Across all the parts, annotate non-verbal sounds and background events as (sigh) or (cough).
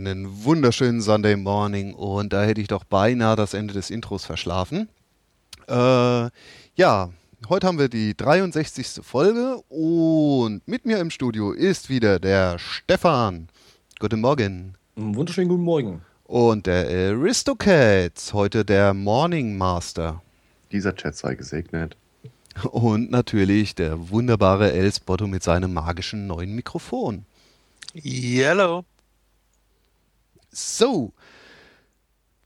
Einen wunderschönen Sunday Morning und da hätte ich doch beinahe das Ende des Intros verschlafen. Äh, ja, heute haben wir die 63. Folge und mit mir im Studio ist wieder der Stefan. Guten Morgen. Wunderschönen guten Morgen. Und der Aristocats, heute der Morning Master. Dieser Chat sei gesegnet. Und natürlich der wunderbare Elsbotto mit seinem magischen neuen Mikrofon. Yellow. So,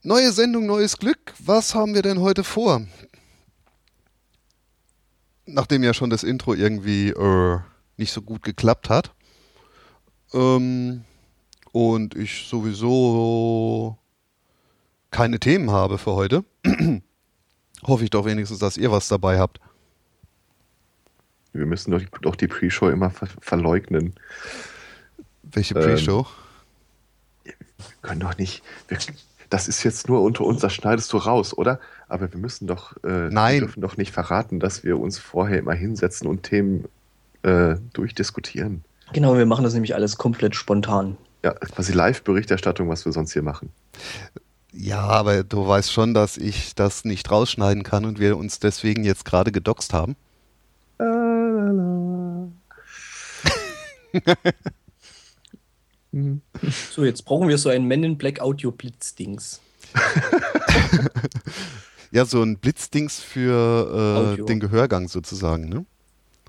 neue Sendung, neues Glück. Was haben wir denn heute vor? Nachdem ja schon das Intro irgendwie äh, nicht so gut geklappt hat. Ähm, und ich sowieso keine Themen habe für heute, (clears throat) hoffe ich doch wenigstens, dass ihr was dabei habt. Wir müssen doch, doch die Pre-Show immer ver verleugnen. Welche Pre-Show? Ähm, wir können doch nicht. Wir, das ist jetzt nur unter uns, das schneidest du raus, oder? Aber wir müssen doch, äh, Nein. wir dürfen doch nicht verraten, dass wir uns vorher immer hinsetzen und Themen äh, durchdiskutieren. Genau, wir machen das nämlich alles komplett spontan. Ja, quasi Live-Berichterstattung, was wir sonst hier machen. Ja, aber du weißt schon, dass ich das nicht rausschneiden kann und wir uns deswegen jetzt gerade gedoxt haben. (laughs) So, jetzt brauchen wir so ein Men in Black Audio Blitzdings. (laughs) ja, so ein Blitzdings für äh, den Gehörgang sozusagen, ne?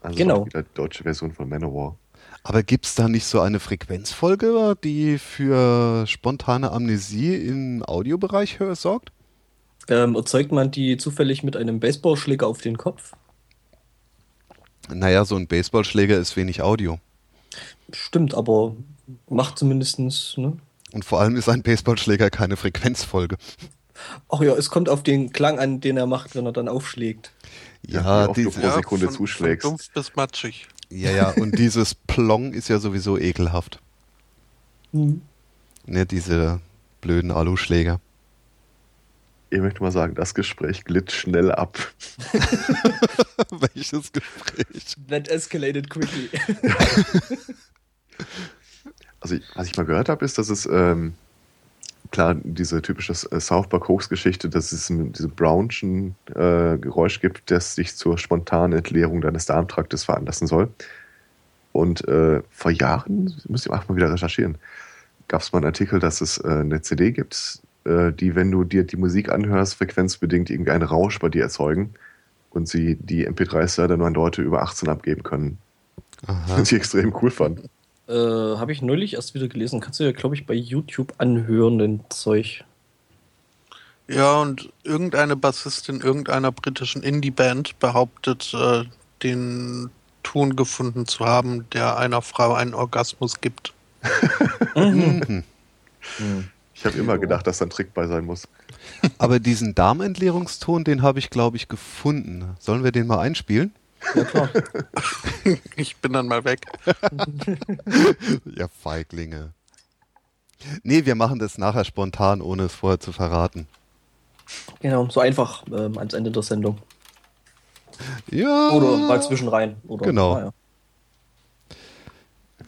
Also genau. Die deutsche Version von Manowar. Aber gibt es da nicht so eine Frequenzfolge, die für spontane Amnesie im Audiobereich sorgt? Ähm, erzeugt man die zufällig mit einem Baseballschläger auf den Kopf? Naja, so ein Baseballschläger ist wenig Audio. Stimmt, aber macht zumindest. Ne? Und vor allem ist ein Baseballschläger keine Frequenzfolge. Ach ja, es kommt auf den Klang an, den er macht, wenn er dann aufschlägt. Ja, ja die pro Sekunde ja, von, zuschlägst. Von dumpf bis matschig. Ja, ja, und (laughs) dieses Plong ist ja sowieso ekelhaft. Mhm. Ne, diese blöden Aluschläger. Ich möchte mal sagen, das Gespräch glitt schnell ab. (laughs) Welches Gespräch? That escalated quickly. (laughs) also, was ich mal gehört habe, ist, dass es ähm, klar diese typische äh, South Park Hoax-Geschichte, dass es diese Brownschen äh, Geräusch gibt, das sich zur spontanen Entleerung deines Darmtraktes veranlassen soll. Und äh, vor Jahren, müsst ihr auch mal wieder recherchieren, gab es mal einen Artikel, dass es äh, eine CD gibt, äh, die, wenn du dir die Musik anhörst, frequenzbedingt irgendwie einen Rausch bei dir erzeugen und sie die MP3s leider nur an Leute über 18 abgeben können. Aha. Was ich extrem cool fand. Äh, Habe ich neulich erst wieder gelesen. Kannst du ja, glaube ich, bei YouTube anhören, den Zeug. Ja, und irgendeine Bassistin irgendeiner britischen Indie-Band behauptet, äh, den Ton gefunden zu haben, der einer Frau einen Orgasmus gibt. mhm. (laughs) mhm. Ich habe immer gedacht, dass da ein Trick bei sein muss. Aber diesen Darmentleerungston, den habe ich, glaube ich, gefunden. Sollen wir den mal einspielen? Ja, klar. (laughs) ich bin dann mal weg. (laughs) ja, Feiglinge. Nee, wir machen das nachher spontan, ohne es vorher zu verraten. Genau, so einfach ähm, ans Ende der Sendung. Ja. Oder mal zwischenrein. Oder, genau. Ah, ja.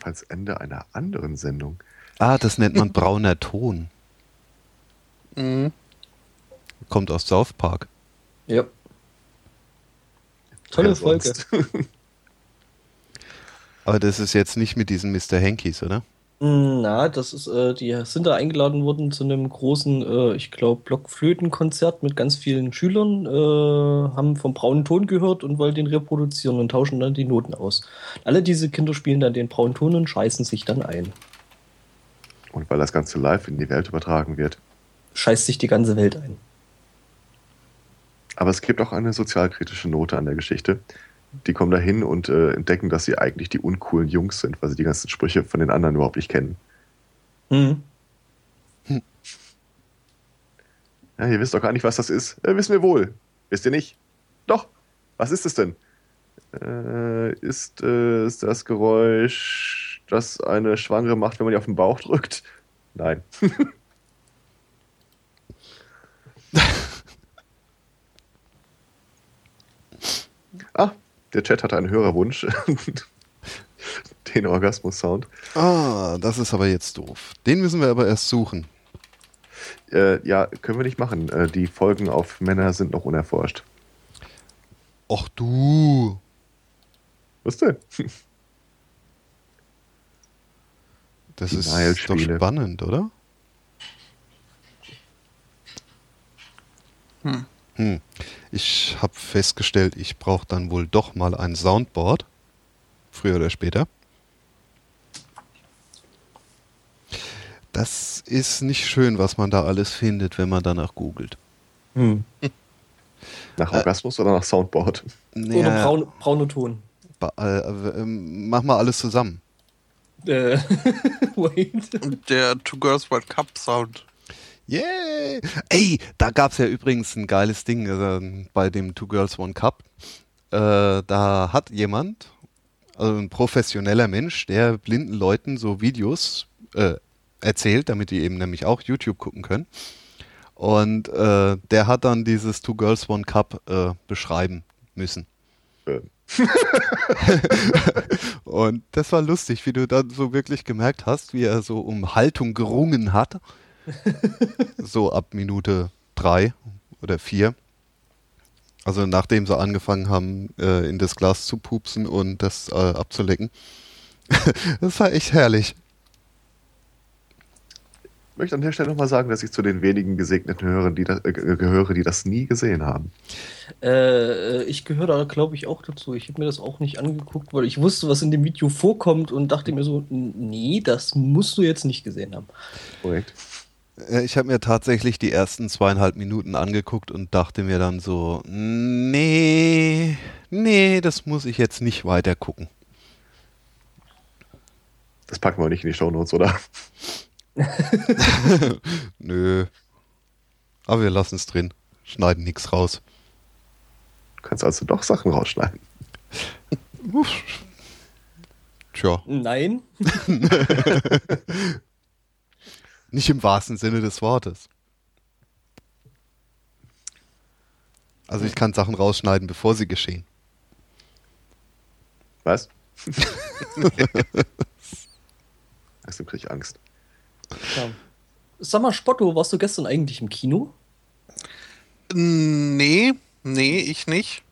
Als Ende einer anderen Sendung. Ah, das nennt man brauner Ton. Mhm. Kommt aus South Park. Ja. Tolle Folge. (laughs) Aber das ist jetzt nicht mit diesen Mr. Hankies, oder? Na, das ist, äh, die sind da eingeladen worden zu einem großen, äh, ich glaube, Blockflötenkonzert mit ganz vielen Schülern, äh, haben vom braunen Ton gehört und wollen den reproduzieren und tauschen dann die Noten aus. Alle diese Kinder spielen dann den braunen Ton und scheißen sich dann ein. Und weil das Ganze live in die Welt übertragen wird. Scheißt sich die ganze Welt ein. Aber es gibt auch eine sozialkritische Note an der Geschichte. Die kommen da hin und äh, entdecken, dass sie eigentlich die uncoolen Jungs sind, weil sie die ganzen Sprüche von den anderen überhaupt nicht kennen. Mhm. Hm. Ja, ihr wisst doch gar nicht, was das ist. Äh, wissen wir wohl. Wisst ihr nicht? Doch. Was ist es denn? Äh, ist es das Geräusch, das eine Schwangere macht, wenn man die auf den Bauch drückt? Nein. (laughs) Ah, der Chat hatte einen Hörerwunsch. (laughs) den Orgasmus-Sound. Ah, das ist aber jetzt doof. Den müssen wir aber erst suchen. Äh, ja, können wir nicht machen. Äh, die Folgen auf Männer sind noch unerforscht. Och du. Was denn? (laughs) Das Die ist doch spannend, oder? Hm. Hm. Ich habe festgestellt, ich brauche dann wohl doch mal ein Soundboard. Früher oder später. Das ist nicht schön, was man da alles findet, wenn man danach googelt. Hm. Nach Äh. Orgasmus oder nach Soundboard? Oder braun, brauner Ton. ba- äh, äh, ähm, mach mal alles zusammen. Äh, (laughs) wait. Der Two Girls World Cup Sound. Yay! Ey, da gab es ja übrigens ein geiles Ding äh, bei dem Two Girls One Cup. Äh, da hat jemand, also ein professioneller Mensch, der blinden Leuten so Videos äh, erzählt, damit die eben nämlich auch YouTube gucken können. Und äh, der hat dann dieses Two Girls One Cup äh, beschreiben müssen. (laughs) Und das war lustig, wie du dann so wirklich gemerkt hast, wie er so um Haltung gerungen hat. So ab Minute drei oder vier. Also nachdem sie angefangen haben, äh, in das Glas zu pupsen und das äh, abzulecken. (laughs) das war echt herrlich. Ich möchte an der Stelle nochmal sagen, dass ich zu den wenigen Gesegneten höre, die das, äh, gehöre, die das nie gesehen haben. Äh, ich gehöre da, glaube ich, auch dazu. Ich habe mir das auch nicht angeguckt, weil ich wusste, was in dem Video vorkommt und dachte mir so, nee, das musst du jetzt nicht gesehen haben. Korrekt. Äh, Ich habe mir tatsächlich die ersten zweieinhalb Minuten angeguckt und dachte mir dann so, nee, nee, das muss ich jetzt nicht weiter gucken. Das packen wir nicht in die Shownotes, oder? (laughs) Nö. Aber wir lassen es drin. Schneiden nichts raus. Du kannst also doch Sachen rausschneiden. Uff. Tja, Nein. (laughs) (laughs) nicht im wahrsten Sinne des Wortes. Also ich kann Sachen rausschneiden, bevor sie geschehen. Was? (laughs) Deswegen kriege ich Angst. Ja. Sag mal, Spotto, warst du gestern eigentlich im Kino? Nee, nee, ich nicht.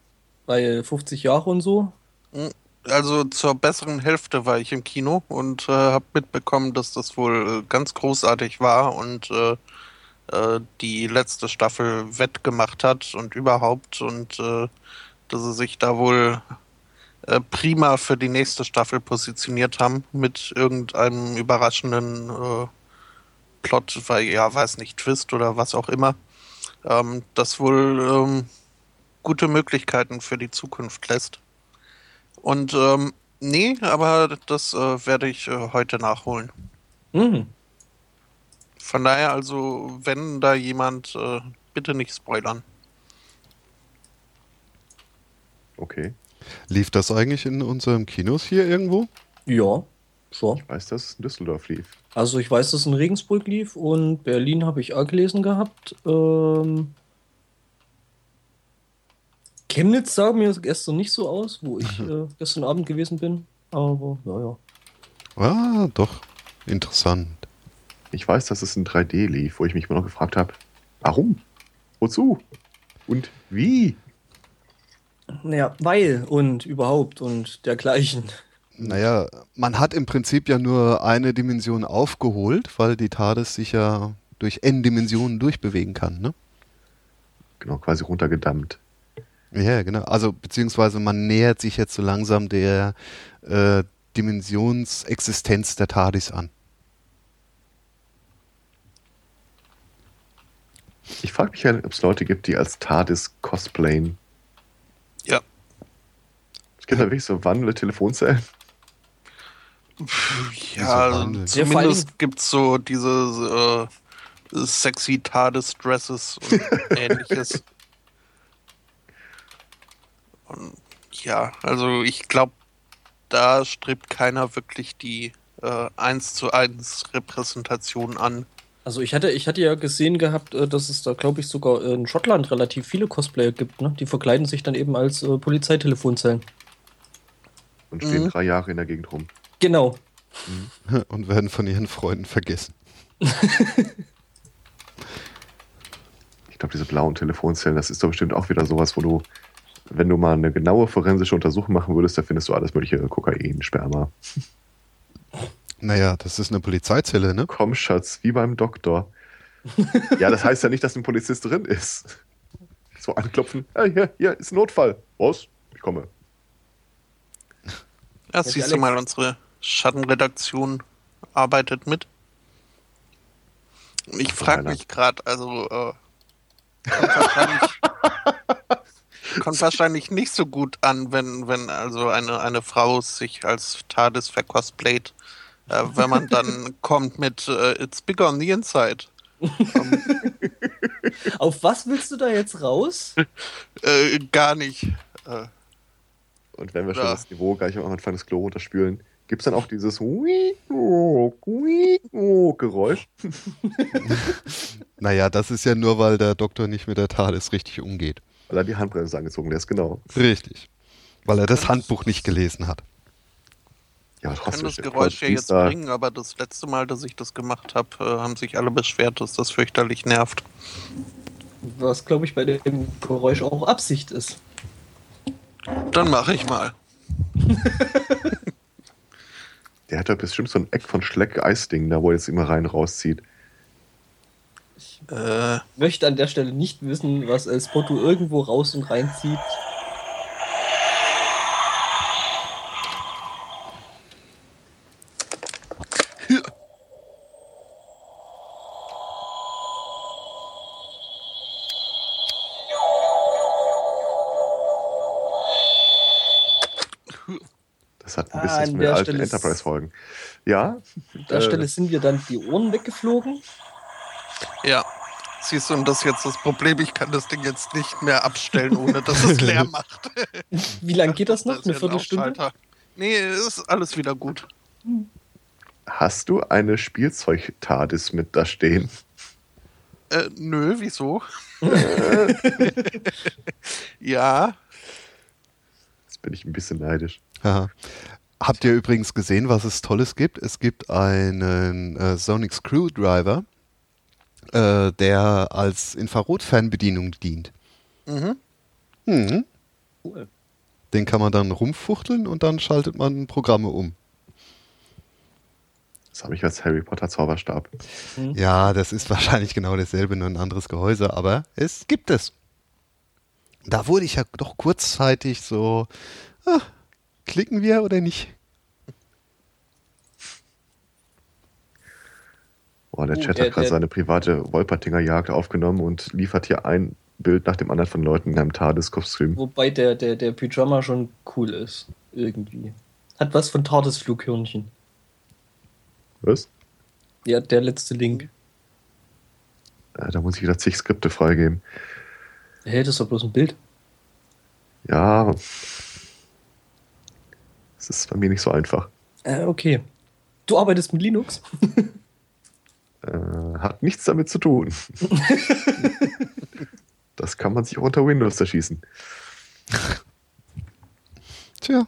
Bei 50 Jahre und so? Also zur besseren Hälfte war ich im Kino und äh, habe mitbekommen, dass das wohl äh, ganz großartig war und äh, äh, die letzte Staffel wettgemacht hat und überhaupt und äh, dass sie sich da wohl äh, prima für die nächste Staffel positioniert haben mit irgendeinem überraschenden äh, Plot, weil ja, weiß nicht, Twist oder was auch immer. Ähm, das wohl ähm, gute Möglichkeiten für die Zukunft lässt. Und ähm, nee, aber das äh, werde ich äh, heute nachholen. Mhm. Von daher also, wenn da jemand, äh, bitte nicht spoilern. Okay. Lief das eigentlich in unseren Kinos hier irgendwo? Ja, schon. Ich weiß, dass es in Düsseldorf lief. Also ich weiß, dass es in Regensburg lief und Berlin habe ich auch gelesen gehabt. Ähm, Chemnitz sah mir gestern nicht so aus, wo ich äh, gestern Abend gewesen bin. Aber naja. Ah, doch. Interessant. Ich weiß, dass es in 3D lief, wo ich mich immer noch gefragt habe, warum? Wozu? Und wie? Naja, weil und überhaupt und dergleichen. Naja, man hat im Prinzip ja nur eine Dimension aufgeholt, weil die TARDIS sich ja durch N-Dimensionen durchbewegen kann, ne? Genau, quasi runtergedammt. Ja, genau. Also beziehungsweise man nähert sich jetzt so langsam der äh, Dimensionsexistenz der TARDIS an. Ich frage mich ja, ob es Leute gibt, die als TARDIS cosplayen. Ja. Es gibt da wirklich so wandelnde Telefonzellen. Ja, so also wandeln. Ja, zumindest gibt's so diese äh, sexy TARDIS-Dresses und (laughs) ähnliches. Und ja, also ich glaube, da strebt keiner wirklich die äh, 1 zu 1 Repräsentation an. Also ich hatte, ich hatte ja gesehen gehabt, äh, dass es da, glaube ich, sogar in Schottland relativ viele Cosplayer gibt, ne? Die verkleiden sich dann eben als äh, Polizeitelefonzellen. Und stehen Mhm. drei Jahre in der Gegend rum. Genau. (laughs) und werden von ihren Freunden vergessen. (laughs) Ich glaube, diese blauen Telefonzellen, das ist doch bestimmt auch wieder sowas, wo du, wenn du mal eine genaue forensische Untersuchung machen würdest, da findest du alles mögliche Kokain, Sperma. Naja, das ist eine Polizeizelle, ne? Komm, Schatz, wie beim Doktor. ja, das heißt ja nicht, dass ein Polizist drin ist. So anklopfen, ja, hier, hier ist Notfall. Was? Ich komme. Ja, siehst du mal, unsere Schattenredaktion arbeitet mit. Ich frage mich gerade, also äh, (laughs) kommt, wahrscheinlich, kommt wahrscheinlich nicht so gut an, wenn, wenn also eine, eine Frau sich als TARDIS vercosplayt, äh, wenn man dann (laughs) kommt mit äh, It's bigger on the inside. Um, Auf was willst du da jetzt raus? äh, gar nicht. Äh, Und wenn wir schon Ja. das Niveau gleich am Anfang des Klo runterspülen, gibt es dann auch dieses Geräusch? (laughs) Naja, das ist ja nur, weil der Doktor nicht mit der TARDIS richtig umgeht. Weil er die Handbremse angezogen ist, genau. Richtig. Weil er das Handbuch nicht gelesen hat. Ja, Ich kann das Geräusch ja jetzt bringen, aber das letzte Mal, dass ich das gemacht habe, äh, haben sich alle beschwert, dass das fürchterlich nervt. Was, glaube ich, bei dem Geräusch auch Absicht ist. Dann mache ich mal. (laughs) Der hat da bestimmt so ein Eck von Schleck-Eisding, da wo er jetzt immer rein rauszieht. Ich Äh, möchte an der Stelle nicht wissen, was El Spotto irgendwo raus und reinzieht. Das hat ein Ah, bisschen an mit der alten Enterprise-Folgen. Ja, An der Äh. Stelle sind wir dann die Ohren weggeflogen. Ja. Siehst du, und das ist jetzt das Problem, ich kann das Ding jetzt nicht mehr abstellen, ohne dass es leer (laughs) macht. Wie lange geht das noch? ist Eine Viertelstunde? Aufschalter. Nee, ist alles wieder gut. hast du eine Spielzeug-TARDIS mit da stehen? Äh, nö, wieso? (laughs) ja, Jetzt bin ich ein bisschen neidisch. Ja. Habt ihr übrigens gesehen, was es Tolles gibt? Es gibt einen äh, Sonic Screwdriver, äh, der als Infrarotfernbedienung dient. mhm. Mhm. Cool. Den kann man dann rumfuchteln und dann schaltet man Programme um. Das habe ich als Harry Potter Zauberstab. Ja, das ist (laughs) wahrscheinlich genau dasselbe, nur ein anderes Gehäuse, aber es gibt es. Da wurde ich ja doch kurzzeitig so, ah, klicken wir oder nicht? Boah, der Oh, Chat der- hat gerade seine private Wolpertinger-Jagd aufgenommen und liefert hier ein Bild nach dem anderen von Leuten in einem TARDIS-Kostüm. Wobei der, der, der Pyjama schon cool ist. Irgendwie. Hat was von Tartes Flughörnchen. Was? Ja, der letzte Link. Äh, da muss ich wieder zig Skripte freigeben. Hä, das ist doch bloß ein Bild. Ja, es ist bei mir nicht so einfach. Äh, okay. Du arbeitest mit Linux? (laughs) Äh, hat nichts damit zu tun. (laughs) das kann man sich auch unter Windows zerschießen. Tja,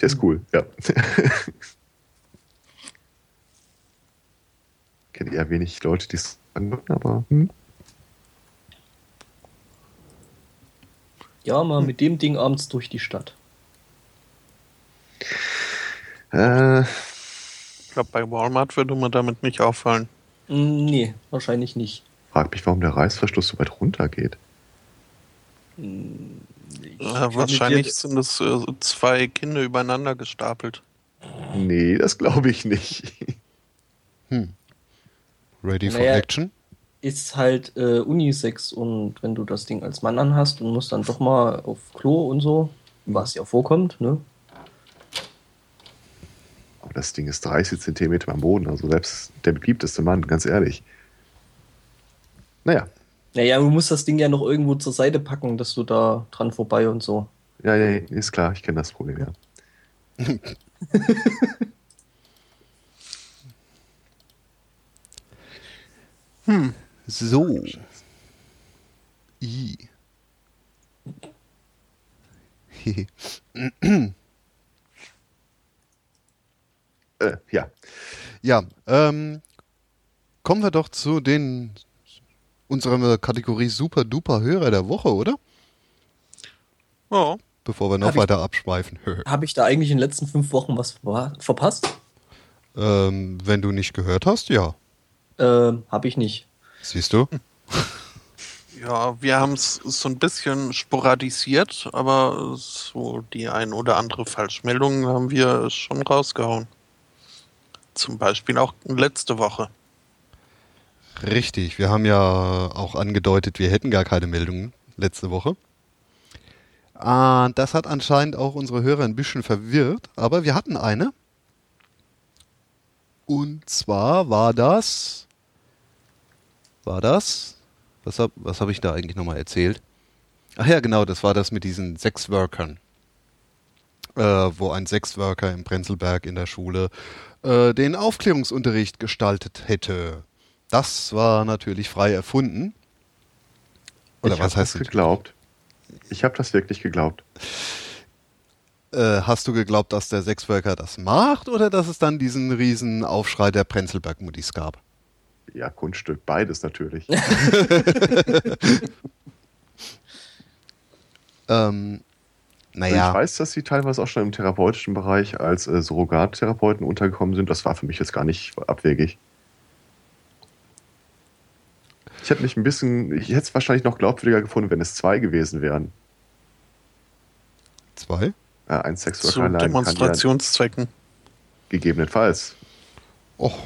Der ist cool, ja. Kenne eher wenig Leute, die es sagen würden, aber hm. Ja, mal mit dem Ding abends durch die Stadt. äh, Ich glaube, bei Walmart würde man damit nicht auffallen. Hm, Nee, wahrscheinlich nicht. frag mich, warum der Reißverschluss so weit runter geht. Hm, mit wahrscheinlich sind es äh, zwei Kinder übereinander gestapelt. Nee, das glaube ich nicht. (laughs) ready for Naja. action. ist halt äh, Unisex und wenn du das Ding als Mann anhast und musst dann doch mal auf Klo und so, was ja vorkommt, ne? Das Ding ist 30 Zentimeter am Boden, also selbst der beliebteste Mann, ganz ehrlich. Naja, Naja, du musst das Ding ja noch irgendwo zur Seite packen, dass du da dran vorbei und so. ja, ja, ist klar, ich kenne das Problem, ja. (laughs) So. I. (laughs) Äh, ja. Ja, ähm, kommen wir doch zu den unserer Kategorie Super Duper Hörer der Woche, oder? Ja. Bevor wir noch Hab ich- weiter abschweifen. (laughs) Habe ich da eigentlich in den letzten fünf Wochen was ver- verpasst? ähm, wenn du nicht gehört hast, ja. Ähm, Habe ich nicht. Siehst du? Ja, wir haben es so ein bisschen sporadisiert, aber so die ein oder andere Falschmeldung haben wir schon rausgehauen. Zum Beispiel auch letzte Woche. Richtig. Wir haben ja auch angedeutet, wir hätten gar keine Meldungen letzte Woche. Ah, das hat anscheinend auch unsere Hörer ein bisschen verwirrt, aber wir hatten eine. Und zwar war das. War das? Was habe was hab ich da eigentlich nochmal erzählt? Ach ja, genau, das war das mit diesen Sexworkern. Äh, wo ein Sexworker im Prenzlberg in der Schule äh, den Aufklärungsunterricht gestaltet hätte. Das war natürlich frei erfunden. Oder ich was heißt das das? geglaubt. Ich habe das wirklich geglaubt. Äh, hast du geglaubt, dass der Sexworker das macht oder dass es dann diesen riesen Aufschrei der Prenzlberg-Muttis gab? Ja, Kunststück, beides natürlich. (laughs) (laughs) Ähm, Ich naja, weiß, dass sie teilweise auch schon im therapeutischen Bereich als äh, Surrogattherapeuten untergekommen sind. Das war für mich jetzt gar nicht abwegig. Ich hätte mich ein bisschen, ich hätte es wahrscheinlich noch glaubwürdiger gefunden, wenn es zwei gewesen wären. zwei. Äh, ein Zu Sexworker allein kann ja Demonstrationszwecken. gegebenenfalls. Och,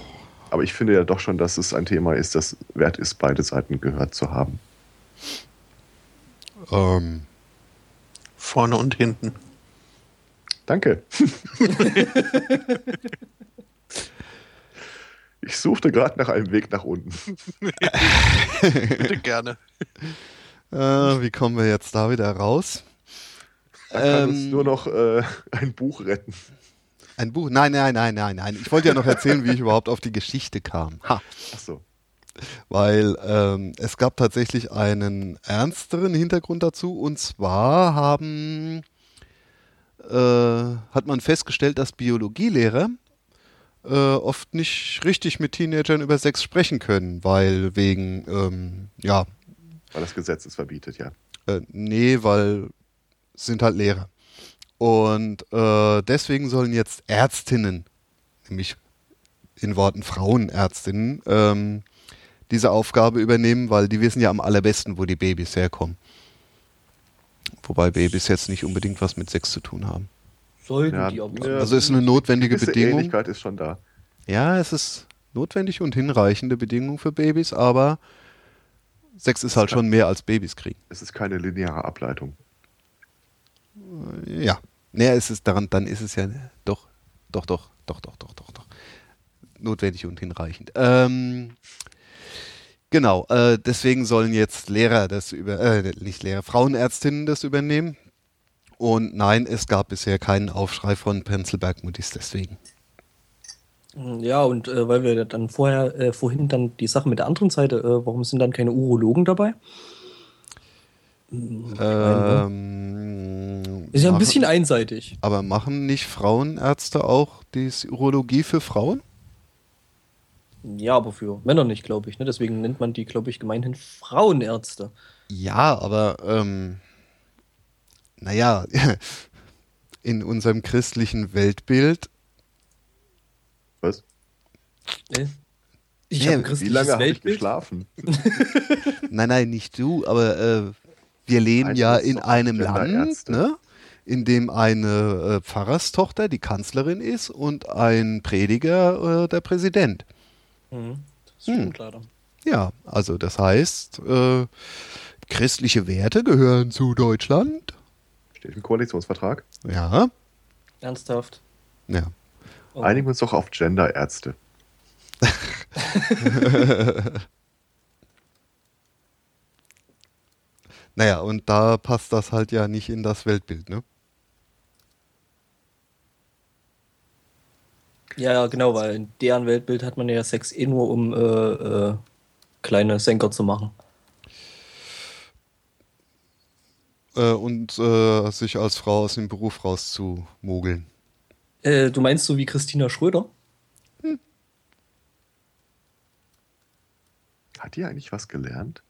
Aber ich finde ja doch schon, dass es ein Thema ist, das wert ist, beide Seiten gehört zu haben. ähm, Vorne und hinten. Danke. (laughs) ich suchte gerade nach einem Weg nach unten. (laughs) Bitte gerne. äh, wie kommen wir jetzt da wieder raus? Da kann Ähm, uns nur noch äh, ein Buch retten. Ein Buch? Nein, nein, nein, nein, nein. Ich wollte ja noch erzählen, wie ich überhaupt auf die Geschichte kam. Ha. Achso. Weil ähm, es gab tatsächlich einen ernsteren Hintergrund dazu und zwar haben äh, hat man festgestellt, dass Biologielehrer äh, oft nicht richtig mit Teenagern über Sex sprechen können, weil wegen ähm, ja Weil das Gesetz es verbietet, ja. äh, nee, weil es sind halt Lehrer. Und äh, deswegen sollen jetzt Ärztinnen, nämlich in Worten Frauenärztinnen, ähm, diese Aufgabe übernehmen, weil die wissen ja am allerbesten, wo die Babys herkommen. Wobei Babys jetzt nicht unbedingt was mit Sex zu tun haben. Sollten Ja, die aber. Also ist eine notwendige Gewisse Bedingung. Ähnlichkeit ist schon da. Ja, es ist notwendig und hinreichende Bedingung für Babys, aber Sex ist halt schon mehr als Babys kriegen. Es ist keine lineare Ableitung. Ja. Naja, es ist daran, dann ist es ja doch, doch, doch, doch, doch, doch, doch, doch. Notwendig und hinreichend. Ähm, genau, äh, deswegen sollen jetzt Lehrer das über, äh, nicht Lehrer, Frauenärztinnen das übernehmen. Und nein, es gab bisher keinen Aufschrei von Prenzlberg-Muttis deswegen. Ja, und äh, weil wir dann vorher, äh, vorhin dann die Sache mit der anderen Seite, äh, warum sind dann keine Urologen dabei? Ähm, Ist ja ein machen- bisschen einseitig. Aber machen nicht Frauenärzte auch die Urologie für Frauen? Ja, aber für Männer nicht, glaube ich. Ne? Deswegen nennt man die, glaube ich, gemeinhin Frauenärzte. Ja, aber ähm, naja, (laughs) in unserem christlichen Weltbild, Was? Äh? Ich Nee, habe wie lange habe ich Weltbild. geschlafen? (laughs) nein, nein, nicht du, aber äh, wir leben ja in einem Land, ne, in dem eine äh, Pfarrerstochter die Kanzlerin ist und ein Prediger äh, der Präsident. Mhm. Das Hm. stimmt leider. Ja, also das heißt, äh, christliche Werte gehören zu Deutschland. Steht im Koalitionsvertrag. Ja, Ernsthaft. ja. Oh. Einigen wir uns doch auf Genderärzte. (laughs) Naja, und da passt das halt ja nicht in das Weltbild, ne? Ja, ja, genau, weil in deren Weltbild hat man ja Sex eh nur, um äh, äh, kleine Senker zu machen. Äh, und äh, sich als Frau aus dem Beruf rauszumogeln. Äh, du meinst so wie Christina Schröder? Hm. Hat die eigentlich was gelernt?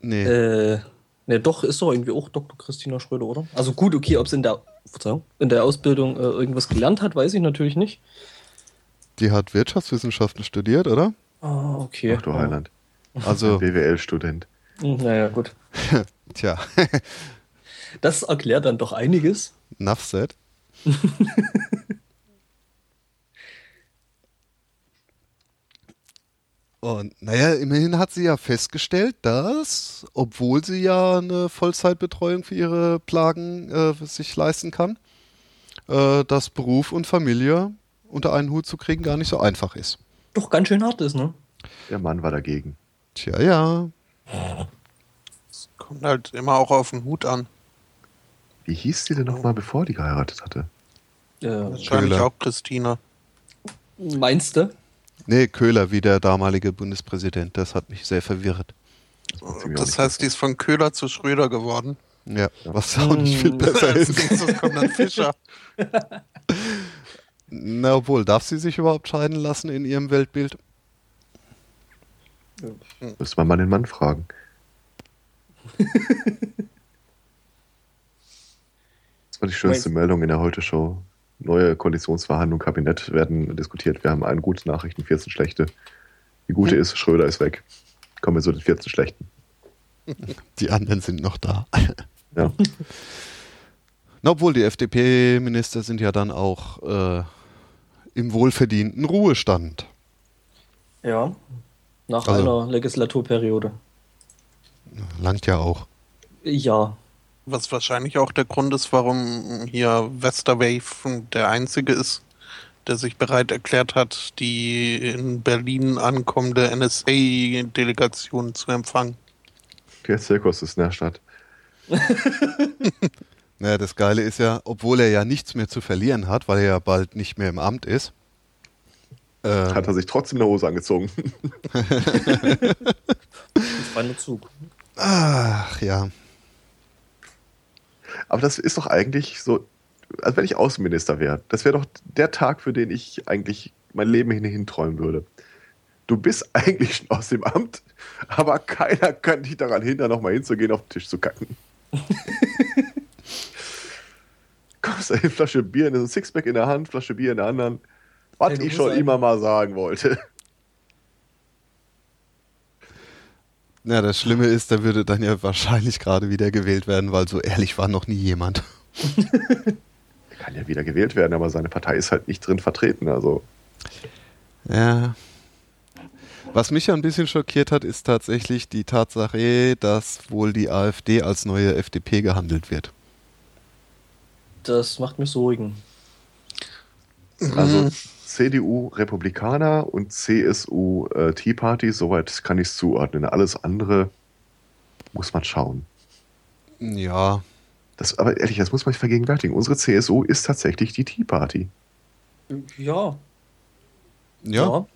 Nee. Äh, ne, doch, ist doch irgendwie auch Dr. Christina Schröder, oder? Also gut, okay, ob es in der in der Ausbildung äh, irgendwas gelernt hat, weiß ich natürlich nicht. Die hat Wirtschaftswissenschaften studiert, oder? Ah, okay. Ach du Heiland. Also. (laughs) BWL-Student. Hm, naja, gut. (laughs) Tja. das erklärt dann doch einiges. Nuffset. (laughs) Und naja, immerhin hat sie ja festgestellt, dass, obwohl sie ja eine Vollzeitbetreuung für ihre Plagen äh, sich leisten kann, äh, dass Beruf und Familie unter einen Hut zu kriegen gar nicht so einfach ist. Doch ganz schön hart ist, ne? Der Mann war dagegen. Tja, ja. Es kommt halt immer auch auf den Hut an. Wie hieß sie denn nochmal, bevor die geheiratet hatte? Äh, Wahrscheinlich Köhler. auch Christina. Meinst du? Nee, Köhler wie der damalige Bundespräsident. Das hat mich sehr verwirrt. Das, das heißt, die ist von Köhler zu Schröder geworden. Ja, was auch nicht viel besser ist. Das kommt dann Fischer. (laughs) Na, obwohl, darf sie sich überhaupt scheiden lassen in ihrem Weltbild? Müsste man mal den Mann fragen. (laughs) das war die schönste Meldung in der Heute-Show neue Koalitionsverhandlungen, Kabinett werden diskutiert. Wir haben eine gute Nachrichten, 14 schlechte. Die gute ist, Schröder ist weg. Kommen wir zu den 14 schlechten. (laughs) Die anderen sind noch da. Ja. Na, obwohl die FDP-Minister sind ja dann auch äh, im wohlverdienten Ruhestand. Ja, nach also, einer Legislaturperiode. Langt ja auch. Ja, was wahrscheinlich auch der Grund ist, warum hier Westerwave der einzige ist, der sich bereit erklärt hat, die in Berlin ankommende NSA-Delegation zu empfangen. Der Zirkus ist in der Stadt. (laughs) naja, das Geile ist ja, obwohl er ja nichts mehr zu verlieren hat, weil er ja bald nicht mehr im Amt ist, ähm, hat er sich trotzdem eine Hose angezogen. das war nur Zug. Ach ja. Aber das ist doch eigentlich so, als wenn ich Außenminister wäre. Das wäre doch der Tag, für den ich eigentlich mein Leben hin träumen würde. Du bist (laughs) eigentlich schon aus dem Amt, aber keiner kann dich daran hindern, nochmal hinzugehen, auf den Tisch zu kacken. (laughs) Kommst du eine Flasche Bier, ein Sixpack in der Hand, Flasche Bier in der anderen. Was hey, ich schon immer mal sagen wollte. Ja, das Schlimme ist, da würde dann ja wahrscheinlich gerade wieder gewählt werden, weil so ehrlich war noch nie jemand. er (laughs) kann ja wieder gewählt werden, aber seine Partei ist halt nicht drin vertreten, also. Ja. Was mich ja ein bisschen schockiert hat, ist tatsächlich die Tatsache, dass wohl die AfD als neue FDP gehandelt wird. Das macht mich sorgen. Also mhm. CDU Republikaner und CSU äh, Tea Party, soweit kann ich es zuordnen. Alles andere muss man schauen. Ja. Das, aber ehrlich, das muss man sich vergegenwärtigen. Unsere CSU ist tatsächlich die Tea Party. Ja. Ja. ja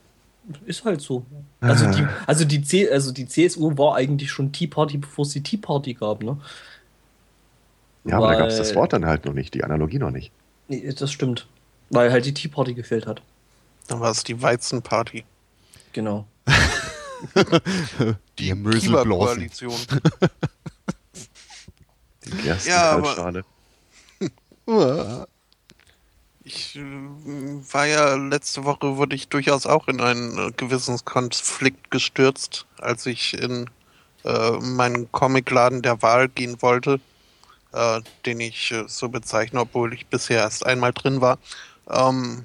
ist halt so. Also die, (laughs) also, die C, also die CSU war eigentlich schon Tea Party, bevor es die Tea Party gab, ne? Ja, aber Weil, da gab es das Wort dann halt noch nicht, die Analogie noch nicht. Nee, das stimmt. Weil halt die Tea Party gefehlt hat. Dann war es die Weizenparty. Genau. (laughs) die Koalition. die Gerstenkaltschale. Ja, (laughs) ich äh, war ja letzte Woche, wurde ich durchaus auch in einen Gewissenskonflikt gestürzt, als ich in äh, meinen Comicladen der Wahl gehen wollte, äh, den ich äh, so bezeichne, obwohl ich bisher erst einmal drin war. Ähm,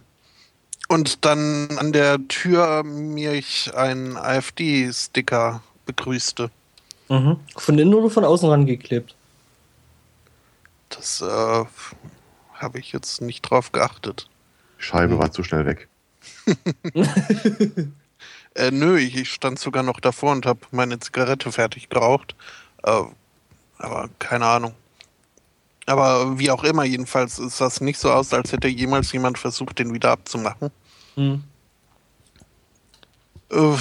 und dann an der Tür mir ich einen AfD-Sticker begrüßte. Mhm. Von innen oder von außen rangeklebt? Das äh, habe ich jetzt nicht drauf geachtet. Scheibe war zu schnell weg. (laughs) äh, nö, ich stand sogar noch davor und habe meine Zigarette fertig geraucht. Äh, aber keine Ahnung. Aber wie auch immer, jedenfalls ist das nicht so aus, als hätte jemals jemand versucht, den wieder abzumachen. Hm. Äh,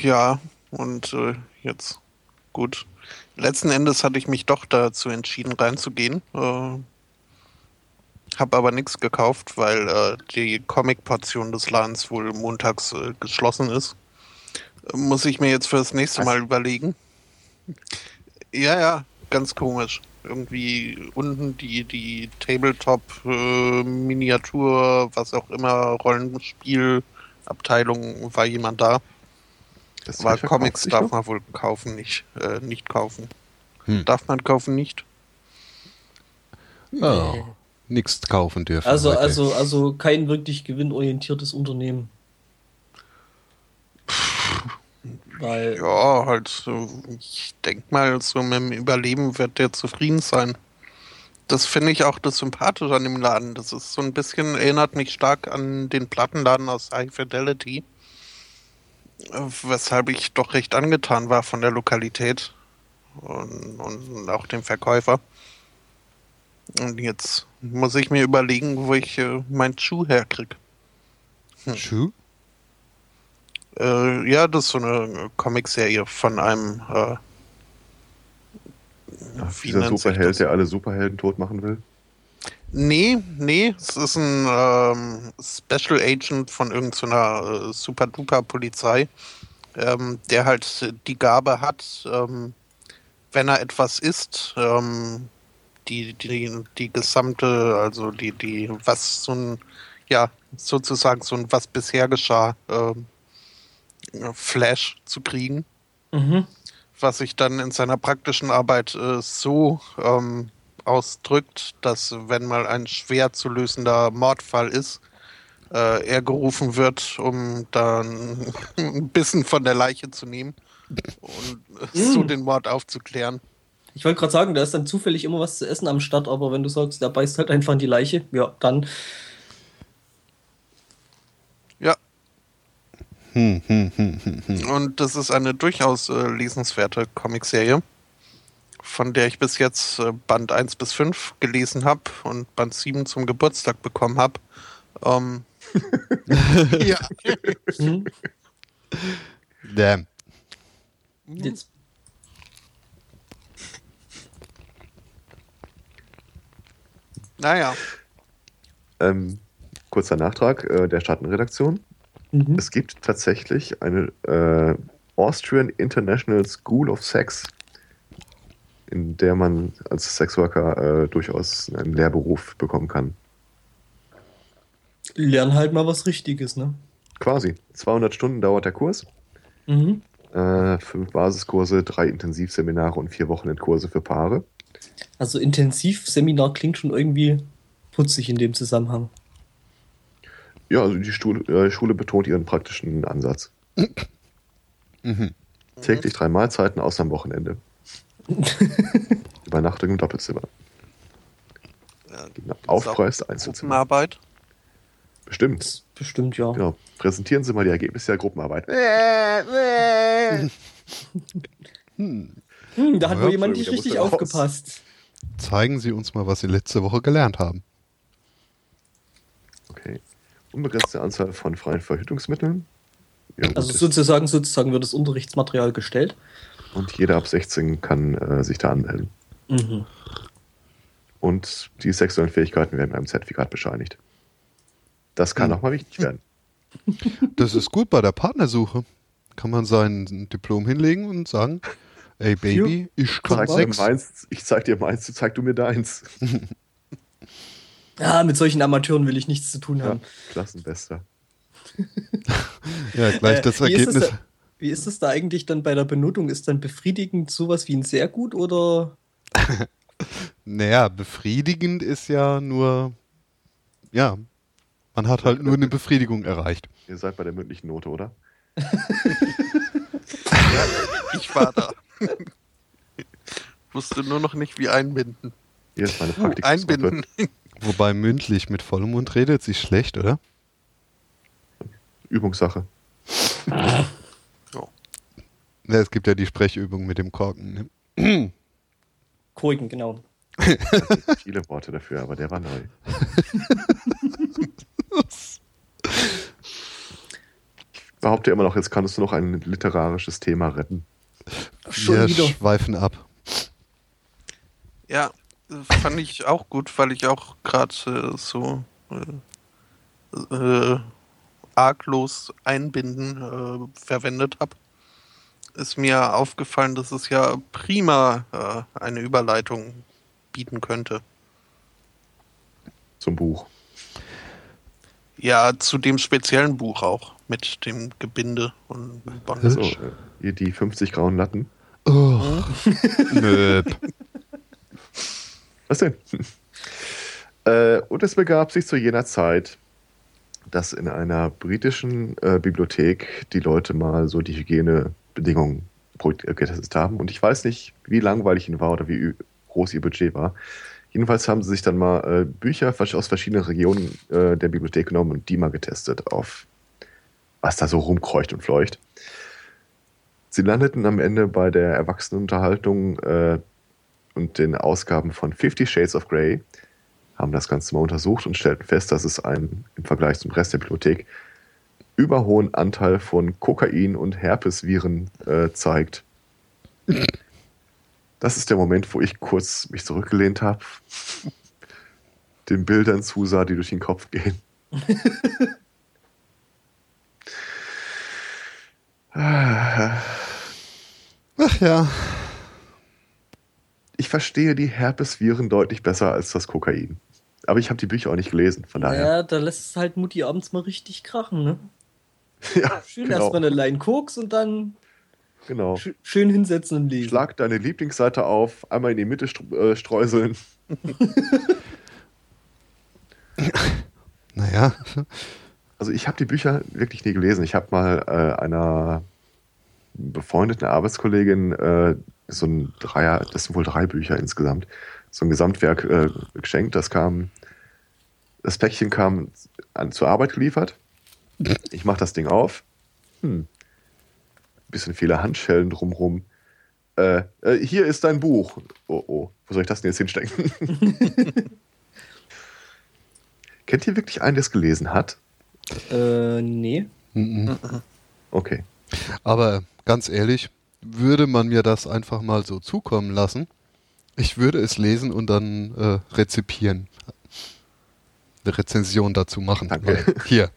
ja, und äh, jetzt gut. Letzten Endes hatte ich mich doch dazu entschieden, reinzugehen. Äh, habe aber nichts gekauft, weil äh, die Comic-Portion des Ladens wohl montags äh, geschlossen ist. Muss ich mir jetzt für das nächste Was? Mal überlegen. Ja, ja, ganz komisch. Irgendwie unten die, die Tabletop-Miniatur, was auch immer, Rollenspielabteilung, war jemand da. Das Aber Comics darf noch? man wohl kaufen, nicht, äh, nicht kaufen. Hm. Darf man kaufen nicht? Oh, nichts kaufen dürfen. Also, heute. also, also kein wirklich gewinnorientiertes Unternehmen. Weil, Ja, halt, so, ich denke mal, so mit dem Überleben wird der zufrieden sein. Das finde ich auch das Sympathische an dem Laden. Das ist so ein bisschen, erinnert mich stark an den Plattenladen aus High Fidelity. Weshalb ich doch recht angetan war von der Lokalität und, und auch dem Verkäufer. Und jetzt muss ich mir überlegen, wo ich äh, mein Schuh herkriege. Schuh? Äh, ja, das ist so eine Comicserie von einem. Äh, dieser Superheld, der alle Superhelden tot machen will. Nee, nee, es ist ein ähm, Special Agent von irgendeiner äh, Super-Duper-Polizei, ähm, der halt die Gabe hat, ähm, wenn er etwas isst, ähm, die, die, die gesamte, also die, die, was so ein, ja, sozusagen so ein, was bisher geschah, ähm, Flash zu kriegen. mhm. was sich dann in seiner praktischen Arbeit äh, so ähm, ausdrückt, dass wenn mal ein schwer zu lösender Mordfall ist, äh, er gerufen wird, um dann (laughs) ein bisschen von der Leiche zu nehmen und äh, (laughs) so den Mord aufzuklären. ich wollte gerade sagen, da ist dann zufällig immer was zu essen am Start, aber wenn du sagst, der beißt halt einfach in die Leiche, ja, dann. Ja, Hm, hm, hm, und das ist eine durchaus äh, lesenswerte Comicserie, von der ich bis jetzt äh, Band 1 bis 5 gelesen habe und Band 7 zum Geburtstag bekommen habe. Ähm, (laughs) ja. (laughs) Damn. Jetzt, Naja. Ähm, kurzer Nachtrag äh, der Schattenredaktion. Mhm. Es gibt tatsächlich eine äh, Austrian International School of Sex, in der man als Sexworker äh, durchaus einen Lehrberuf bekommen kann. Lern halt mal was Richtiges, ne? Quasi. 200 Stunden dauert der Kurs. Mhm. Äh, fünf Basiskurse, drei Intensivseminare und vier Wochenendkurse für Paare. Also Intensivseminar klingt schon irgendwie putzig in dem Zusammenhang. Ja, also die Schule, äh, Schule betont ihren praktischen Ansatz. Mhm. Täglich drei Mahlzeiten, außer am Wochenende. (laughs) Übernachtung im Doppelzimmer. Ja, Genau. Aufpreis Einzelzimmer. Gruppenarbeit. Bestimmt. Bestimmt, ja. Genau. Präsentieren Sie mal die Ergebnisse der Gruppenarbeit. (laughs) Hm. Hm, da hat Ja, wohl jemand nicht richtig aufgepasst. Zeigen Sie uns mal, was Sie letzte Woche gelernt haben. Unbegrenzte Anzahl von freien Verhütungsmitteln. Also sozusagen, sozusagen wird das Unterrichtsmaterial gestellt. und jeder ab 16 kann äh, sich da anmelden. Mhm. Und die sexuellen Fähigkeiten werden mit einem Zertifikat bescheinigt. Das kann Hm. auch mal wichtig werden. (laughs) Das ist gut bei der Partnersuche. Kann man sein Diplom hinlegen und sagen, ey Baby, ich kann Zeig dir Sex. meins, ich zeig dir meins, du zeig du mir deins. (laughs) Ja, mit solchen Amateuren will ich nichts zu tun Ja, haben. Klassenbester. (laughs) Ja, gleich das Äh, ist es Ergebnis. da- Wie ist es da eigentlich dann bei der Benotung? Ist dann befriedigend sowas wie ein sehr gut oder? (laughs) Naja, befriedigend ist ja nur, ja, man hat halt nur eine Befriedigung erreicht. Ihr seid bei der mündlichen Note, oder? (laughs) Ich war da. Wusste nur noch nicht, wie einbinden. Hier ist meine Uh, Praktikumsgruppe. einbinden. Wobei mündlich mit vollem Mund redet sich schlecht, oder? Übungssache. Ja, es gibt ja die Sprechübung mit dem Korken. Ne? Korken, genau. (laughs) Viele Worte dafür, aber der war neu. Ich behaupte immer noch, jetzt kannst du noch ein literarisches Thema retten. Schon Wir wieder. schweifen ab. Ja, fand ich auch gut, weil ich auch gerade äh, so äh, äh, arglos einbinden äh, verwendet habe. ist mir aufgefallen, dass es ja prima äh, eine Überleitung bieten könnte. Zum Buch. Ja, zu dem speziellen Buch auch, mit dem Gebinde und Bondage. So, hier die 50 grauen Latten. Oh. (laughs) Nöp. Was (laughs) denn? äh, und es begab sich zu jener Zeit, dass in einer britischen äh, Bibliothek die Leute mal so die Hygienebedingungen getestet haben. Und ich weiß nicht, wie langweilig ihnen war oder wie groß ihr Budget war. Jedenfalls haben sie sich dann mal äh, Bücher aus verschiedenen Regionen äh, der Bibliothek genommen und die mal getestet auf was da so rumkreucht und fleucht. Sie landeten am Ende bei der Erwachsenenunterhaltung äh, und den Ausgaben von Fifty Shades of Grey, haben das Ganze mal untersucht und stellten fest, dass es einen im Vergleich zum Rest der Bibliothek überhohen Anteil von Kokain und Herpesviren äh, zeigt. Das ist der Moment, wo ich kurz mich zurückgelehnt habe, den Bildern zusah, die durch den Kopf gehen. (laughs) Ach ja. Ich verstehe die Herpesviren deutlich besser als das Kokain. Aber ich habe die Bücher auch nicht gelesen, von daher. Ja, da lässt es halt Mutti abends mal richtig krachen, ne? (laughs) Ja, Schön genau. erstmal eine Line Koks und dann genau. sch schön hinsetzen und lesen. Schlag deine Lieblingsseite auf, einmal in die Mitte äh, streuseln. (laughs) Naja. Also ich habe die Bücher wirklich nie gelesen. Ich habe mal äh, einer befreundeten Arbeitskollegin äh, so ein Dreier, das sind wohl drei Bücher insgesamt, so ein Gesamtwerk äh, geschenkt. Das kam, das Päckchen kam an, zur Arbeit geliefert. Ich mache das Ding auf. Hm. Bisschen viele Handschellen drumrum. Äh, äh, hier ist dein Buch. Oh, oh. Wo soll ich das denn jetzt hinstecken? (laughs) Kennt ihr wirklich einen, der es gelesen hat? Äh, nee. Mhm. Okay. Aber ganz ehrlich, würde man mir das einfach mal so zukommen lassen, ich würde es lesen und dann äh, rezipieren. Eine Rezension dazu machen. Danke. Hier.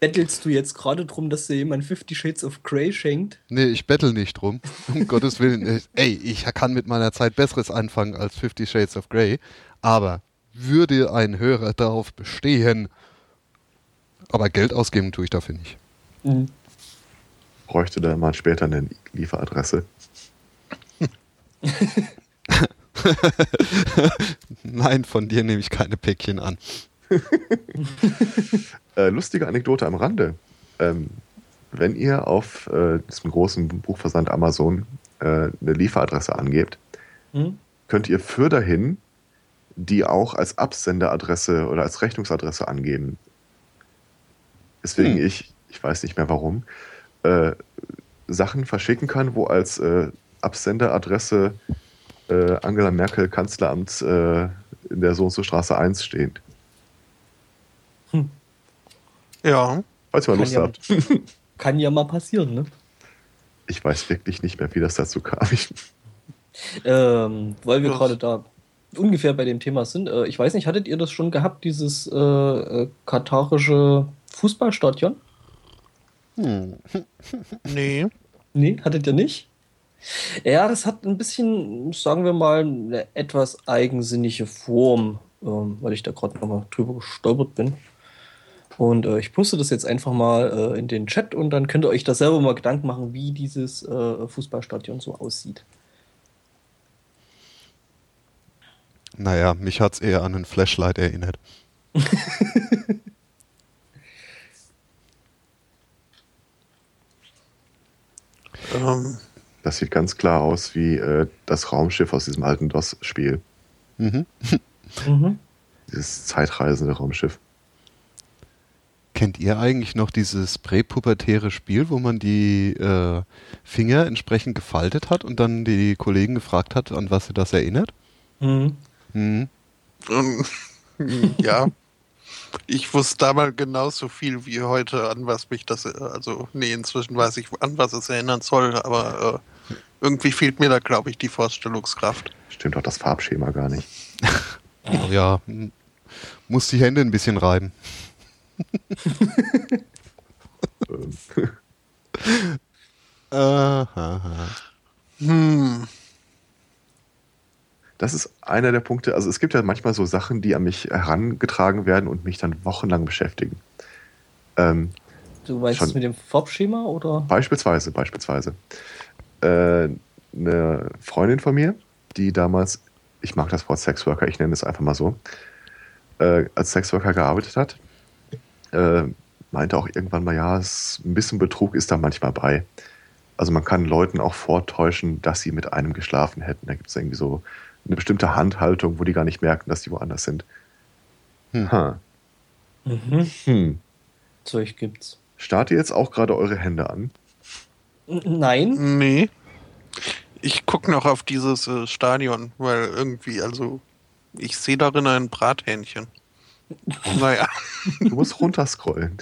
Bettelst du jetzt gerade drum, dass dir jemand Fifty Shades of Grey schenkt? Nee, ich bettel nicht drum. Um (laughs) Gottes Willen. Äh, Ey, ich kann mit meiner Zeit Besseres anfangen als Fifty Shades of Grey. Aber würde ein Hörer darauf bestehen, aber Geld ausgeben tue ich dafür nicht. Mhm. Bräuchte da mal später eine Lieferadresse. (laughs) Nein, von dir nehme ich keine Päckchen an. (laughs) Äh, lustige Anekdote am Rande. Ähm, wenn ihr auf äh, diesem großen Buchversand Amazon äh, eine Lieferadresse angebt, Hm? könnt ihr für dahin die auch als Absenderadresse oder als Rechnungsadresse angeben. Deswegen Hm. ich, ich weiß nicht mehr warum, äh, Sachen verschicken kann, wo als äh, Absenderadresse äh, Angela Merkel Kanzleramt äh, in der so und so Straße 1 steht. Ja, Falls ihr mal Kann Lust ja- habt. (laughs) Kann ja mal passieren, ne? Ich weiß wirklich nicht mehr, wie das dazu kam. Ähm, weil wir gerade da ungefähr bei dem Thema sind. Äh, ich weiß nicht, hattet ihr das schon gehabt, dieses äh, äh, katarische Fußballstadion? Hm. (laughs) nee. Nee, hattet ihr nicht? Ja, das hat ein bisschen, sagen wir mal, eine etwas eigensinnige Form, ähm, weil ich da gerade nochmal drüber gestolpert bin. Und äh, ich poste das jetzt einfach mal äh, in den Chat und dann könnt ihr euch da selber mal Gedanken machen, wie dieses äh, Fußballstadion so aussieht. Naja, mich hat es eher an ein Flashlight erinnert. (laughs) Ähm, das sieht ganz klar aus wie äh, das Raumschiff aus diesem alten DOS-Spiel. Mhm. Mhm. Dieses zeitreisende Raumschiff. Kennt ihr eigentlich noch dieses präpubertäre Spiel, wo man die äh, Finger entsprechend gefaltet hat und dann die Kollegen gefragt hat, an was sie das erinnert? Mhm. Mhm. ähm, (laughs) ja. Ich wusste damals genauso viel wie heute, an was mich das, äh, also, nee, inzwischen weiß ich, an was es erinnern soll, aber äh, irgendwie fehlt mir da, glaube ich, die Vorstellungskraft. Stimmt auch das Farbschema gar nicht. (laughs) Oh ja, muss die Hände ein bisschen reiben. (laughs) Ähm, Aha. Hm. Das ist einer der Punkte. Also es gibt ja manchmal so Sachen, die an mich herangetragen werden und mich dann wochenlang beschäftigen. Ähm, Du meinst es mit dem Farbschema oder? Beispielsweise, beispielsweise. Äh, eine Freundin von mir, die damals, ich mag das Wort Sexworker, ich nenne es einfach mal so, äh, als Sexworker gearbeitet hat, äh, meinte auch irgendwann mal, ja, es, ein bisschen Betrug ist da manchmal bei. Also man kann Leuten auch vortäuschen, dass sie mit einem geschlafen hätten. Da gibt es irgendwie so eine bestimmte Handhaltung, wo die gar nicht merken, dass die woanders sind. Hm. Ha. Mhm. Hm. Zeug gibt's. Starrt ihr jetzt auch gerade eure Hände an? Nein. Nee. Ich gucke noch auf dieses äh, Stadion, weil irgendwie, also, ich sehe darin ein Brathähnchen. (laughs) Naja. Du musst runterscrollen.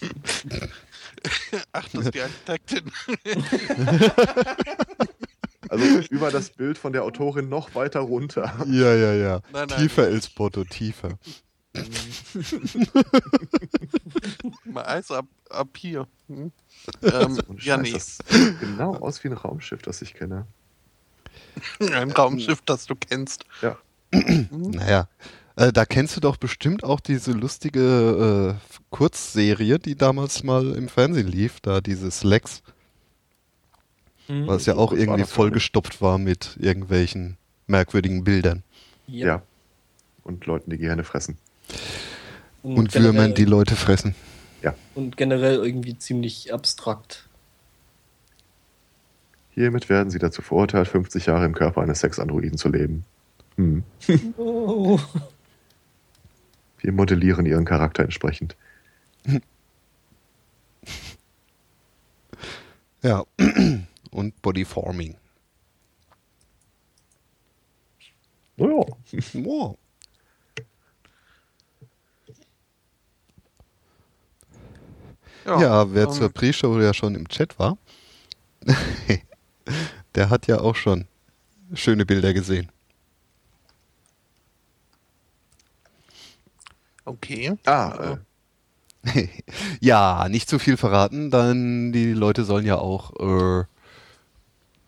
(laughs) Ach, das ist die Architektin. (laughs) Also über das Bild von der Autorin noch weiter runter. Ja, ja, ja. Nein, nein. Tiefer, Elspoto, tiefer. (laughs) Mal Eis ab, ab hier. Hm? Ähm, ja, nee. Das sieht genau aus wie ein Raumschiff, das ich kenne. (laughs) Ein Raumschiff, das du kennst. Ja. Naja, äh, da kennst du doch bestimmt auch diese lustige äh, Kurzserie, die damals mal im Fernsehen lief, da dieses Lex, Mhm. was ja auch war irgendwie für vollgestopft war mit irgendwelchen merkwürdigen Bildern. Ja. Und Leuten, die gerne fressen. Und Würmern, die Leute fressen. Und generell irgendwie ziemlich abstrakt. Hiermit werden sie dazu verurteilt, 50 Jahre im Körper eines Sexandroiden zu leben. Hm. Oh. Wir modellieren ihren Charakter entsprechend. Ja. Und Bodyforming. Oh, (laughs) Wow. Ja, wer ähm, zur Pre-Show ja schon im Chat war, (laughs) der hat ja auch schon schöne Bilder gesehen. Okay. Ah, äh, (laughs) ja, nicht zu viel verraten, dann die Leute sollen ja auch äh,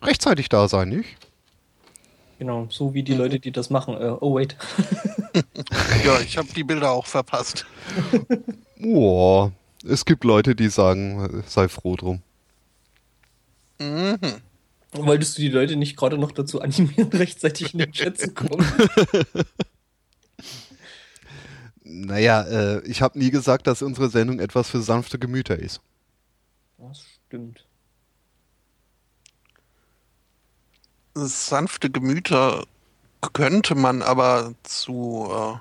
rechtzeitig da sein, nicht? Genau, so wie die Leute, die das machen. Äh, oh, wait. (laughs) Ja, ich habe die Bilder auch verpasst. (laughs) Boah, es gibt Leute, die sagen, sei froh drum. Mhm. Wolltest du die Leute nicht gerade noch dazu animieren, (laughs) rechtzeitig in den Chat zu kommen? Naja, äh, ich habe nie gesagt, dass unsere Sendung etwas für sanfte Gemüter ist. Das stimmt. Sanfte Gemüter könnte man aber zu äh,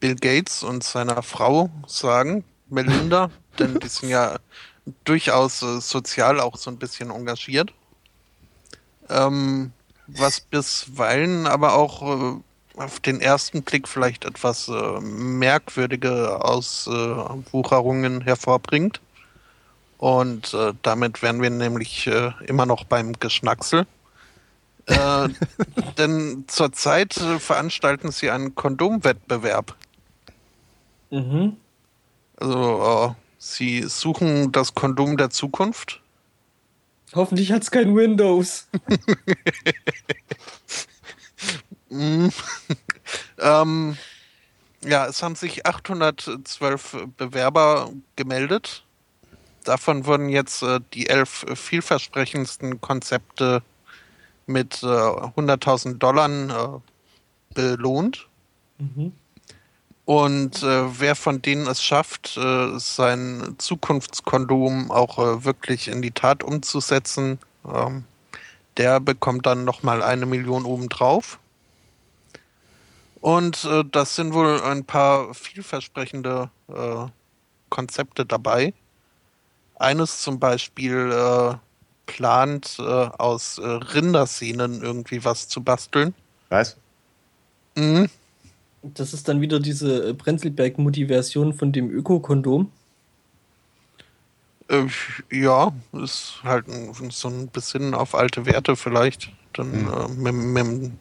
Bill Gates und seiner Frau sagen, Melinda, (laughs) denn die sind ja durchaus äh, sozial auch so ein bisschen engagiert. Ähm, was bisweilen aber auch äh, auf den ersten Blick vielleicht etwas äh, merkwürdige Auswucherungen hervorbringt. Und äh, damit wären wir nämlich äh, immer noch beim Geschnacksel. Äh, denn zurzeit äh, veranstalten sie einen Kondomwettbewerb. Mhm. Also äh, sie suchen das Kondom der Zukunft. Hoffentlich hat's kein Windows. (laughs) Mm. ähm, ja, es haben sich 812 Bewerber gemeldet. Davon wurden jetzt äh, die elf vielversprechendsten Konzepte mit äh, 100.000 Dollar äh, belohnt. Mhm. Und äh, wer von denen es schafft, äh, sein Zukunftskondom auch äh, wirklich in die Tat umzusetzen, ähm, der bekommt dann nochmal eine Million obendrauf. Und äh, das sind wohl ein paar vielversprechende Konzepte dabei. Eines zum Beispiel äh, plant äh, aus äh, Rindersehnen irgendwie was zu basteln. was? Mhm. Das ist dann wieder diese äh, Brenzelberg-Mutti-Version von dem Öko-Kondom. Äh, ja, ist halt ein, so ein bisschen auf alte Werte vielleicht. Dann äh, mit, mit dem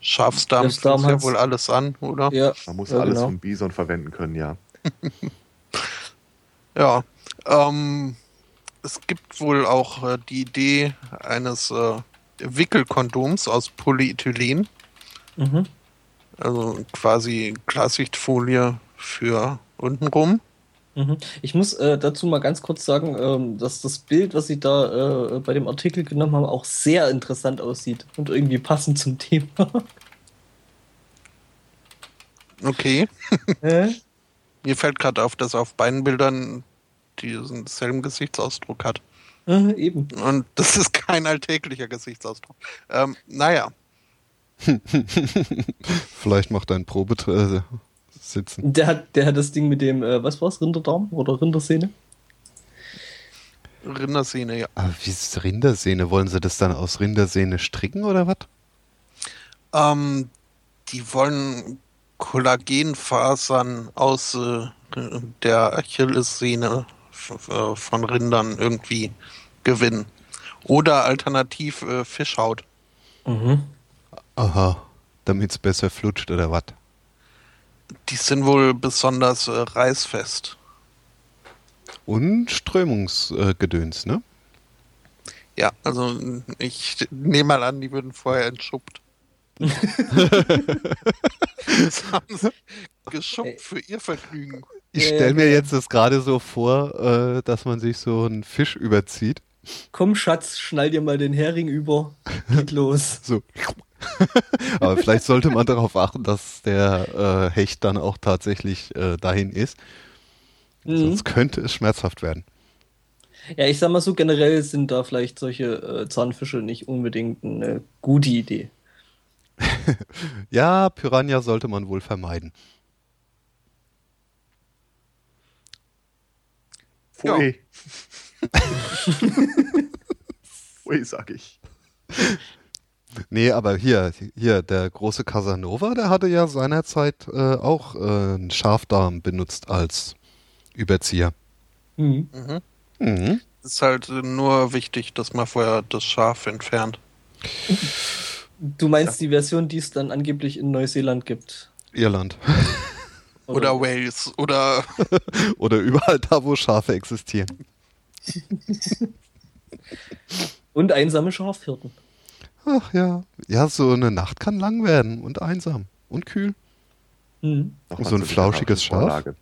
Schafsdarm fängt ja wohl alles an, oder? Ja, Man muss ja, alles genau. vom Bison verwenden können, ja. (laughs) Ja. Ähm, es gibt wohl auch äh, die Idee eines äh, Wickelkondoms aus Polyethylen. Mhm. Also quasi Klarsichtfolie für untenrum. Mhm. Ich muss äh, dazu mal ganz kurz sagen, ähm, dass das Bild, was Sie da äh, bei dem Artikel genommen haben, auch sehr interessant aussieht und irgendwie passend zum Thema. Okay. Hä? (laughs) Mir fällt gerade auf, dass auf beiden Bildern diesen selben Gesichtsausdruck hat. Äh, eben. Und das ist kein alltäglicher Gesichtsausdruck. Ähm, naja, (laughs) Vielleicht macht ein Probe äh, sitzen. Der hat, der hat das Ding mit dem, äh, was war's, Rinderdarm oder Rindersehne? Rindersehne, ja. Aber wie ist Rindersehne? Wollen sie das dann aus Rindersehne stricken oder was? Ähm, die wollen Kollagenfasern aus äh, der Achillessehne von Rindern irgendwie gewinnen. Oder alternativ äh, Fischhaut. Mhm. Aha, damit es besser flutscht oder was? Die sind wohl besonders äh, reißfest. Und Strömungsgedöns, ne? Ja, also ich nehme mal an, die würden vorher entschuppt. das (laughs) haben (laughs) sie geschuppt für ihr Vergnügen. Ich ja, stelle mir jetzt das gerade so vor, äh, dass man sich so einen Fisch überzieht. Komm, Schatz, schnall dir mal den Hering über. Geht (laughs) los. So. (laughs) Aber vielleicht sollte man darauf achten, dass der äh, Hecht dann auch tatsächlich äh, dahin ist. Mhm. Sonst könnte es schmerzhaft werden. Ja, ich sag mal so, generell sind da vielleicht solche äh, Zahnfische nicht unbedingt eine gute Idee. (laughs) Ja, Piranha sollte man wohl vermeiden. Pfui. Pfui, (laughs) sag ich. Nee, aber hier, hier, der große Casanova, der hatte ja seinerzeit äh, auch äh, einen Schafdarm benutzt als Überzieher. Mhm. Mhm. Mhm. Ist halt nur wichtig, dass man vorher das Schaf entfernt. Du meinst die Version, die es dann angeblich in Neuseeland gibt? Irland. (laughs) Oder Wales. Oder (laughs) Oder überall da, wo Schafe existieren. (laughs) Und einsame Schafhirten. Ach ja. Ja, so eine Nacht kann lang werden und einsam und kühl. Mhm. Nochmal So ein flauschiges Vorlage.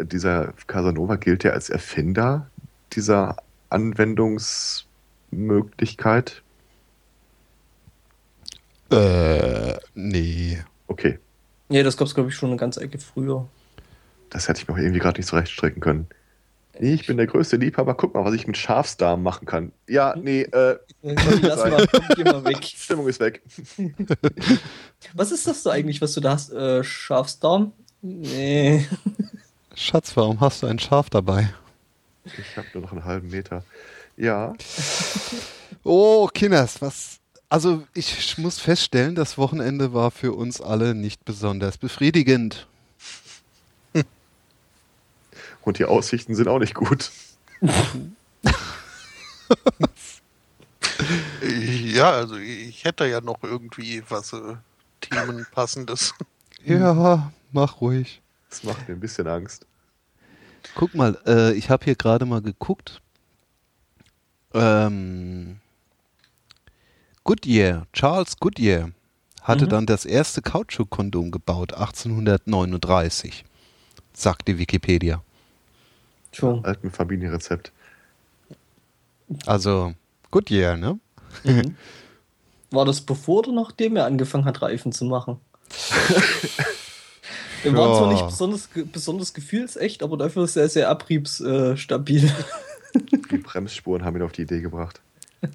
Dieser Casanova gilt ja als Erfinder dieser Anwendungsmöglichkeit. Äh, nee. Okay, Ja, das gab's, glaube ich, schon eine ganze Ecke früher. das hätte ich mir auch irgendwie gerade nicht zurechtstrecken können. Nee, ich bin der größte Liebhaber. Guck mal, was ich mit Schafsdarm machen kann. Ja, nee, äh, lass mal, komm, geh mal weg. (laughs) Stimmung ist weg. (laughs) Was ist das da eigentlich, was du da hast? Äh, Schafsdarm? Nee. Schatz, warum hast du ein Schaf dabei? Ich habe nur noch einen halben Meter. Ja, Oh, Kinders, was. Also, ich muss feststellen, das Wochenende war für uns alle nicht besonders befriedigend. (laughs) und die Aussichten sind auch nicht gut. (laughs) ja, also ich hätte ja noch irgendwie was äh, Themenpassendes. (laughs) Ja, mach ruhig. Das macht mir ein bisschen Angst. Guck mal, äh, ich habe hier gerade mal geguckt. Ähm, Goodyear, Charles Goodyear, hatte Mhm. dann das erste Kautschukkondom gebaut, 1839, sagt die Wikipedia. Tja. Alten Familienrezept. Also Goodyear, ne? Mhm. (laughs) War das bevor oder nachdem er angefangen hat, Reifen zu machen? Er war Ja. zwar nicht besonders, besonders gefühlsecht, aber dafür sehr, sehr abriebsstabil. Äh. Die Bremsspuren haben ihn auf die Idee gebracht. (laughs)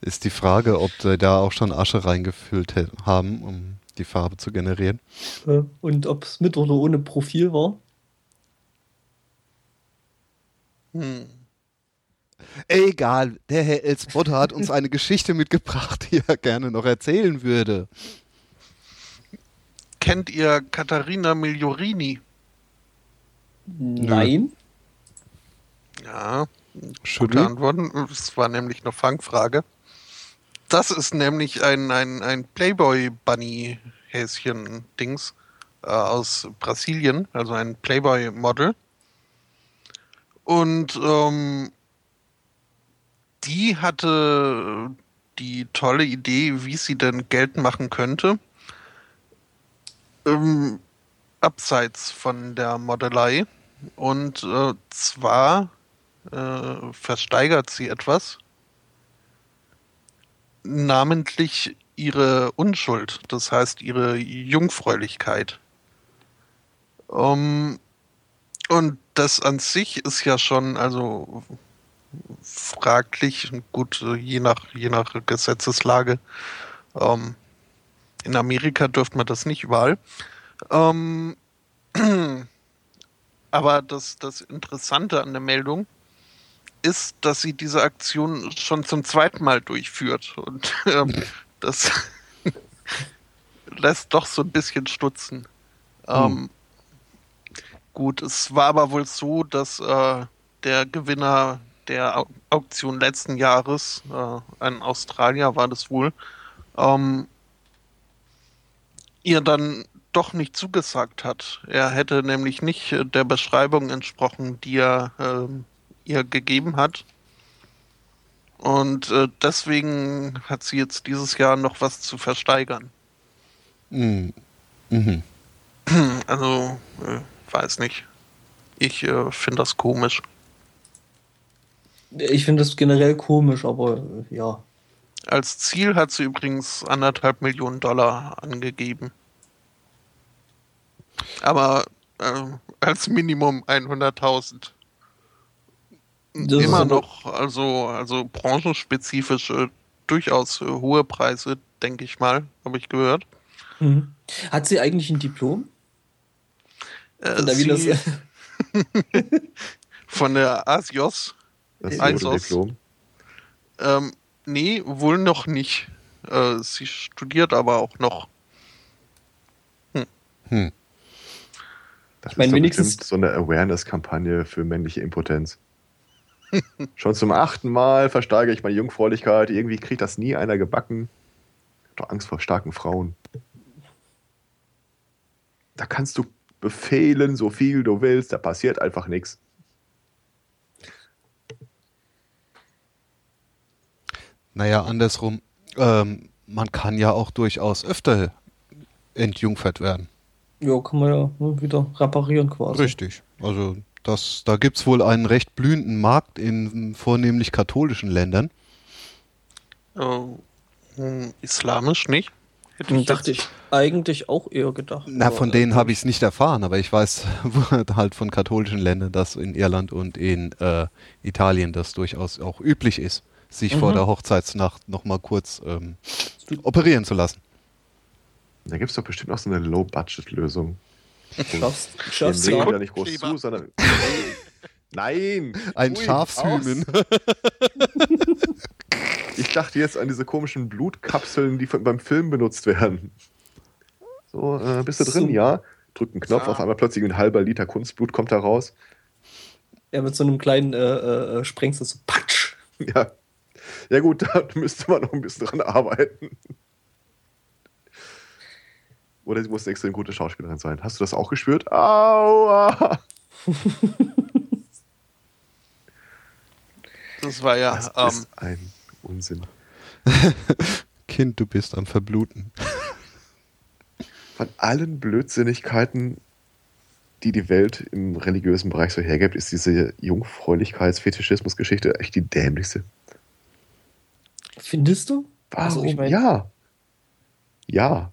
Ist die Frage, ob sie da auch schon Asche reingefüllt haben, um die Farbe zu generieren. Äh, Und ob es mit oder ohne Profil war. Hm. Egal, der Herr Elsbotter hat uns eine Geschichte mitgebracht, die er gerne noch erzählen würde. Kennt ihr Katharina Migliorini? Nein. Ja, Schüttel. Antworten. Das war nämlich eine Fangfrage. Das ist nämlich ein, ein, ein Playboy-Bunny-Häschen-Dings äh, aus Brasilien, also ein Playboy-Model. Und ähm, die hatte die tolle Idee, wie sie denn Geld machen könnte. Ähm, abseits von der Modelei. Und äh, zwar äh, versteigert sie etwas, namentlich ihre Unschuld, das heißt ihre Jungfräulichkeit. Um, ähm, und das an sich ist ja schon, also fraglich, gut, je nach, je nach Gesetzeslage. Ähm, in Amerika dürfte man das nicht überall. Ähm, (clears throat) aber das, das Interessante an der Meldung ist, dass sie diese Aktion schon zum zweiten Mal durchführt. Und ähm, das (laughs) lässt doch so ein bisschen stutzen. Hm. Ähm, gut, es war aber wohl so, dass äh, der Gewinner der Auktion letzten Jahres, äh, ein Australier war das wohl, ähm, ihr dann doch nicht zugesagt hat. Er hätte nämlich nicht der Beschreibung entsprochen, die er äh, ihr gegeben hat. Und äh, deswegen hat sie jetzt dieses Jahr noch was zu versteigern. Mhm. Mhm. (clears throat) Also, äh, weiß nicht. Ich äh, finde das komisch. Ich finde das generell komisch, aber äh, ja. Als Ziel hat sie übrigens anderthalb Millionen Dollar angegeben. Aber äh, als Minimum 100.000. Immer noch, also, also branchenspezifisch äh, durchaus hohe Preise, denke ich mal, habe ich gehört. Mhm. Hat sie eigentlich ein Diplom? Äh, sie, (laughs) von der ASIOS. Das ist ein Diplom. Ähm, nee, wohl noch nicht. Äh, sie studiert aber auch noch. Hm. hm. Das ich meine, wenigstens so eine Awareness-Kampagne für männliche Impotenz. Schon zum achten Mal versteige ich meine Jungfräulichkeit. Irgendwie kriegt das nie einer gebacken. Ich hab doch Angst vor starken Frauen. Da kannst du befehlen, so viel du willst, da passiert einfach nichts. Naja, andersrum, ähm, man kann ja auch durchaus öfter entjungfert werden. Ja, kann man ja ne, wieder reparieren quasi. Richtig. Also das, da gibt es wohl einen recht blühenden Markt in vornehmlich katholischen Ländern. Oh, islamisch nicht? Hätte ich dachte ich eigentlich auch eher gedacht. Na, von denen habe ich es nicht erfahren, aber ich weiß (laughs) halt von katholischen Ländern, dass in Irland und in äh, Italien das durchaus auch üblich ist, sich mhm. vor der Hochzeitsnacht nochmal kurz ähm, operieren zu lassen. Da gibt es doch bestimmt auch so eine Low-Budget-Lösung. Schaffst, schaffst du ja nicht groß zu, sondern. (laughs) Nein! Ein Schafshühnen. (laughs) ich dachte jetzt an diese komischen Blutkapseln, die beim Film benutzt werden. So, äh, bist du drin? So. Ja. Drückt einen Knopf, ja. auf einmal plötzlich ein halber Liter Kunstblut kommt da raus. Ja, mit so einem kleinen äh, äh, äh Sprengsel so patsch. Ja. Ja, gut, (laughs) da müsste man noch ein bisschen dran arbeiten. Oder sie muss eine extrem gute Schauspielerin sein. Hast du das auch gespürt? Aua! (laughs) das war ja. Das ähm, ist ein Unsinn. (laughs) kind, du bist am Verbluten. (laughs) Von allen Blödsinnigkeiten, die die Welt im religiösen Bereich so hergibt, ist diese Jungfräulichkeits-Fetischismus-Geschichte echt die dämlichste. Findest du? Warum? Also, ich mein... Ja. Ja.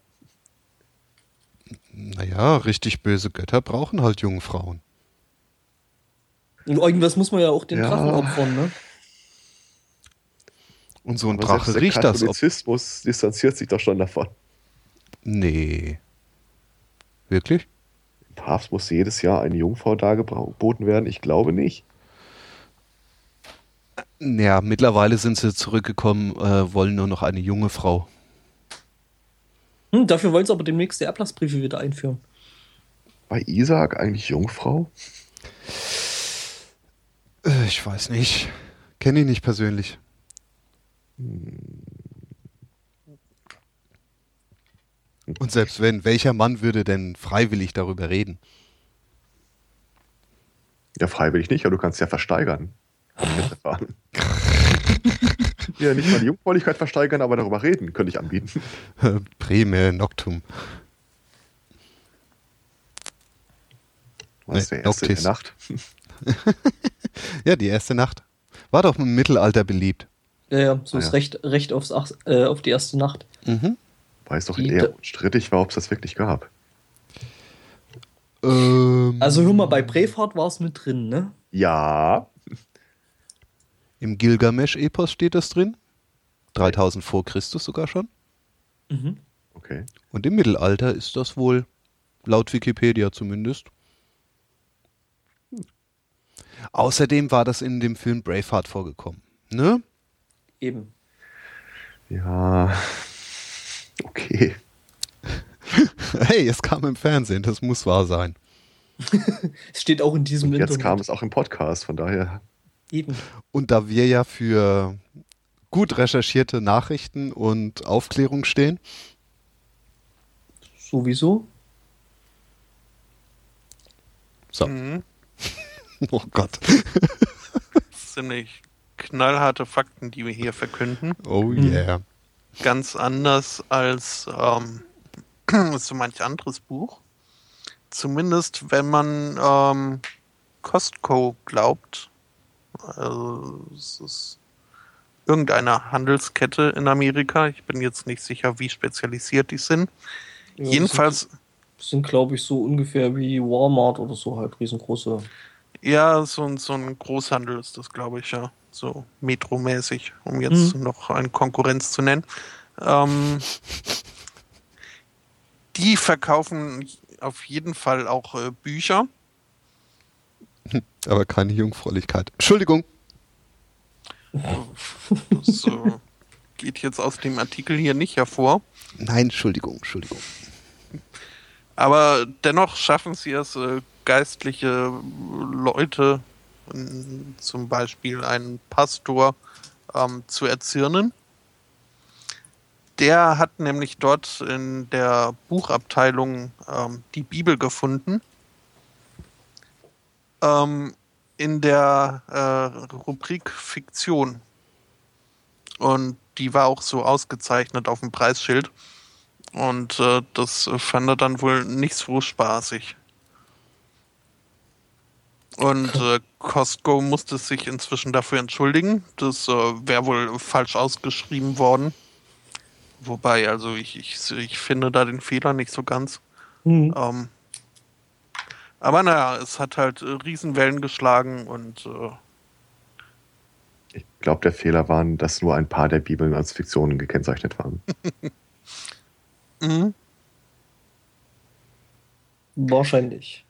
Naja, richtig böse Götter brauchen halt junge Frauen. Und irgendwas muss man ja auch den ja. Drachen opfern, ne? Und so ein Aber Drache riecht das. Der Katholizismus distanziert sich doch schon davon. Nee. Wirklich? Im Papst muss jedes Jahr eine Jungfrau dargeboten werden? Ich glaube nicht. Ja, mittlerweile sind sie zurückgekommen, äh, wollen nur noch eine junge Frau. Hm, dafür wollen sie aber demnächst die Erblassbriefe wieder einführen. War Isaac eigentlich Jungfrau? Äh, ich weiß nicht. Kenne ihn nicht persönlich. Und selbst wenn, welcher Mann würde denn freiwillig darüber reden? Ja, freiwillig nicht, aber du kannst ja versteigern. (laughs) (laughs) (laughs) Ja, nicht mal die Jungfräulichkeit versteigern, aber darüber reden könnte ich anbieten. (laughs) Prämie Noctum. Was Nee, der erste der Nacht? (laughs) Ja, die erste Nacht. War doch im Mittelalter beliebt. Ja, ja, so Ah, ist ja. Recht, Recht aufs äh, auf die erste Nacht. Mhm. Weil es doch Die- eher strittig war, ob es das wirklich gab. Ähm, Also hör mal, bei Braveheart war es mit drin, ne? Ja. Im Gilgamesch-Epos steht das drin. 3000 vor Christus sogar schon. Mhm. Okay. Und im Mittelalter ist das wohl, laut Wikipedia zumindest. Außerdem war das in dem Film Braveheart vorgekommen. Ne? Eben. Ja. Okay. (laughs) Hey, es kam im Fernsehen, das muss wahr sein. (laughs) Es steht auch in diesem Jetzt Internet. kam es auch im Podcast, von daher. Eben. Und da wir ja für gut recherchierte Nachrichten und Aufklärung stehen, Sowieso. so, Mhm. (laughs) oh Gott, Ziemlich knallharte Fakten, die wir hier verkünden. oh Mhm. yeah. Ganz anders als ähm, (clears throat) so manch anderes Buch. Zumindest wenn man ähm, Costco glaubt. Also, es ist irgendeine Handelskette in Amerika. Ich bin jetzt nicht sicher, wie spezialisiert die sind. Ja, Jedenfalls, Sind, sind glaube ich, so ungefähr wie Walmart oder so, halt riesengroße. ja, so, ein- so ein Großhandel ist das, glaube ich, ja. So metromäßig, um jetzt Mhm. noch eine Konkurrenz zu nennen. Ähm, die verkaufen auf jeden Fall auch äh, Bücher. (laughs) Aber keine Jungfräulichkeit. Entschuldigung. Das äh, geht jetzt aus dem Artikel hier nicht hervor. Nein, Entschuldigung, Entschuldigung. Aber dennoch schaffen sie es, äh, geistliche Leute, äh, zum Beispiel einen Pastor, ähm, zu erzirnen. Der hat nämlich dort in der Buchabteilung ähm, die Bibel gefunden. Ähm, in der äh, Rubrik Fiktion. Und die war auch so ausgezeichnet auf dem Preisschild. Und äh, das fand er dann wohl nicht so spaßig. Und äh, Costco musste sich inzwischen dafür entschuldigen. Das äh, wäre wohl falsch ausgeschrieben worden. Wobei, also ich, ich, ich finde da den Fehler nicht so ganz. Mhm. Ähm, aber naja, es hat halt äh, Riesenwellen geschlagen und äh, Ich glaube, der Fehler war, dass nur ein paar der Bibeln als Fiktionen gekennzeichnet waren. (laughs) mhm. Wahrscheinlich.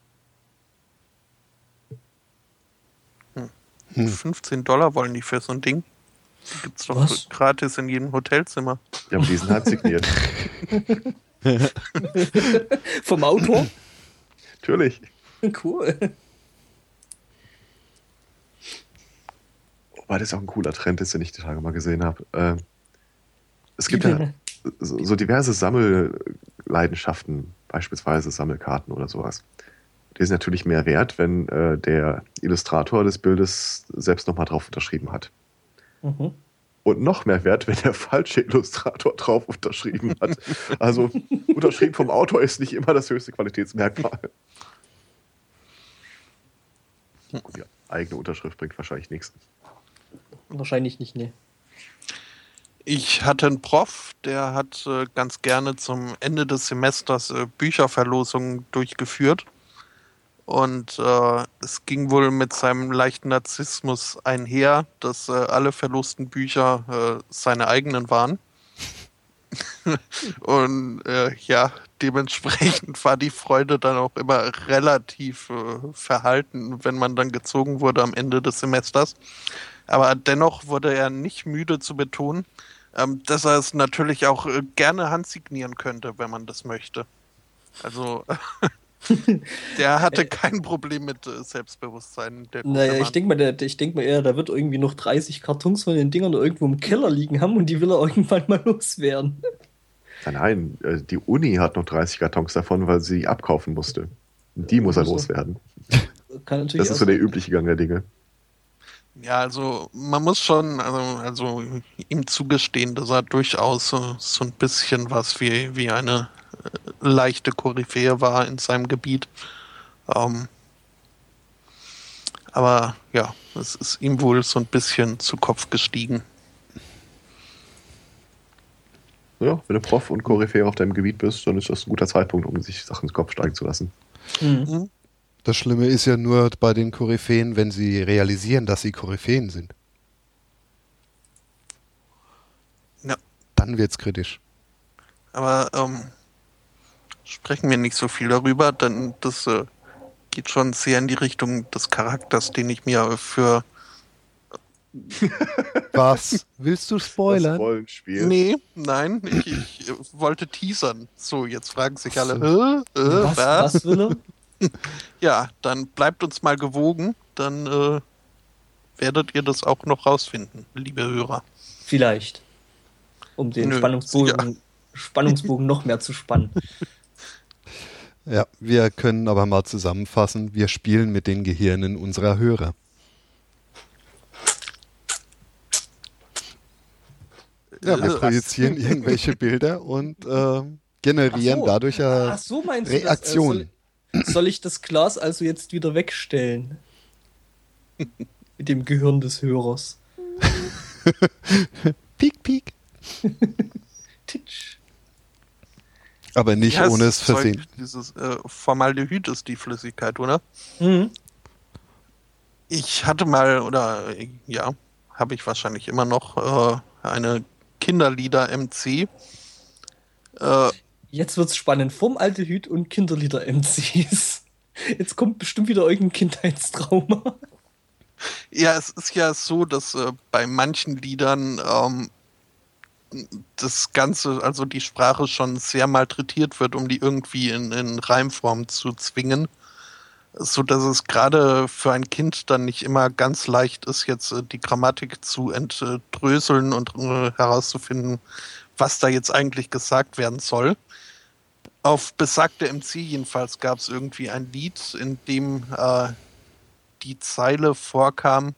Hm. 15 Dollar wollen die für so ein Ding. Die gibt's doch Was? gratis in jedem Hotelzimmer. Ja, aber die sind halt signiert. (laughs) Vom Autor? Natürlich. (laughs) cool. Wobei das auch ein cooler Trend ist, den ich die Tage mal gesehen habe. Ähm, es gibt ja (laughs) so, so diverse Sammelleidenschaften, beispielsweise Sammelkarten oder sowas. Die sind natürlich mehr wert, wenn äh, der Illustrator des Bildes selbst nochmal drauf unterschrieben hat. Mhm. Und noch mehr wert, wenn der falsche Illustrator drauf unterschrieben hat. Also (laughs) unterschrieben vom Autor ist nicht immer das höchste Qualitätsmerkmal. Und die eigene Unterschrift bringt wahrscheinlich nichts. Wahrscheinlich nicht, ne. Ich hatte einen Prof, der hat äh, ganz gerne zum Ende des Semesters äh, Bücherverlosungen durchgeführt. Und äh, es ging wohl mit seinem leichten Narzissmus einher, dass äh, alle verlosten Bücher äh, seine eigenen waren. (laughs) Und äh, ja, dementsprechend (laughs) war die Freude dann auch immer relativ äh, verhalten, wenn man dann gezogen wurde am Ende des Semesters. Aber dennoch wurde er nicht müde zu betonen, ähm, dass er es natürlich auch äh, gerne handsignieren könnte, wenn man das möchte. Also (laughs) der (laughs) hatte kein Problem mit äh, Selbstbewusstsein. Naja, ich denke mal, der, ich denk mal eher, da wird irgendwie noch 30 Kartons von den Dingern irgendwo im Keller liegen haben und die will er irgendwann mal loswerden. Nein, nein, äh, die Uni hat noch 30 Kartons davon, weil sie die abkaufen musste. Die muss er loswerden. Kann natürlich Das ist so der übliche Gang der Dinge. Ja, also man muss schon also, also ihm zugestehen, dass er durchaus so, so ein bisschen was wie, wie eine äh, leichte Koryphäe war in seinem Gebiet. Ähm, aber ja, es ist ihm wohl so ein bisschen zu Kopf gestiegen. Ja, wenn du Prof und Koryphäe auf deinem Gebiet bist, dann ist das ein guter Zeitpunkt, um sich Sachen ins Kopf steigen zu lassen. Mhm. Das Schlimme ist ja nur bei den Koryphäen, wenn sie realisieren, dass sie Koryphäen sind. Ja. Dann wird's kritisch. Aber ähm, sprechen wir nicht so viel darüber, denn das äh, geht schon sehr in die Richtung des Charakters, den ich mir für. (laughs) Was? Willst du Das spoilern? Rollenspiel. Nee, nein, ich, ich wollte teasern. So, jetzt fragen sich alle, äh, äh, Was, was? was will er? Ja, dann bleibt uns mal gewogen, dann äh, werdet ihr das auch noch rausfinden, liebe Hörer. Vielleicht. Um den Nö, Spannungsbogen, Spannungsbogen noch mehr zu spannen. Ja, wir können aber mal zusammenfassen, wir spielen mit den Gehirnen unserer Hörer. Ja, wir projizieren (laughs) irgendwelche Bilder und äh, generieren Ach so. dadurch ja Ach so meinst du das? Äh, Reaktionen. soll, soll ich das Glas also jetzt wieder wegstellen? Mit dem Gehirn des Hörers. (laughs) Piek, piek. (laughs) Titsch. Aber nicht Ja, ohne es versehen. Dieses äh, Formaldehyd ist die Flüssigkeit, oder? Mhm. Ich hatte mal, oder ja, habe ich wahrscheinlich immer noch äh, eine Kinderlieder-MC. Äh, Jetzt wird's spannend. Vom Aldehyd und Kinderlieder-MCs. Jetzt kommt bestimmt wieder irgendein Kindheitstrauma. ja, es ist ja so, dass äh, bei manchen Liedern ähm, das Ganze, also die Sprache schon sehr malträtiert wird, um die irgendwie in, in Reimform zu zwingen. So dass es gerade für ein Kind dann nicht immer ganz leicht ist, jetzt äh, die Grammatik zu entdröseln und äh, herauszufinden, was da jetzt eigentlich gesagt werden soll. Auf besagte MC jedenfalls gab es irgendwie ein Lied, in dem äh, die Zeile vorkam,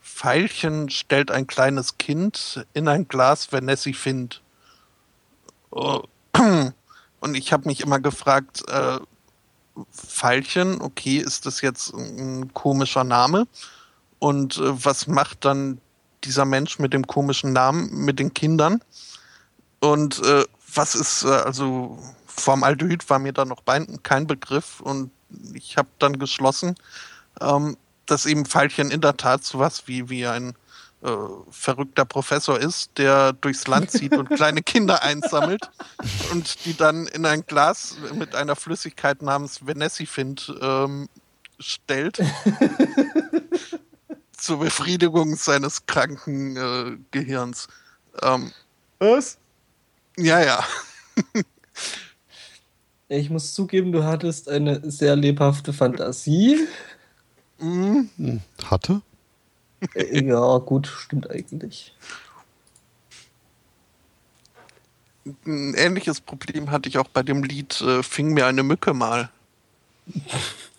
Veilchen stellt ein kleines Kind in ein Glas, wenn es sie findet. Oh. (clears throat) Und ich habe mich immer gefragt, äh, Veilchen, okay, ist das jetzt ein komischer Name? Und äh, was macht dann dieser Mensch mit dem komischen Namen mit den Kindern? Und äh, was ist, äh, also Formaldehyd war mir da noch kein Begriff und ich habe dann geschlossen, ähm, dass eben Veilchen in der Tat sowas wie, wie ein äh, verrückter Professor ist, der durchs Land zieht und kleine Kinder (laughs) einsammelt und die dann in ein Glas mit einer Flüssigkeit namens Venessifint ähm, stellt. (laughs) zur Befriedigung seines kranken äh, Gehirns. Ähm, Was? ja, ja. (laughs) Ich muss zugeben, du hattest eine sehr lebhafte Fantasie. Mhm. Hm, Hatte? Äh, ja, gut, stimmt eigentlich. Ein ähnliches Problem hatte ich auch bei dem Lied äh, Fing mir eine Mücke mal.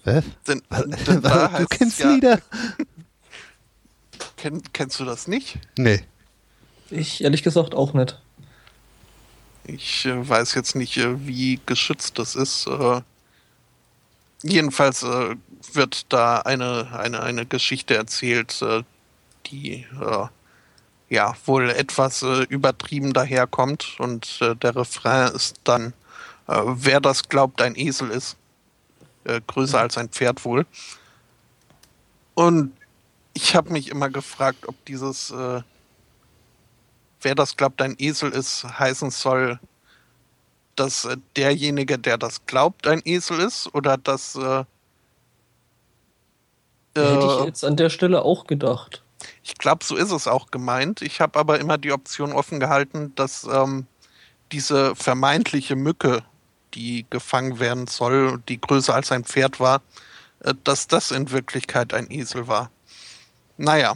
Was? Denn, denn da du kennst es ja, Lieder? Kenn, kennst du das nicht? Nee. Ich ehrlich gesagt auch nicht. Ich äh, weiß jetzt nicht, äh, wie geschützt das ist. Äh, jedenfalls äh, wird da eine, eine, eine Geschichte erzählt, äh, die äh, ja wohl etwas äh, übertrieben daherkommt. Und äh, der Refrain ist dann, äh, wer das glaubt, ein Esel ist. Größer als ein Pferd wohl. Und ich habe mich immer gefragt, ob dieses äh, wer das glaubt, ein Esel ist, heißen soll, dass äh, derjenige, der das glaubt, ein Esel ist oder dass äh, Hätte ich äh, jetzt an der Stelle auch gedacht. ich glaube, so ist es auch gemeint. Ich habe aber immer die Option offen gehalten, dass ähm, diese vermeintliche Mücke, die gefangen werden soll, die größer als ein Pferd war, äh, dass das in Wirklichkeit ein Esel war. Naja,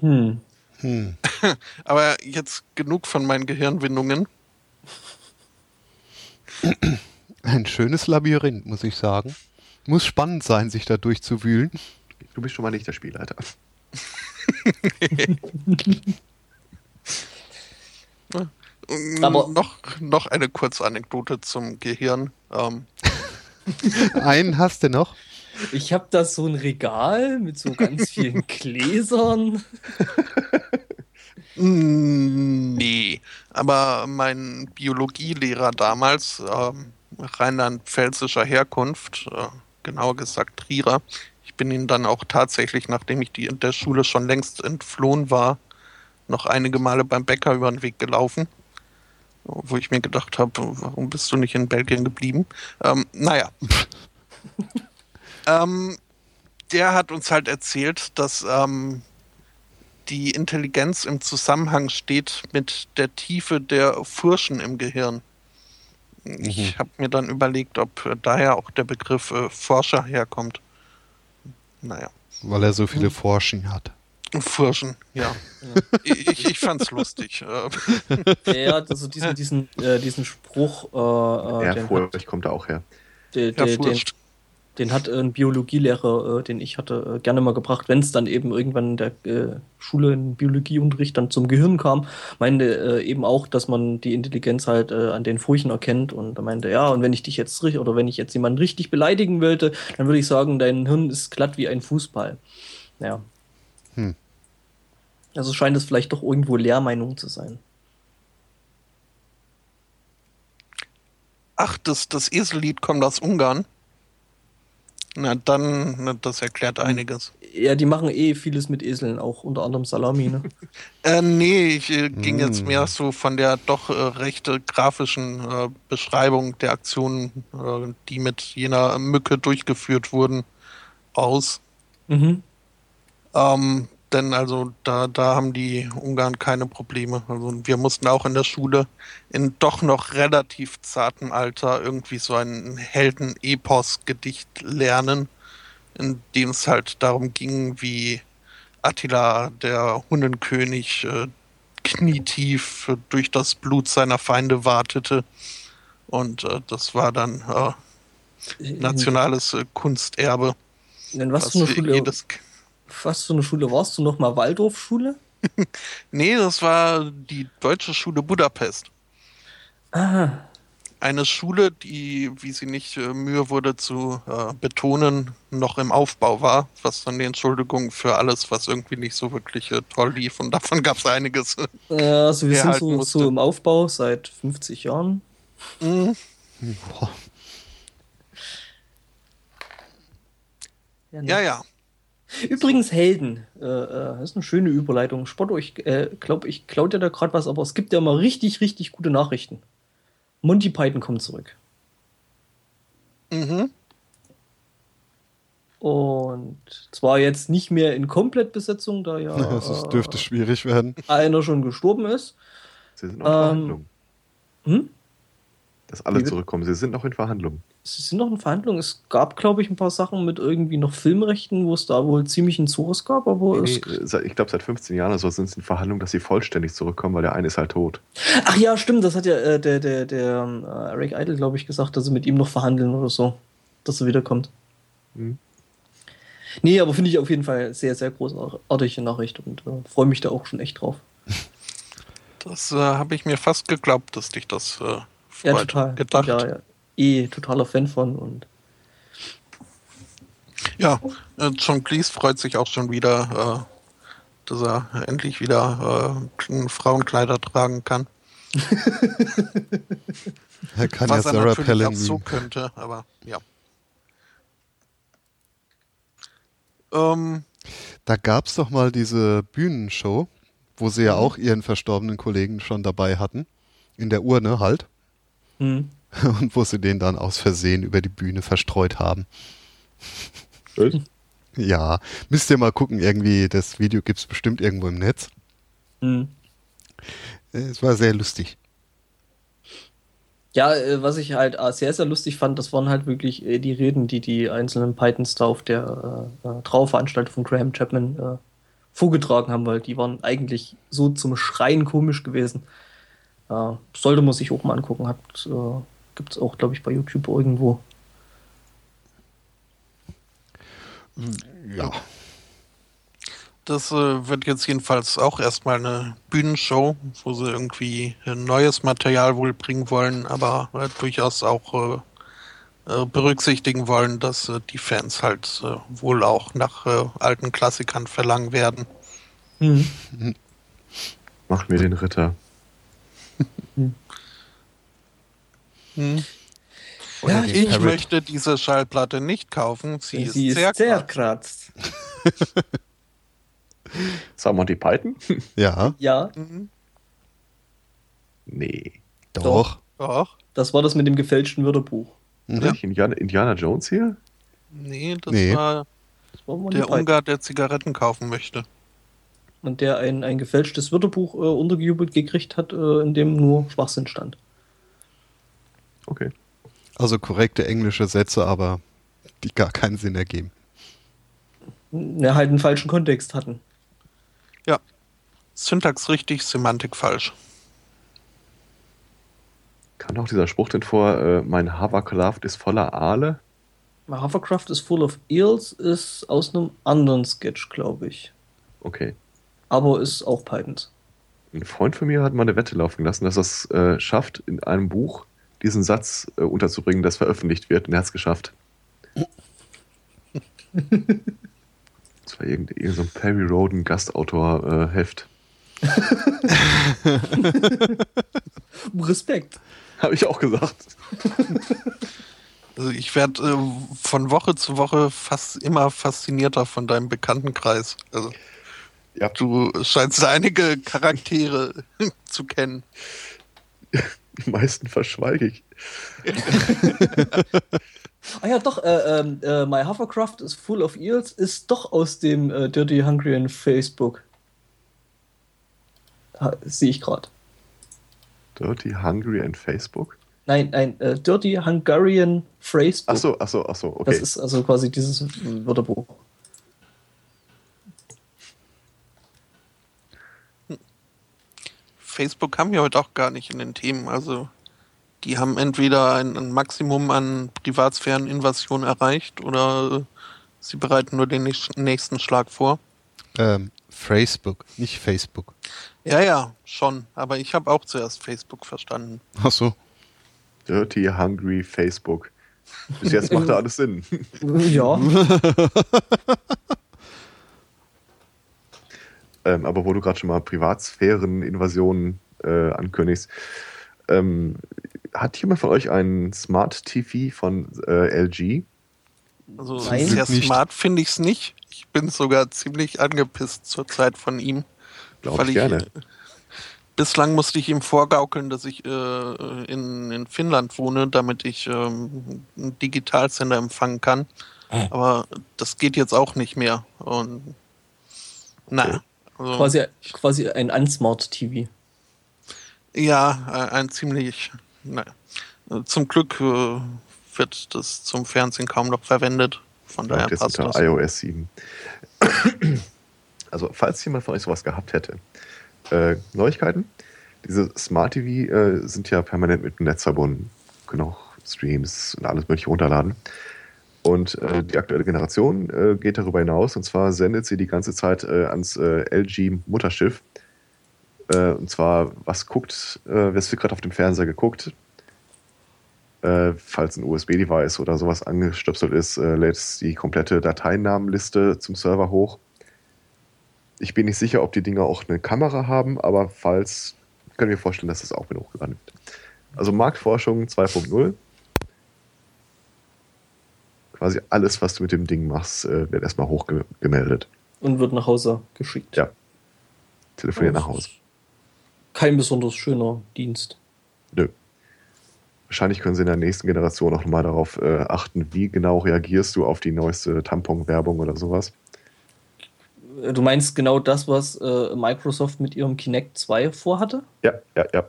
Hm. Hm. (laughs) aber jetzt genug von meinen Gehirnwindungen. Ein schönes Labyrinth, muss ich sagen. Muss spannend sein, sich da durchzuwühlen. Du bist schon mal nicht der Spielleiter. Aber (laughs) noch, noch eine kurze Anekdote zum Gehirn. Ähm, (laughs) Einen hast du noch? Ich habe da so ein Regal mit so ganz vielen (laughs) Gläsern. Nee, aber mein Biologielehrer damals, ähm, rheinland-pfälzischer Herkunft, äh, genauer gesagt Trierer, ich bin ihn dann auch tatsächlich, nachdem ich die in der Schule schon längst entflohen war, noch einige Male beim Bäcker über den Weg gelaufen wo ich mir gedacht habe, warum bist du nicht in Belgien geblieben? Ähm, naja. (laughs) ähm, der hat uns halt erzählt, dass ähm, die Intelligenz im Zusammenhang steht mit der Tiefe der Furchen im Gehirn. Ich mhm. habe mir dann überlegt, ob äh, daher auch der Begriff äh, Forscher herkommt. Naja. Weil er so viele mhm. Forschen hat. Furschen, ja. ja. (laughs) Ich, ich fand's lustig. ja, also diesen, diesen, äh, diesen Spruch. Äh, ja, Furcht kommt da auch her. Den, ja, den, den, hat ein Biologielehrer, äh, den ich hatte, äh, gerne mal gebracht, wenn es dann eben irgendwann in der äh, Schule in Biologieunterricht dann zum Gehirn kam, meinte äh, eben auch, dass man die Intelligenz halt an den Furchen erkennt und er meinte, ja, und wenn ich dich jetzt richtig oder wenn ich jetzt jemanden richtig beleidigen wollte, dann würde ich sagen, dein Hirn ist glatt wie ein Fußball. Ja, hm. Also scheint es vielleicht doch irgendwo Lehrmeinung zu sein. Ach, das, das Esellied kommt aus Ungarn. Na dann, na, das erklärt hm. einiges. Ja, die machen eh vieles mit Eseln, auch unter anderem Salami, ne? (laughs) äh, nee, ich äh, ging mm. jetzt mehr so von der doch äh, recht grafischen äh, Beschreibung der Aktionen, äh, die mit jener Mücke durchgeführt wurden, aus. Mhm. Ähm, denn also da, da haben die Ungarn keine Probleme. Also wir mussten auch in der Schule in doch noch relativ zartem Alter irgendwie so ein Helden-Epos-Gedicht lernen, in dem es halt darum ging, wie Attila, der Hunnenkönig, äh, knietief durch das Blut seiner Feinde wartete. Und äh, das war dann äh, nationales äh, Kunsterbe. In was, was für eine Schule? Was für eine Schule warst du nochmal? Waldorfschule? (laughs) nee, das war die Deutsche Schule Budapest. Aha. Eine Schule, die, wie sie nicht äh, Mühe wurde zu äh, betonen, noch im Aufbau war, was dann die Entschuldigung für alles, was irgendwie nicht so wirklich äh, toll lief. Und davon gab es einiges. Ja, also wir sind so, so, im Aufbau seit 50 Jahren. Mhm. Ja, ja, ja. Übrigens Helden. Äh, äh, das ist eine schöne Überleitung. Spotto, ich äh, glaube, ich klaue dir da gerade was, aber es gibt ja mal richtig, richtig gute Nachrichten. Monty Python kommt zurück. Mhm. Und zwar jetzt nicht mehr in Komplettbesetzung, da ja. (laughs) Das dürfte äh, schwierig werden. Einer schon gestorben ist. Sie sind noch ähm, hm? Dass alle zurückkommen. Sie sind noch in Verhandlungen sie sind noch in Verhandlungen. Es gab, glaube ich, ein paar Sachen mit irgendwie noch Filmrechten, wo es da wohl ziemlich einen Zurus gab, aber nee, nee, ich glaube, seit 15 Jahren oder so sind es in Verhandlungen, dass sie vollständig zurückkommen, weil der eine ist halt tot. Ach ja, stimmt, das hat ja äh, der, der, der äh, Eric Idle, glaube ich, gesagt, dass sie mit ihm noch verhandeln oder so, dass er wiederkommt. Mhm. Nee, aber finde ich auf jeden Fall sehr, sehr großartige Nachricht und äh, freue mich da auch schon echt drauf. Das äh, habe ich mir fast geglaubt, dass dich das äh, ja, total. gedacht. Ja, ja eh totaler Fan von und ja, äh, John Cleese freut sich auch schon wieder, äh, dass er endlich wieder äh, Frauenkleider tragen kann. (laughs) er kann Was ja Sarah Palin auch so könnte, aber ja. Ähm, da gab es doch mal diese Bühnenshow, wo sie ja mhm. auch ihren verstorbenen Kollegen schon dabei hatten. In der Urne halt. Mhm. (laughs) und wo sie den dann aus Versehen über die Bühne verstreut haben. Echt? Ja, müsst ihr mal gucken, irgendwie, das Video gibt es bestimmt irgendwo im Netz. Mhm. Es war sehr lustig. Ja, äh, was ich halt äh, sehr, sehr lustig fand, das waren halt wirklich äh, die Reden, die die einzelnen Pythons da auf der äh, Trauerveranstaltung von Graham Chapman äh, vorgetragen haben, weil die waren eigentlich so zum Schreien komisch gewesen. Äh, sollte man sich auch mal angucken, hat Gibt es auch, glaube ich, bei YouTube irgendwo. Ja. Das äh, wird jetzt jedenfalls auch erstmal eine Bühnenshow, wo sie irgendwie neues Material wohl bringen wollen, aber äh, durchaus auch äh, äh berücksichtigen wollen, dass äh, die Fans halt äh, wohl auch nach alten Klassikern verlangen werden. Mhm. Mach mir den Ritter. Hm. Ja, ich Parrot. möchte diese Schallplatte nicht kaufen. Sie, Sie ist, sehr, sehr kratzt. Sag (laughs) Monty Python? Ja. Ja. Mhm. Nee. Doch. Doch. Das war das mit dem gefälschten Wörterbuch. Mhm. Ja. Indiana, Indiana, Jones hier? Nee, das nee. war, das war der Ungar, der Zigaretten kaufen möchte. Und der ein, ein gefälschtes Wörterbuch äh, untergejubelt gekriegt hat, äh, in dem nur Schwachsinn stand. Okay. Also korrekte englische Sätze, aber die gar keinen Sinn ergeben. Ja, halt einen falschen Kontext hatten. Ja. Syntax richtig, Semantik falsch. Kam auch dieser Spruch denn vor, äh, mein Hovercraft ist voller Aale? My Hovercraft is full of eels ist aus einem anderen Sketch, glaube ich. Okay. Aber ist auch Pythons. Ein Freund von mir hat mal eine Wette laufen lassen, dass er es äh, schafft, in einem Buch diesen Satz äh, unterzubringen, das veröffentlicht wird. Und er hat es geschafft. (laughs) das war irgendein, irgendein so Perry Roden Gastautor-Heft. (laughs) Respekt. Habe ich auch gesagt. (laughs) Also ich werde äh, von Woche zu Woche fast immer faszinierter von deinem Bekanntenkreis. Also ja. du scheinst einige Charaktere (laughs) zu kennen. Die meisten verschweige ich. (laughs) ah ja, doch, äh, ähm, äh, My Hovercraft is Full of Eels ist doch aus dem äh, Dirty Hungarian Facebook. Sehe ich gerade. Dirty Hungarian Facebook? Nein, nein, äh, Dirty Hungarian Facebook. Achso, achso, achso, okay. Das ist also quasi dieses Wörterbuch. Facebook haben wir heute auch gar nicht in den Themen. Also die haben entweder ein, ein Maximum an Privatsphäreninvasion erreicht oder sie bereiten nur den nächsten Schlag vor. Ähm, Facebook, nicht Facebook. Ja, ja, schon. Aber ich habe auch zuerst Facebook verstanden. Ach so. Dirty, hungry Facebook. Bis jetzt macht (laughs) da alles Sinn. Ja. (laughs) ähm, aber wo du gerade schon mal Privatsphäreninvasionen äh, ankündigst, ähm, hat jemand von euch einen Smart TV von äh, LG? Also Nein. sehr smart finde ich es nicht. Ich bin sogar ziemlich angepisst zur Zeit von ihm. Glaube ich gerne. Ich, bislang musste ich ihm vorgaukeln, dass ich äh, in, in Finnland wohne, damit ich ähm, einen Digitalsender empfangen kann. Ah. Aber das geht jetzt auch nicht mehr. Und naja. Also, quasi, quasi ein Unsmart TV. Ja, ein, ein ziemlich Nein. Zum Glück äh, wird das zum Fernsehen kaum noch verwendet. Von daher passt unter das. iOS 7. Also, falls jemand von euch sowas gehabt hätte, äh, Neuigkeiten. Diese Smart TV äh, sind ja permanent mit dem Netz verbunden. Können auch Streams und alles mögliche runterladen. Und äh, die aktuelle Generation äh, geht darüber hinaus. Und zwar sendet sie die ganze Zeit äh, ans äh, LG-Mutterschiff äh, und zwar, was guckt, äh, wer wird gerade auf dem Fernseher geguckt? Äh, falls ein USB-Device oder sowas angestöpselt ist, äh, lädt es die komplette Dateinamenliste zum Server hoch. Ich bin nicht sicher, ob die Dinger auch eine Kamera haben, aber falls, können wir vorstellen, dass das auch mit hochgeladen wird. Also Marktforschung 2.0. Quasi alles, was du mit dem Ding machst, äh, wird erstmal hochgemeldet. Und wird nach Hause geschickt. Ja. Telefoniert nach Hause kein besonders schöner Dienst. Nö. Wahrscheinlich können sie in der nächsten Generation auch nochmal darauf äh, achten, wie genau reagierst du auf die neueste Tampon-Werbung oder sowas. Du meinst genau das, was äh, Microsoft mit ihrem Kinect 2 vorhatte? Ja, ja, ja.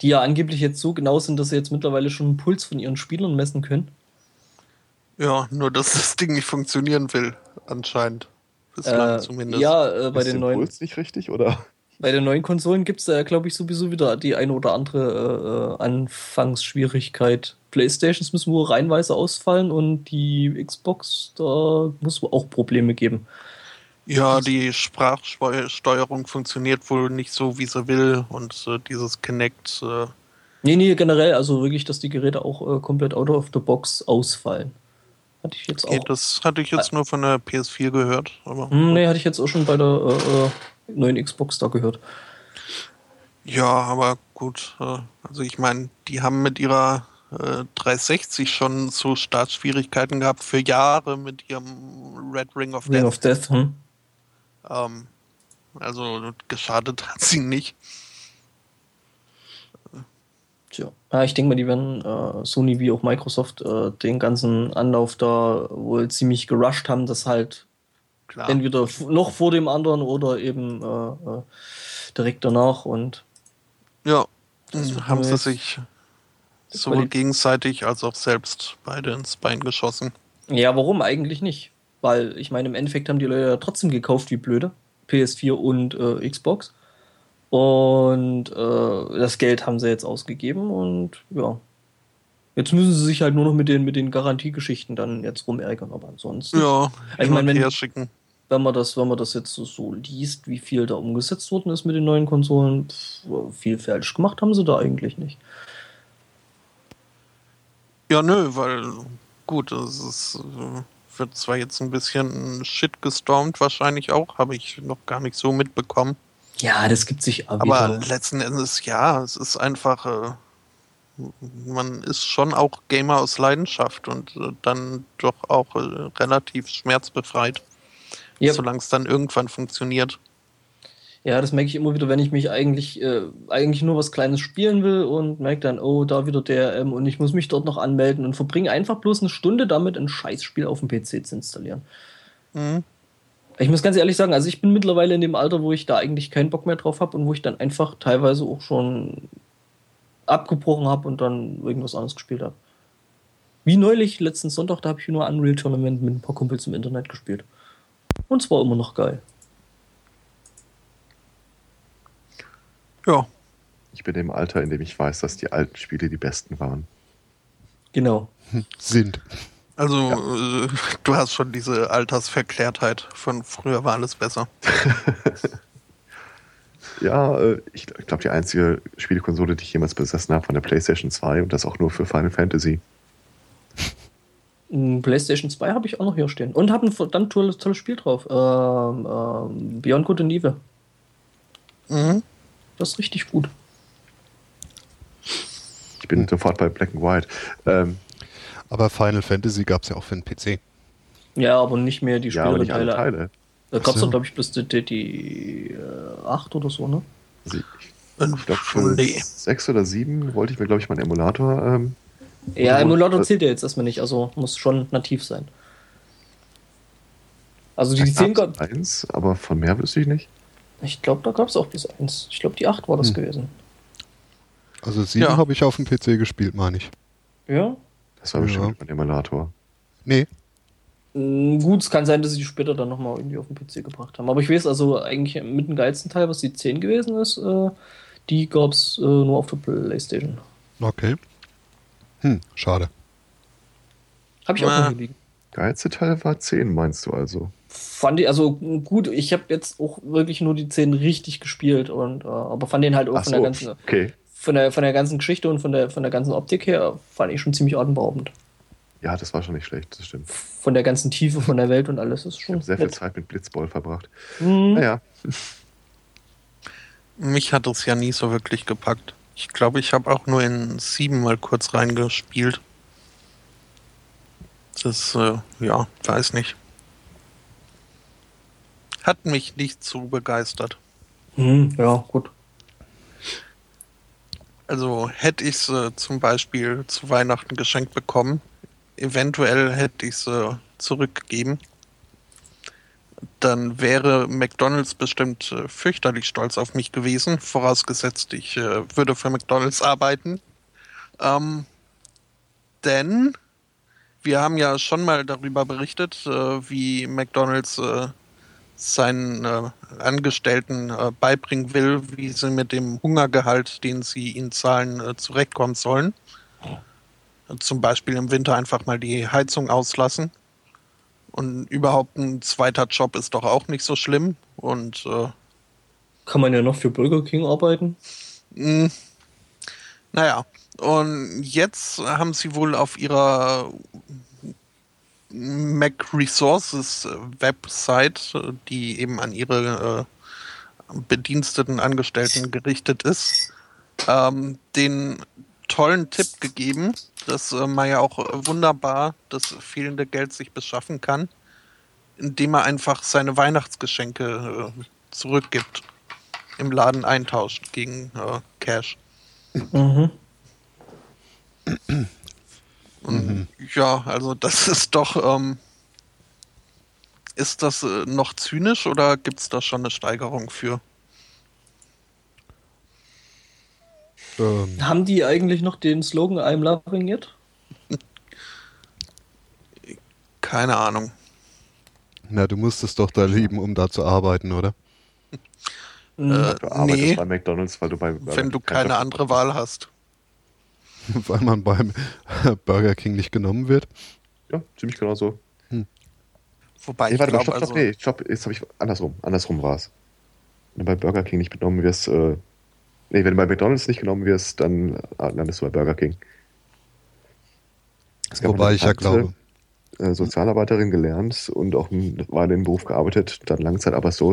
Die ja angeblich jetzt so genau sind, dass sie jetzt mittlerweile schon einen Puls von ihren Spielern messen können. Ja, nur dass das Ding nicht funktionieren will, anscheinend. Bislang äh, zumindest. Ja, äh, bei Ist den neuen. Puls nicht richtig, oder? Bei den neuen Konsolen gibt es da, glaube ich, sowieso wieder die eine oder andere äh, Anfangsschwierigkeit. Playstations müssen wohl reinweise ausfallen und die Xbox, da muss es auch Probleme geben. Ja, die Sprachsteuerung funktioniert wohl nicht so, wie sie will und äh, dieses Connect. Äh nee, nee, generell, also wirklich, dass die Geräte auch äh, komplett out of the box ausfallen. Hatte ich jetzt okay, auch. Das hatte ich jetzt nur von der PS4 gehört. Aber hm, nee, hatte ich jetzt auch schon bei der äh, äh neuen Xbox da gehört. Ja, aber gut. Äh, also ich meine, die haben mit ihrer 360 äh, schon so Startschwierigkeiten gehabt für Jahre mit ihrem Red Ring of Ring Death. Of Death hm? Ähm, also geschadet hat sie nicht. Tja. Ja, ich denke mal, die werden äh, Sony wie auch Microsoft äh, den ganzen Anlauf da wohl ziemlich gerusht haben, das halt Klar. entweder noch vor dem anderen oder eben äh, äh direkt danach und ja, haben sie sich sowohl gegenseitig als auch selbst beide ins Bein geschossen. Ja, warum eigentlich nicht? Weil ich meine, im Endeffekt haben die Leute ja trotzdem gekauft wie blöde. PS4 und äh, Xbox. Und äh, das Geld haben sie jetzt ausgegeben und ja. Jetzt müssen sie sich halt nur noch mit den, mit den Garantiegeschichten dann jetzt rumärgern, aber ansonsten. Ja, ich meine, wenn, wenn man das, wenn man das jetzt so, so, liest, wie viel da umgesetzt worden ist mit den neuen Konsolen, pff, viel falsch gemacht haben sie da eigentlich nicht. Ja, nö, weil gut, es ist, äh, wird zwar jetzt ein bisschen Shit gestormt, wahrscheinlich auch, habe ich noch gar nicht so mitbekommen. Ja, das gibt sich aber. Aber letzten Endes, ja, es ist einfach, äh, man ist schon auch Gamer aus Leidenschaft und äh, dann doch auch äh, relativ schmerzbefreit, yep. solange es dann irgendwann funktioniert. Ja, das merke ich immer wieder, wenn ich mich eigentlich, äh, eigentlich nur was Kleines spielen will und merke dann, oh, da wieder DRM und ich muss mich dort noch anmelden und verbringe einfach bloß eine Stunde damit, ein Scheißspiel auf dem PC zu installieren. Mhm. Ich muss ganz ehrlich sagen, also ich bin mittlerweile in dem Alter, wo ich da eigentlich keinen Bock mehr drauf habe und wo ich dann einfach teilweise auch schon abgebrochen habe und dann irgendwas anderes gespielt habe. Wie neulich, letzten Sonntag, da habe ich nur Unreal Tournament mit ein paar Kumpels im Internet gespielt. Und es war immer noch geil. Ja. Ich bin im Alter, in dem ich weiß, dass die alten Spiele die besten waren. Genau. Sind. Also, ja. äh, du hast schon diese Altersverklärtheit von früher war alles besser. (laughs) ja, äh, ich glaube, die einzige Spielekonsole, die ich jemals besessen habe, von der PlayStation 2 und das auch nur für Final Fantasy. PlayStation 2 habe ich auch noch hier stehen. Und habe ein verdammt tolles, tolles Spiel drauf. Ähm, ähm, Beyond Good and Evil. Mhm. Das ist richtig gut. Ich bin sofort bei Black and White. Ähm, aber Final Fantasy gab es ja auch für den PC. Ja, aber nicht mehr die späteren ja, Teile. Teile. Da gab es so. glaube ich, bis die, die, die äh, 8 oder so, ne? Also ich, glaube, nee. 6 oder 7 wollte ich mir, glaube ich, meinen Emulator. Ähm, ja, Emulator zählt ja jetzt erstmal nicht, also muss schon nativ sein. Also die 10 gab eins, aber von mehr wüsste ich nicht. Ich glaube, da gab es auch bis 1. Ich glaube, die 8 war das hm. gewesen. Also 7 ja. habe ich auf dem PC gespielt, meine ich. Ja? Das war bestimmt ja. mein Emulator. Nee. Mm, gut, es kann sein, dass sie die später dann nochmal irgendwie auf den PC gebracht haben. Aber ich weiß also eigentlich mit dem geilsten Teil, was die 10 gewesen ist, äh, die gab es äh, nur auf der Playstation. Okay. Hm, schade. Hab ich auch noch liegen. Geilste Teil war 10, meinst du also? fand ich, also gut, ich habe jetzt auch wirklich nur die 10 richtig gespielt und äh, aber fand den halt auch Ach von so, der ganzen okay. Von der von der ganzen Geschichte und von der von der ganzen Optik her fand ich schon ziemlich atemberaubend. Ja, das war schon nicht schlecht, das stimmt. Von der ganzen Tiefe von der Welt und alles ist schon. Ich sehr nett. viel Zeit mit Blitzball verbracht. Mhm. Naja. Mich hat es ja nie so wirklich gepackt. Ich glaube, ich habe auch nur in sieben mal kurz reingespielt. Das, äh, ja, weiß nicht hat mich nicht so begeistert. Hm, ja, gut. Also hätte ich äh, zum Beispiel zu Weihnachten geschenkt bekommen, eventuell hätte ich äh, zurückgegeben. Dann wäre McDonald's bestimmt äh, fürchterlich stolz auf mich gewesen, vorausgesetzt ich äh, würde für McDonald's arbeiten. Ähm, denn wir haben ja schon mal darüber berichtet, äh, wie McDonald's seinen äh, Angestellten äh, beibringen will, wie sie mit dem Hungergehalt, den sie ihnen zahlen, äh, zurechtkommen sollen. Zum Beispiel im Winter einfach mal die Heizung auslassen Und überhaupt ein zweiter Job ist doch auch nicht so schlimm. Und äh, kann man ja noch für Burger King arbeiten. Mh, hm. naja, und jetzt haben sie wohl auf ihrer Mac Resources Website, die eben an ihre äh, Bediensteten Angestellten gerichtet ist, ähm, den tollen Tipp gegeben, dass äh, man ja auch wunderbar das fehlende Geld sich beschaffen kann, indem er einfach seine Weihnachtsgeschenke äh, zurückgibt, im Laden eintauscht gegen äh, Cash. Mhm. Mhm. Ja, also das (laughs) ist doch. Ähm, ist das äh, noch zynisch oder gibt es da schon eine Steigerung für? Ähm. Haben die eigentlich noch den Slogan I'm loving it? (laughs) Keine Ahnung. Na, du musstest doch da lieben, um da zu arbeiten, oder? Äh, du arbeitest nee, bei McDonalds, weil du bei. Wenn du keine andere Wahl hast. (laughs) weil man beim (laughs) Burger King nicht genommen wird. Ja, ziemlich genau so. Hm. Wobei nee, ich warte, glaub, stopp, stopp, also nee, stopp, jetzt habe ich andersrum, andersrum war es. Wenn du bei Burger King nicht genommen wirst, äh, nee, wenn du bei McDonalds nicht genommen wirst, dann landest du bei Burger King. Wobei ich ja glaube. Äh, Sozialarbeiterin gelernt und auch war in dem Beruf gearbeitet, dann Langzeit aber so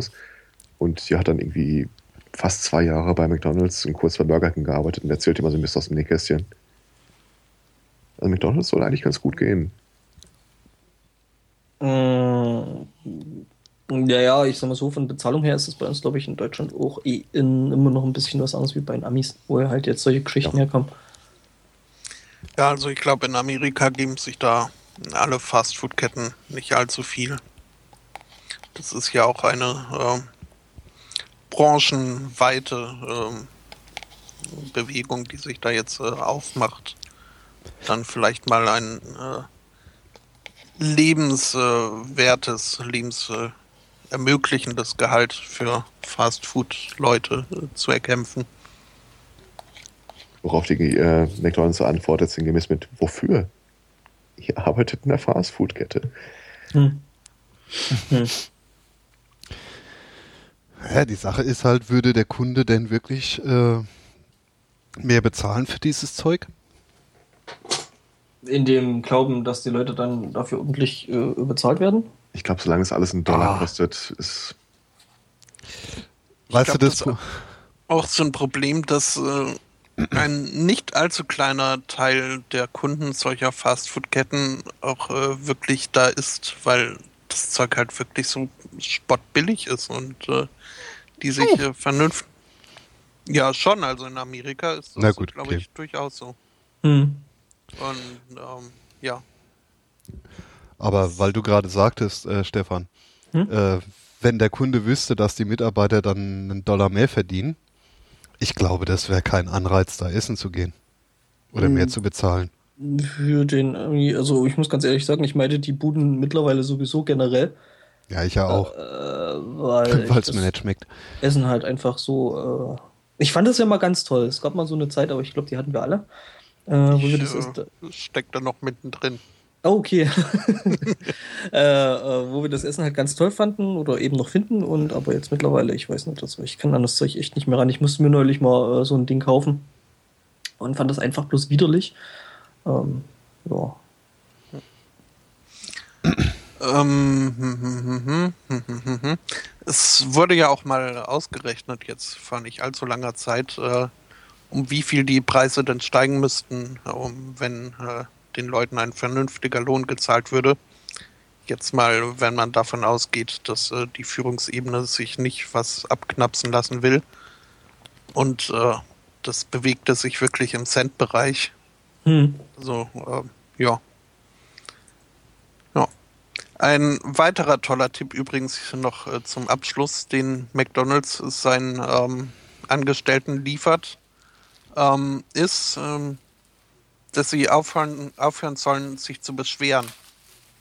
und die hat dann irgendwie fast zwei Jahre bei McDonalds und kurz bei Burger King gearbeitet und erzählt immer so ein bisschen aus dem Nähkästchen. Also McDonalds soll eigentlich ganz gut gehen. Mm, ja, ja, ich sag mal so, von Bezahlung her ist es bei uns, glaube ich, in Deutschland auch eh in, immer noch ein bisschen was anderes wie bei den Amis, wo halt jetzt solche Geschichten ja. herkommen. Ja, also ich glaube, in Amerika geben sich da alle Fastfood-Ketten nicht allzu viel. Das ist ja auch eine äh, branchenweite äh, Bewegung, die sich da jetzt äh, aufmacht dann vielleicht mal ein äh, lebenswertes, lebens äh, ermöglichendes Gehalt für Fastfood-Leute äh, zu erkämpfen. Worauf die äh, McDonalds so antwortet, sinngemäß mit Wofür? Ihr arbeitet in der Fastfood-Kette. Hm. Hm. Ja, die Sache ist halt, würde der Kunde denn wirklich äh, mehr bezahlen für dieses Zeug? In dem Glauben, dass die Leute dann dafür ordentlich äh, bezahlt werden? Ich glaube, solange es alles einen Dollar ah. kostet, ist. Weißt glaub, du das? das auch so ein Problem, dass äh, ein nicht allzu kleiner Teil der Kunden solcher Fastfood-Ketten auch äh, wirklich da ist, weil das Zeug halt wirklich so spottbillig ist und äh, die sich oh. vernünftig. Ja, schon. Also in Amerika ist das, glaube okay. ich, durchaus so. Hm. Und ähm, ja. Aber weil du gerade sagtest, äh, Stefan, hm? äh, wenn der Kunde wüsste, dass die Mitarbeiter dann einen Dollar mehr verdienen, ich glaube, das wäre kein Anreiz, da essen zu gehen. Oder hm. mehr zu bezahlen. Für den, also ich muss ganz ehrlich sagen, ich meinte die Buden mittlerweile sowieso generell. Ja, ich ja auch. Äh, weil (laughs) es mir nicht schmeckt. Essen halt einfach so. Äh, ich fand das ja mal ganz toll. Es gab mal so eine Zeit, aber ich glaube, die hatten wir alle. Äh, wo ich, wir das ist, äh, steckt da noch mittendrin. Oh, okay. (laughs) äh, äh, wo wir das Essen halt ganz toll fanden oder eben noch finden und aber jetzt mittlerweile, ich weiß nicht, also ich kann an das Zeug echt nicht mehr ran. Ich musste mir neulich mal äh, so ein Ding kaufen und fand das einfach bloß widerlich. Ähm, ja. Ähm, hm, hm, hm, es wurde ja auch mal ausgerechnet, jetzt vor nicht allzu langer Zeit, äh, um wie viel die Preise denn steigen müssten, um, wenn äh, den Leuten ein vernünftiger Lohn gezahlt würde. Jetzt mal, wenn man davon ausgeht, dass äh, die Führungsebene sich nicht was abknapsen lassen will. Und äh, das bewegte sich wirklich im Cent-Bereich. Hm. So, äh, ja. Ja. Ein weiterer toller Tipp übrigens noch äh, zum Abschluss, den McDonald's seinen ähm, Angestellten liefert ähm, ist, ähm, dass sie aufhören, aufhören sollen, sich zu beschweren.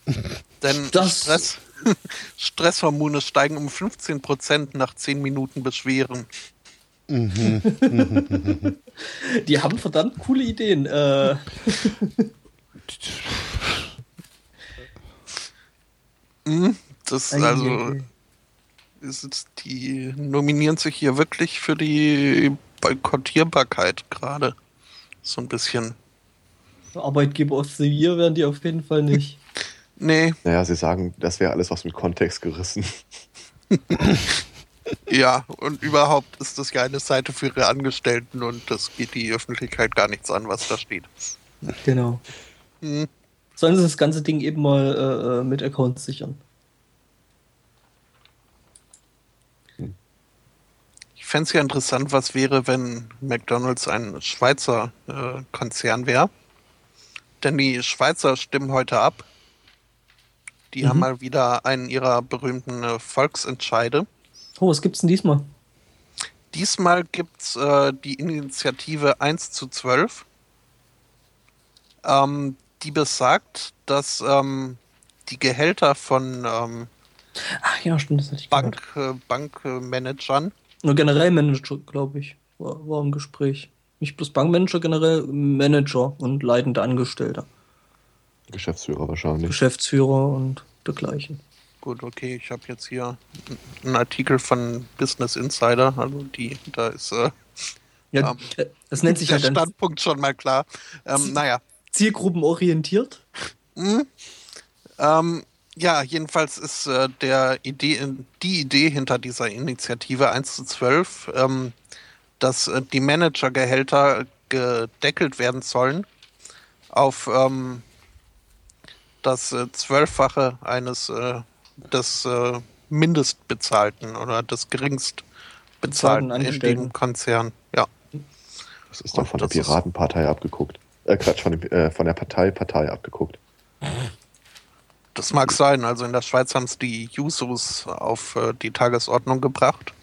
(laughs) Denn Stress, (laughs) Stresshormone steigen um 15% nach 10 Minuten Beschweren. Mhm. (laughs) Die haben verdammt coole Ideen. Äh. Hm, das also ist, die nominieren sich hier wirklich für die Boykottierbarkeit gerade. So ein bisschen. Arbeitgeber the Year werden die auf jeden Fall nicht. (laughs) nee. Naja, sie sagen, das wäre alles was mit Kontext gerissen. (laughs) ja, und überhaupt ist das ja eine Seite für ihre Angestellten und das geht die Öffentlichkeit gar nichts an, was da steht. Genau. Hm. Sollen sie das ganze Ding eben mal äh, äh mit Accounts sichern? Ich fände es ja interessant, was wäre, wenn McDonalds ein Schweizer äh, Konzern wäre. Denn die Schweizer stimmen heute ab. Die mhm. haben mal wieder einen ihrer berühmten äh, Volksentscheide. Oh, was gibt's denn diesmal? Diesmal gibt's äh, die Initiative 1 zu 12. Ähm, die besagt, dass ähm, die Gehälter von ähm, Ach ja, stimmt, Bank, äh, Bankmanagern nur generell Manager, glaube ich, war, war im Gespräch. Nicht bloß Bankmanager, generell Manager und leitende Angestellte. Geschäftsführer wahrscheinlich. Geschäftsführer und dergleichen. Gut, okay, ich habe jetzt hier einen Artikel von Business Insider, also die, da ist äh, ja, ähm, äh, das nennt sich der halt Standpunkt schon mal klar. Ähm, naja. Zielgruppenorientiert? Mhm. Ähm, ja, jedenfalls ist äh, der Idee, die Idee hinter dieser Initiative 1 zu 12, ähm, dass äh, die Managergehälter gedeckelt werden sollen auf ähm, das äh, Zwölffache eines äh, des äh, Mindestbezahlten oder des Geringstbezahlten in dem Konzern. Ja. Das ist doch von der Piratenpartei abgeguckt. Äh, Quatsch, von, dem, äh, von der Partei Partei abgeguckt. Das mag sein. Also in der Schweiz haben es die Jusos auf äh, die Tagesordnung gebracht.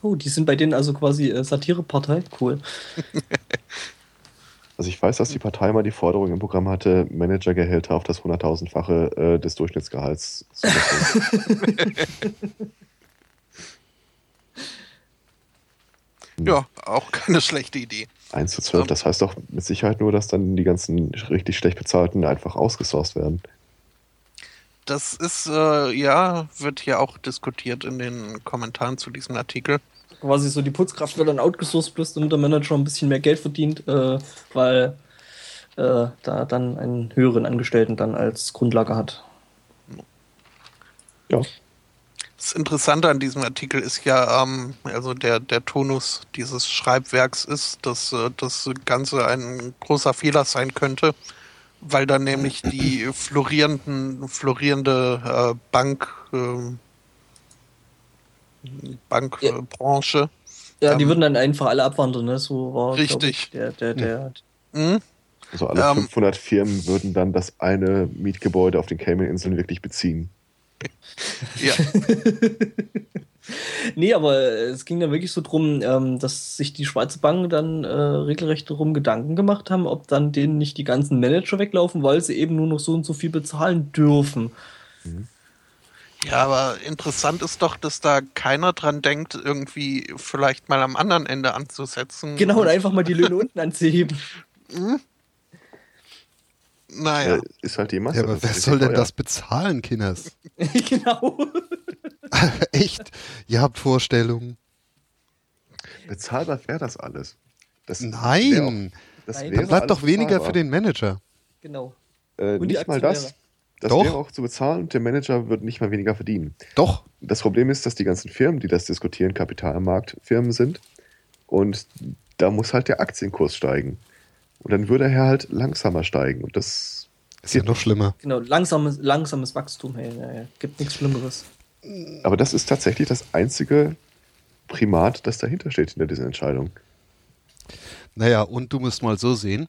Oh, die sind bei denen also quasi äh, Satirepartei. Cool. (laughs) also ich weiß, dass die Partei mal die Forderung im Programm hatte, Managergehälter auf das 100.000-fache äh, des Durchschnittsgehalts zu (laughs) Ja, auch keine schlechte Idee. 1 zu 12, das heißt doch mit Sicherheit nur, dass dann die ganzen richtig schlecht bezahlten einfach ausgesourced werden das ist, äh, ja, wird hier auch diskutiert in den Kommentaren zu diesem Artikel. Quasi so, die Putzkraft wird dann outgesourced, bloß damit der Manager ein bisschen mehr Geld verdient, äh, weil äh, da dann einen höheren Angestellten dann als Grundlage hat. Ja. Das Interessante an diesem Artikel ist ja, ähm, also der, der Tonus dieses Schreibwerks ist, dass äh, das Ganze ein großer Fehler sein könnte weil dann nämlich die florierenden, florierende äh, Bank, äh, Bankbranche. Ja, ja ähm, die würden dann einfach alle abwandern, ne? So war richtig. Ich, der, der, der. Mhm. Also alle ähm, 500 Firmen würden dann das eine Mietgebäude auf den Cayman-Inseln wirklich beziehen. ja. (laughs) (laughs) (laughs) nee, aber es ging dann wirklich so drum, ähm, dass sich die Schweizer Banken dann äh, regelrecht darum Gedanken gemacht haben, ob dann denen nicht die ganzen Manager weglaufen, weil sie eben nur noch so und so viel bezahlen dürfen. Mhm. Ja, aber interessant ist doch, dass da keiner dran denkt, irgendwie vielleicht mal am anderen Ende anzusetzen. Genau, und einfach mal die Löhne unten anzuheben. Mhm. (laughs) Naja. Ja, ist halt die Masse. Ja, aber wer soll denn das bezahlen, Kinders? (laughs) genau. (laughs) Echt? Ihr habt Vorstellungen? Bezahlbar wäre das alles. Das Nein. Auch, das Nein. bleibt doch weniger bezahlbar. für den Manager. Genau. Äh, nicht mal das. Das doch. wäre auch zu bezahlen und der Manager wird nicht mal weniger verdienen. Doch. Das Problem ist, dass die ganzen Firmen, die das diskutieren, Kapitalmarktfirmen sind. Und da muss halt der Aktienkurs steigen. Und dann würde er halt langsamer steigen. Und das ist ja noch schlimmer. Genau, langsames, langsames Wachstum. Hey, ja, gibt nichts Schlimmeres. Aber das ist tatsächlich das einzige Primat, das dahinter steht hinter dieser Entscheidung. Naja, und du musst mal so sehen,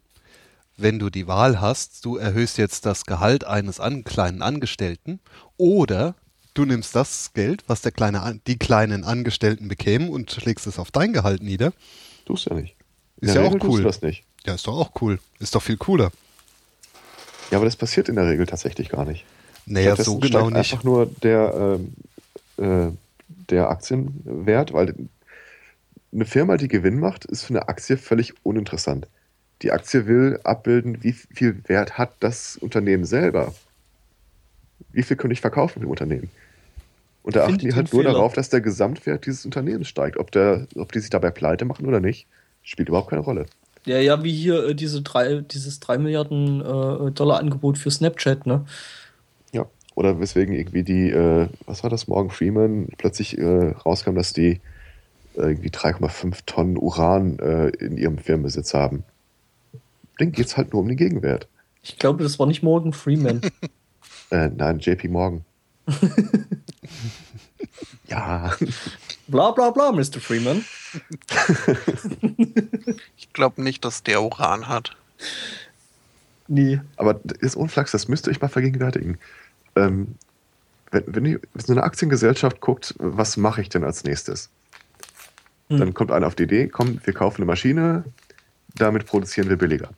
wenn du die Wahl hast, du erhöhst jetzt das Gehalt eines an, kleinen Angestellten oder du nimmst das Geld, was der kleine, die kleinen Angestellten bekämen und schlägst es auf dein Gehalt nieder. Tust ja nicht. Ist ja Regel auch cool. das nicht. Ja, ist doch auch cool. Ist doch viel cooler. Ja, aber das passiert in der Regel tatsächlich gar nicht. Naja, so genau nicht. Einfach nur der, äh, äh, der Aktienwert, weil eine Firma, die Gewinn macht, ist für eine Aktie völlig uninteressant. Die Aktie will abbilden, wie viel Wert hat das Unternehmen selber. Wie viel könnte ich verkaufen im Unternehmen? Und da achten die halt nur Fehler. darauf, dass der Gesamtwert dieses Unternehmens steigt. Ob, der, ob die sich dabei pleite machen oder nicht, spielt überhaupt keine Rolle. Ja, ja, wie hier äh, diese drei, dieses 3 Milliarden äh, Dollar Angebot für Snapchat, ne? Ja, oder weswegen irgendwie die, äh, was war das, Morgan Freeman plötzlich äh, rauskam, dass die äh, irgendwie 3,5 Tonnen Uran äh, in ihrem Firmenbesitz haben. Ding geht es halt nur um den Gegenwert. Ich glaube, das war nicht Morgan Freeman. (laughs) äh, nein, JP Morgan. (laughs) ja. Bla bla bla, Mr. Freeman. (laughs) ich glaube nicht, dass der Uran hat. Nie. Aber das ist Unflachs, das müsst ihr euch mal vergegenwärtigen. Ähm, wenn, wenn, ihr, wenn so eine Aktiengesellschaft guckt, was mache ich denn als nächstes? Hm. Dann kommt einer auf die Idee, komm, wir kaufen eine Maschine, damit produzieren wir billiger.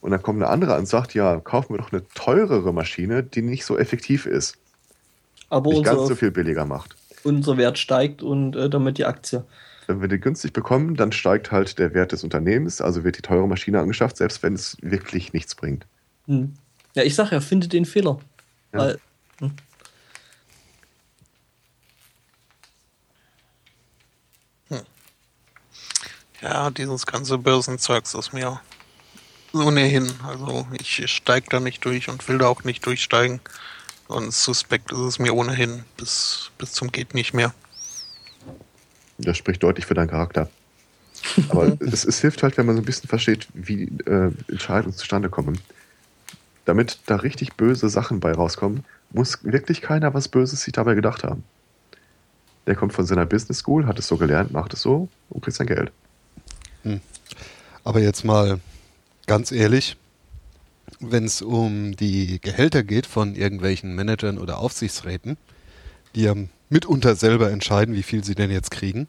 Und dann kommt eine andere und sagt, ja, kaufen wir doch eine teurere Maschine, die nicht so effektiv ist. Aber nicht ganz so viel billiger macht. Unser Wert steigt und äh, damit die Aktie. Wenn wir die günstig bekommen, dann steigt halt der Wert des Unternehmens, also wird die teure Maschine angeschafft, selbst wenn es wirklich nichts bringt. Hm. Ja, ich sage ja, finde den Fehler. Ja. Weil, hm. Ja, dieses ganze Börsenzeugs ist mir ohnehin. Also ich steige da nicht durch und will da auch nicht durchsteigen. Und suspekt ist es mir ohnehin bis, bis zum geht nicht mehr. Das spricht deutlich für deinen Charakter. Aber (laughs) es, es, hilft halt, wenn man so ein bisschen versteht, wie äh, Entscheidungen zustande kommen. Damit da richtig böse Sachen bei rauskommen, muss wirklich keiner was Böses sich dabei gedacht haben. Der kommt von seiner Business School, hat es so gelernt, macht es so und kriegt sein Geld. Hm. Aber jetzt mal ganz ehrlich, wenn es um die Gehälter geht von irgendwelchen Managern oder Aufsichtsräten, die ja mitunter selber entscheiden, wie viel sie denn jetzt kriegen,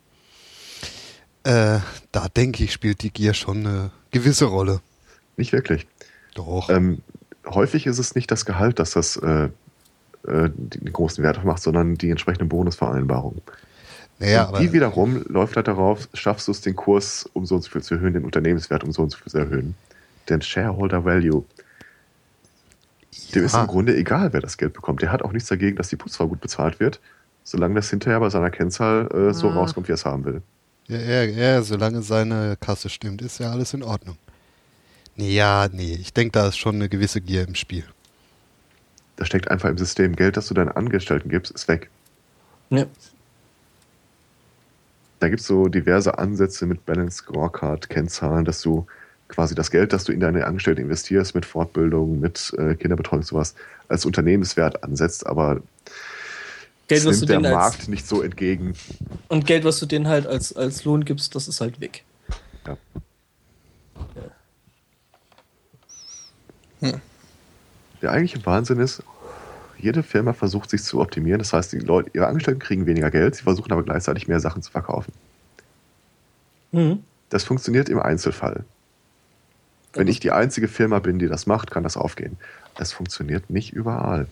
äh, da denke ich, spielt die Gier schon eine gewisse Rolle. Nicht wirklich. Doch. Ähm, häufig ist es nicht das Gehalt, das das äh, äh, den großen Wert macht, sondern die entsprechende Bonusvereinbarung. Naja, aber die wiederum läuft halt darauf, schaffst du es, den Kurs um so und so viel zu erhöhen, den Unternehmenswert um so und so viel zu erhöhen. Den Shareholder Value. Dem ja. ist im Grunde egal, wer das Geld bekommt. Der hat auch nichts dagegen, dass die Putzfrau gut bezahlt wird, solange das hinterher bei seiner Kennzahl äh, so ah. rauskommt, wie er es haben will. Ja, ja, ja, solange seine Kasse stimmt, ist ja alles in Ordnung. Nee, ja, nee, ich denke, da ist schon eine gewisse Gier im Spiel. Da steckt einfach im System Geld, das du deinen Angestellten gibst, ist weg. Ja. Da gibt es so diverse Ansätze mit Balance Scorecard, Kennzahlen, dass du quasi das Geld, das du in deine Angestellten investierst, mit Fortbildung, mit äh, Kinderbetreuung, sowas, als Unternehmenswert ansetzt, aber Geld, nimmt der Markt nicht so entgegen. Und Geld, was du denen halt als, als Lohn gibst, das ist halt weg. Ja. Hm. Der eigentliche Wahnsinn ist, jede Firma versucht sich zu optimieren. Das heißt, die Leute, ihre Angestellten kriegen weniger Geld, sie versuchen aber gleichzeitig mehr Sachen zu verkaufen. Mhm. Das funktioniert im Einzelfall. Wenn ich die einzige Firma bin, die das macht, kann das aufgehen. Es funktioniert nicht überall.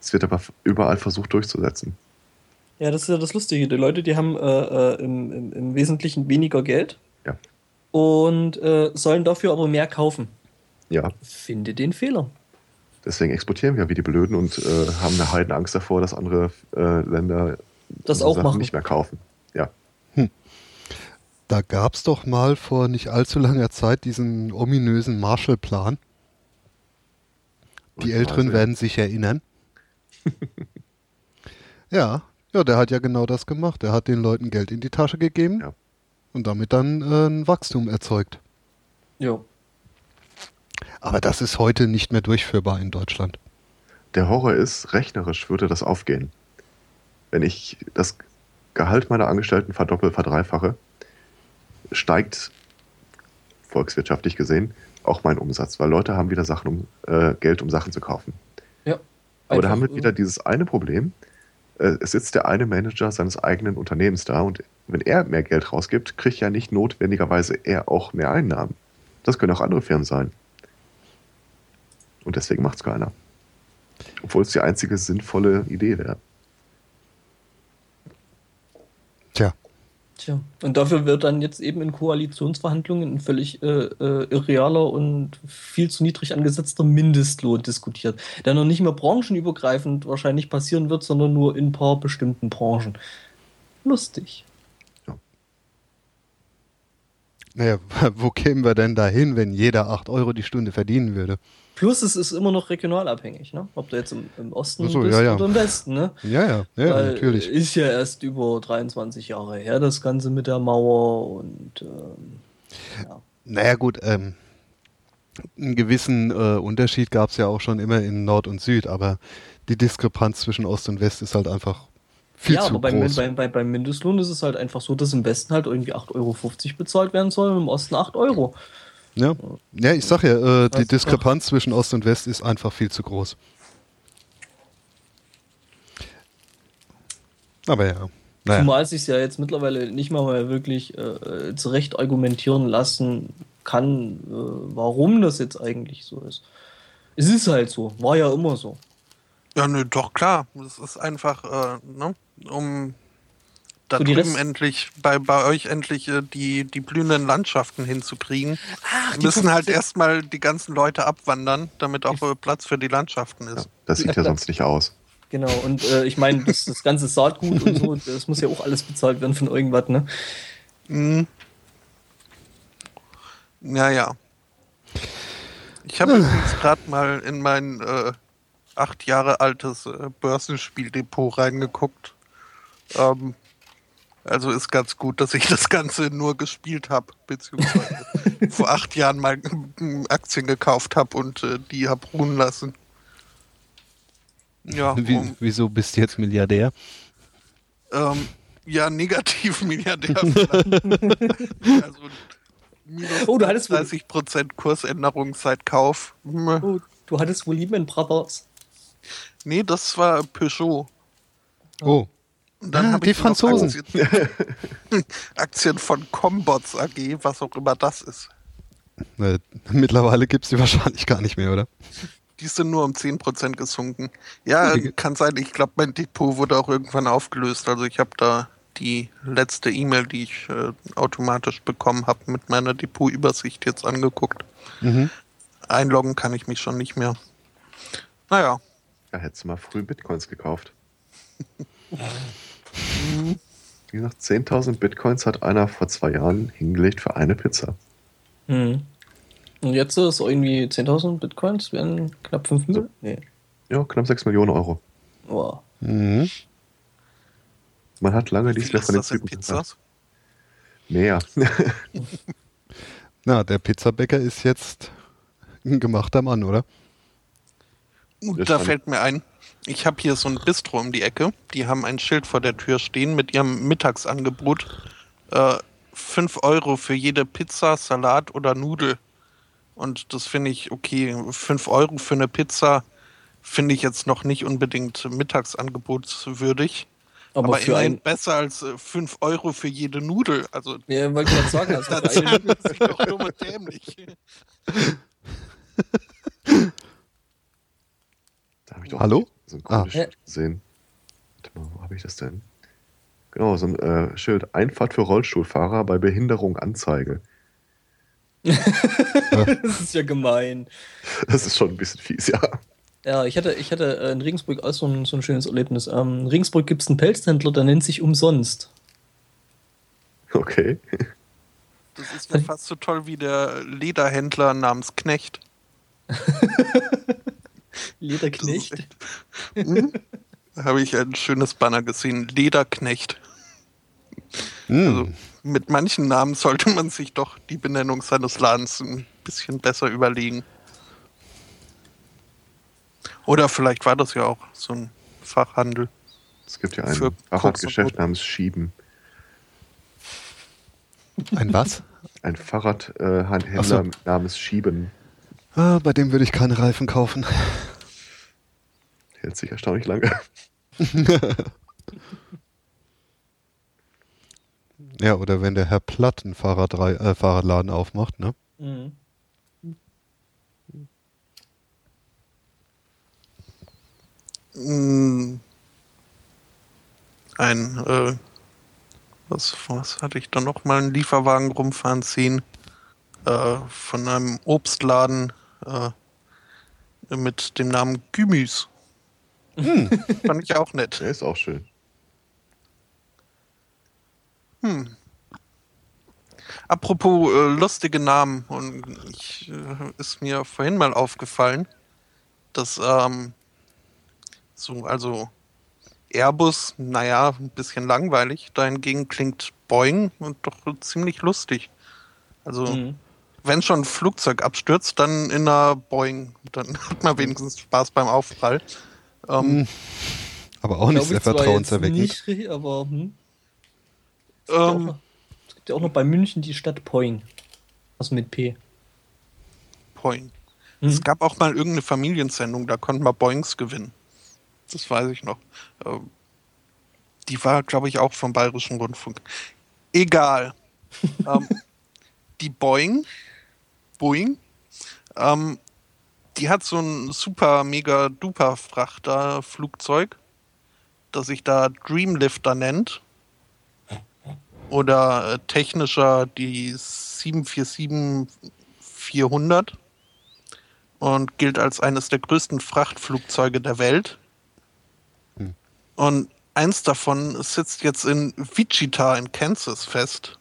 Es wird aber überall versucht durchzusetzen. Ja, das ist ja das Lustige. Die Leute, die haben äh, äh im, im, im, Wesentlichen weniger Geld ja. und äh, sollen dafür aber mehr kaufen. Ja. Finde den Fehler. Deswegen exportieren wir wie die Blöden und äh, haben eine Heiden Angst davor, dass andere äh, Länder das auch machen. nicht mehr kaufen. Da gab es doch mal vor nicht allzu langer Zeit diesen ominösen Marshallplan. Die Älteren werden sich erinnern. (laughs) ja, ja, der hat ja genau das gemacht. Er hat den Leuten Geld in die Tasche gegeben ja. und damit dann äh, ein Wachstum erzeugt. Ja. Aber das ist heute nicht mehr durchführbar in Deutschland. Der Horror ist, rechnerisch würde das aufgehen. Wenn ich das Gehalt meiner Angestellten verdoppel, verdreifache, steigt volkswirtschaftlich gesehen auch mein Umsatz, weil Leute haben wieder Sachen, um äh, Geld, um Sachen zu kaufen. Ja. Aber da haben wir wieder dieses eine Problem. Äh, es sitzt der eine Manager seines eigenen Unternehmens da und wenn er mehr Geld rausgibt, kriegt ja nicht notwendigerweise er auch mehr Einnahmen. Das können auch andere Firmen sein. Und deswegen macht es keiner. Obwohl es die einzige sinnvolle Idee wäre. Tja. Und dafür wird dann jetzt eben in Koalitionsverhandlungen ein völlig äh, äh, irrealer und viel zu niedrig angesetzter Mindestlohn diskutiert, der noch nicht mehr branchenübergreifend wahrscheinlich passieren wird, sondern nur in ein paar bestimmten Branchen. Lustig. Naja, (laughs) wo kämen wir denn dahin, wenn jeder 8 Euro die Stunde verdienen würde? Plus es ist immer noch regional abhängig, ne? Ob du jetzt im, im Osten so, bist ja, ja. oder im Westen, ne? Ja, ja, ja, Weil natürlich. Ist ja erst über 23 Jahre her, das Ganze mit der Mauer und ähm, ja. Naja, gut, ähm, einen gewissen äh, Unterschied gab es ja auch schon immer in Nord und Süd, aber die Diskrepanz zwischen Ost und West ist halt einfach viel ja, zu aber beim, groß. beim, beim, beim Mindestlohn ist es halt einfach so, dass im Westen halt irgendwie 8,50 Euro bezahlt werden soll und im Osten 8 Euro. Ja? ja, ich sag ja, äh, die Diskrepanz zwischen Ost und West ist einfach viel zu groß. Aber ja, naja. Zumal sich ja jetzt mittlerweile nicht mal mehr wirklich äh, zurecht argumentieren lassen kann, äh, warum das jetzt eigentlich so ist. Es ist halt so, war ja immer so. Ja, nö, doch klar. Das ist einfach, äh, ne, um da So, drüben endlich, bei, bei euch endlich äh, die, die blühenden Landschaften hinzukriegen, Ach, müssen halt erstmal die ganzen Leute abwandern, damit auch äh, Platz für die Landschaften Ja, ist. das sieht ja sonst nicht aus. Genau, und äh, ich meine, das, das ganze Saatgut und so, (laughs) das muss ja auch alles bezahlt werden von irgendwas, ne? Mhm. Ja, ja. Ich habe (sighs) übrigens gerade mal in mein äh, acht Jahre altes äh, Börsenspieldepot reingeguckt. Ähm, also ist ganz gut, dass ich das Ganze nur gespielt habe, beziehungsweise (laughs) vor acht Jahren mal äh, Aktien gekauft habe und äh, die habe ruhen lassen. Ja, (laughs) Wie, um, wieso bist du jetzt Milliardär? ähm, ja, Negativ-Milliardär. (laughs) vielleicht. also minus Oh, du hattest wohl- 30% Kursänderung seit Kauf. Hm. Oh, du hattest wohl Lehman Brothers. Nee, das war Peugeot. Oh, Und dann Ah, habe die Franzosen. Aktien, (laughs) Aktien von Combots AG, was auch immer das ist. ne, mittlerweile gibt es die (laughs) wahrscheinlich gar nicht mehr, oder? Die sind nur um 10% gesunken. Ja, Die- kann sein. Ich glaube, mein Depot wurde auch irgendwann aufgelöst. Also ich habe da die letzte E-Mail, die ich äh, automatisch bekommen habe, mit meiner Depotübersicht jetzt angeguckt. Mhm. Einloggen kann ich mich schon nicht mehr. Naja, Ja, hättest du mal früh Bitcoins gekauft. (laughs) Wie gesagt, 10.000 Bitcoins hat einer vor zwei Jahren hingelegt für eine Pizza. Hm. Und jetzt ist irgendwie 10.000 Bitcoins, wären knapp 5 Millionen? Nee. Ja, knapp 6 Millionen Euro. Wow. Mhm. Man hat lange nichts mehr von den Typen gehört. Pizzas? Mehr. (laughs) Na, der Pizzabäcker ist jetzt ein gemachter Mann, oder? Uh, Das da fällt mir ein, ich habe hier so ein Bistro um die Ecke. Die haben ein Schild vor der Tür stehen mit ihrem Mittagsangebot. Äh, 5 Euro für jede Pizza, Salat oder Nudel. Und das finde ich okay. 5 Euro für eine Pizza finde ich jetzt noch nicht unbedingt mittagsangebotswürdig. Aber, Aber, für immerhin ein. besser als 5 Euro für jede Nudel. Also Ja, wollte ich gerade sagen, also (laughs) das ist doch dumm und dämlich. (laughs) Hallo? So ein Ah. cooles Schild gesehen. Warte mal, wo habe ich das denn? Genau, so ein äh, Schild. Einfahrt für Rollstuhlfahrer bei Behinderung Anzeige. (laughs) das ist ja gemein. Das ist schon ein bisschen fies, ja. Ja, ich hatte, ich hatte äh, in Regensburg auch so ein, so ein schönes Erlebnis. Ähm, in Regensburg gibt es einen Pelzhändler, der nennt sich umsonst. Okay. Das ist ja fast so toll wie der Lederhändler namens Knecht. (laughs) Lederknecht. Da habe ich ein schönes Banner gesehen. Lederknecht. Mhm. Also mit manchen Namen sollte man sich doch die Benennung seines Ladens ein bisschen besser überlegen. Oder vielleicht war das ja auch so ein Fachhandel. Es gibt ja ein Fahrradgeschäft namens Schieben. Ein was? Ein Fahrradhändler Ach so. namens Schieben. Ah, bei dem würde ich keine Reifen kaufen. Hält sich erstaunlich lange. (laughs) Ja, oder wenn der Herr Platt einen Fahrradrei äh, Fahrradladen aufmacht, ne? Mhm. Mm. Ein äh, Was, was hatte ich da noch mal einen Lieferwagen rumfahren sehen? Äh, von einem Obstladen äh, mit dem Namen Gümüs. Hm. (laughs) Fand ich auch nett. Der ist auch schön. Hm. Apropos äh, lustige Namen, und ich, äh, ist mir vorhin mal aufgefallen, dass ähm, so, also Airbus, naja, ein bisschen langweilig, dahingegen klingt Boeing und doch ziemlich lustig. Also, mhm. Wenn schon ein Flugzeug abstürzt, dann in einer Boeing, dann (laughs) hat man wenigstens Spaß beim Aufprall. Ähm, mhm. aber auch nicht sehr vertrauenserweckend. Nicht, aber hm. ähm, es gibt ja auch noch bei München die Stadt Poing. Also mit P. Poing. Mhm. Es gab auch mal irgendeine Familiensendung, da konnten wir Boings gewinnen. Das weiß ich noch. Ähm, die war, glaube ich, auch vom Bayerischen Rundfunk. Egal. (laughs) ähm, die Boeing, Boeing, ähm, die hat so ein super mega duper Frachter Flugzeug, das sich da Dreamlifter nennt. Oder äh, technischer die 747-400 und gilt als eines der größten Frachtflugzeuge der Welt. Hm. Und eins davon sitzt jetzt in Wichita in Kansas fest,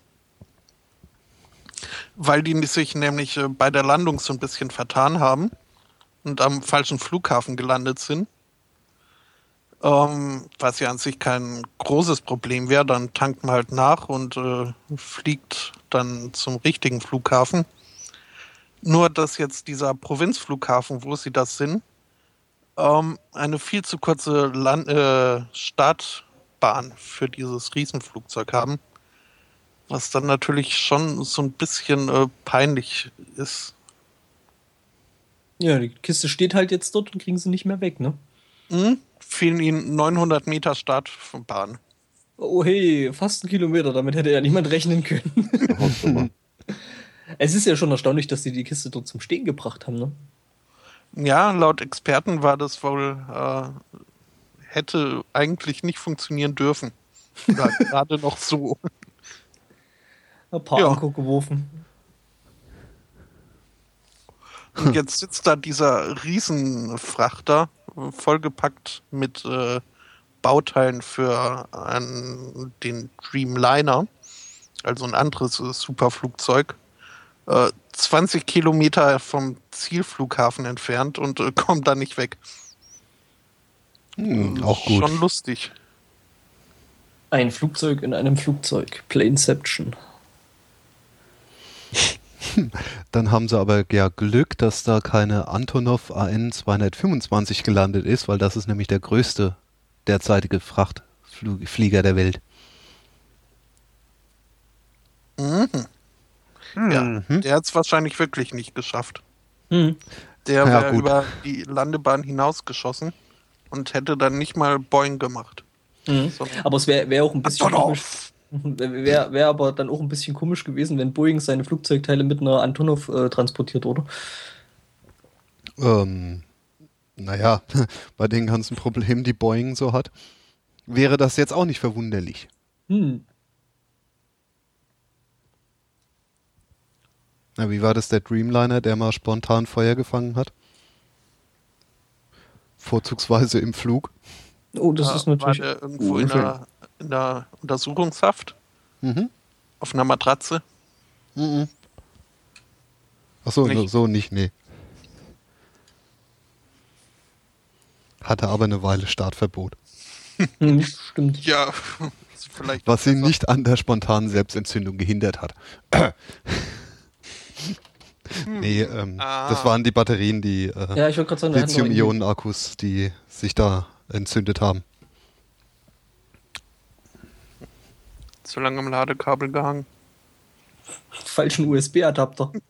weil die sich nämlich äh, bei der Landung so ein bisschen vertan haben und am falschen Flughafen gelandet sind. Ähm, was ja an sich kein großes Problem wäre, dann tankt man halt nach und äh, fliegt dann zum richtigen Flughafen. Nur, dass jetzt dieser Provinzflughafen, wo sie das sind, ähm, eine viel zu kurze Land äh, Startbahn für dieses Riesenflugzeug haben. Was dann natürlich schon so ein bisschen äh, peinlich ist. Ja, die Kiste steht halt jetzt dort und kriegen sie nicht mehr weg, ne? Mhm. Fehlen ihnen 900 Meter Startbahn. Oh hey, fast ein Kilometer, damit hätte ja niemand rechnen können. (laughs) Es ist ja schon erstaunlich, dass sie die Kiste dort zum Stehen gebracht haben, ne? Ja, laut Experten war das wohl, äh, hätte eigentlich nicht funktionieren dürfen. (laughs) gerade noch so. Ein paar ja. geworfen. Und jetzt sitzt da dieser Riesenfrachter, vollgepackt mit äh, Bauteilen für einen, den Dreamliner, also ein anderes Superflugzeug. 20 äh, Kilometer vom Zielflughafen entfernt und äh, kommt da nicht weg. Hm, auch gut. Schon lustig. Ein Flugzeug in einem Flugzeug. Planeception. Dann haben sie aber ja Glück, dass da keine Antonov AN 225 gelandet ist, weil das ist nämlich der größte derzeitige Frachtflieger der Welt. Mhm. Ja, mhm. der hat es wahrscheinlich wirklich nicht geschafft. Mhm. Der wäre ja, über die Landebahn hinausgeschossen und hätte dann nicht mal Boing gemacht. Mhm. Aber es wäre wär auch ein bisschen komisch. Wäre wär aber dann auch ein bisschen komisch gewesen, wenn Boeing seine Flugzeugteile mit einer Antonov äh, transportiert, oder? Ähm, naja, (laughs) bei den ganzen Problemen, die Boeing so hat, wäre das jetzt auch nicht verwunderlich. Hm. Na, wie war das der Dreamliner, der mal spontan Feuer gefangen hat? Vorzugsweise im Flug. Oh, das ja, ist natürlich. War der irgendwo in der, in der, Untersuchungshaft? Mhm. Auf einer Matratze? Mhm. Achso, nicht. so nicht, nee. Hatte aber eine Weile Startverbot. Hm, stimmt. Ja, (laughs) vielleicht. Was ihn nicht an der spontanen Selbstentzündung gehindert hat. Hm. Nee, ähm, ah. das waren die Batterien, die äh, ja, Lithium-Ionen-Akkus, die sich da entzündet haben. Zu lange am Ladekabel gehangen. Falschen USB-Adapter. (laughs)